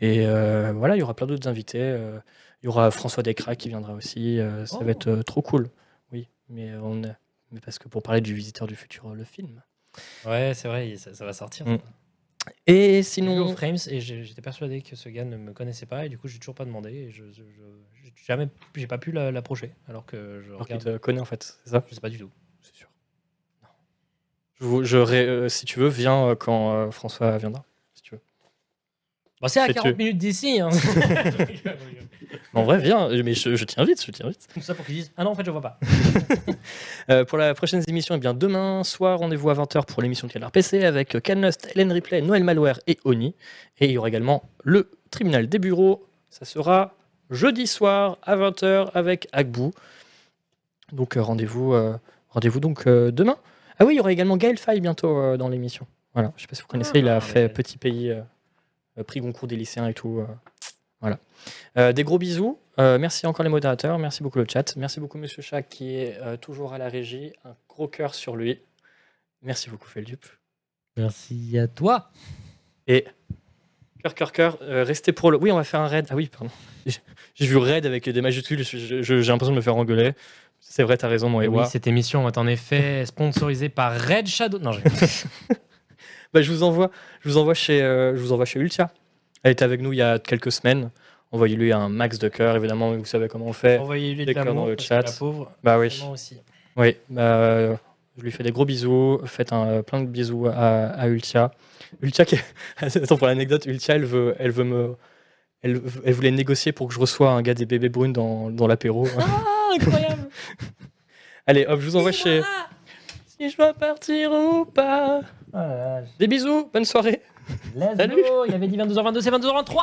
Et euh, voilà, il y aura plein d'autres invités. euh, il y aura François Descraques qui viendra aussi. euh, ça Oh. va être euh, trop cool. Oui, mais, on a- mais parce que pour parler du Visiteur du futur, euh, le film. Ouais, c'est vrai, ça, ça va sortir. Mm. Et Sinon, Frames et j'étais persuadé que ce gars ne me connaissait pas et du coup j'ai toujours pas demandé et je, je, jamais j'ai pas pu la- l'approcher alors que je alors qu'il regarde. te connaît en fait, c'est ça? Je sais pas du tout. C'est sûr. Je, euh, si tu veux, viens euh, quand euh, François viendra. Si tu veux. Bon, c'est à C'est 40 tu- minutes d'ici. Hein. En vrai, viens, mais je, je tiens vite, je tiens vite. Tout ça pour qu'ils disent ah non en fait je vois pas. Euh, pour la prochaine émission, eh bien, demain soir, rendez-vous à 20h pour l'émission de Canard PC avec euh, Canlust, Hélène Ripley, Noël Malware et Oni. Et il y aura également le tribunal des bureaux. Ça sera jeudi soir à 20h avec Agbou. Donc euh, rendez-vous euh, rendez-vous donc euh, demain. Ah oui, il y aura également Gaël Faye bientôt euh, dans l'émission. Voilà, je sais pas si vous connaissez, il a Ah, fait ouais. Petit Pays, euh, euh, prix Goncourt des lycéens et tout. Voilà. Euh, des gros bisous. Euh, merci encore les modérateurs. Merci beaucoup le chat. Merci beaucoup Monsieur Chat qui est euh, toujours à la régie. Un gros cœur sur lui. Merci beaucoup Feldup. Merci à toi. Et cœur, cœur, cœur. restez pour le. Oui, on va faire un raid. Ah oui, pardon. J'ai- vu raid avec des majuscules. J'ai l'impression de me faire engueuler. C'est vrai, t'as raison, mon Oui, cette émission est en effet sponsorisée par Red Shadow. Non, je... Bah, je vous envoie, je vous envoie chez, je vous envoie chez Ultia. Elle était avec nous il y a quelques semaines. Envoyez-lui un max de cœur, évidemment. Vous savez comment on fait. envoyez-lui Des de cœurs l'amour dans le chat. la pauvre. Bah oui. aussi. Oui, bah, je lui fais des gros bisous. Faites un, euh, plein de bisous à, à Ultia. Ultia, qui... attends pour l'anecdote, Ultia, elle veut, elle veut me, elle, elle voulait négocier pour que je reçoive un gars des bébés brunes dans, dans l'apéro. Ah incroyable. Allez, hop, je vous envoie chez. Si je dois partir ou pas. Des bisous, bonne soirée. Let's Salut. go Il avait dit 22h22, c'est 22h23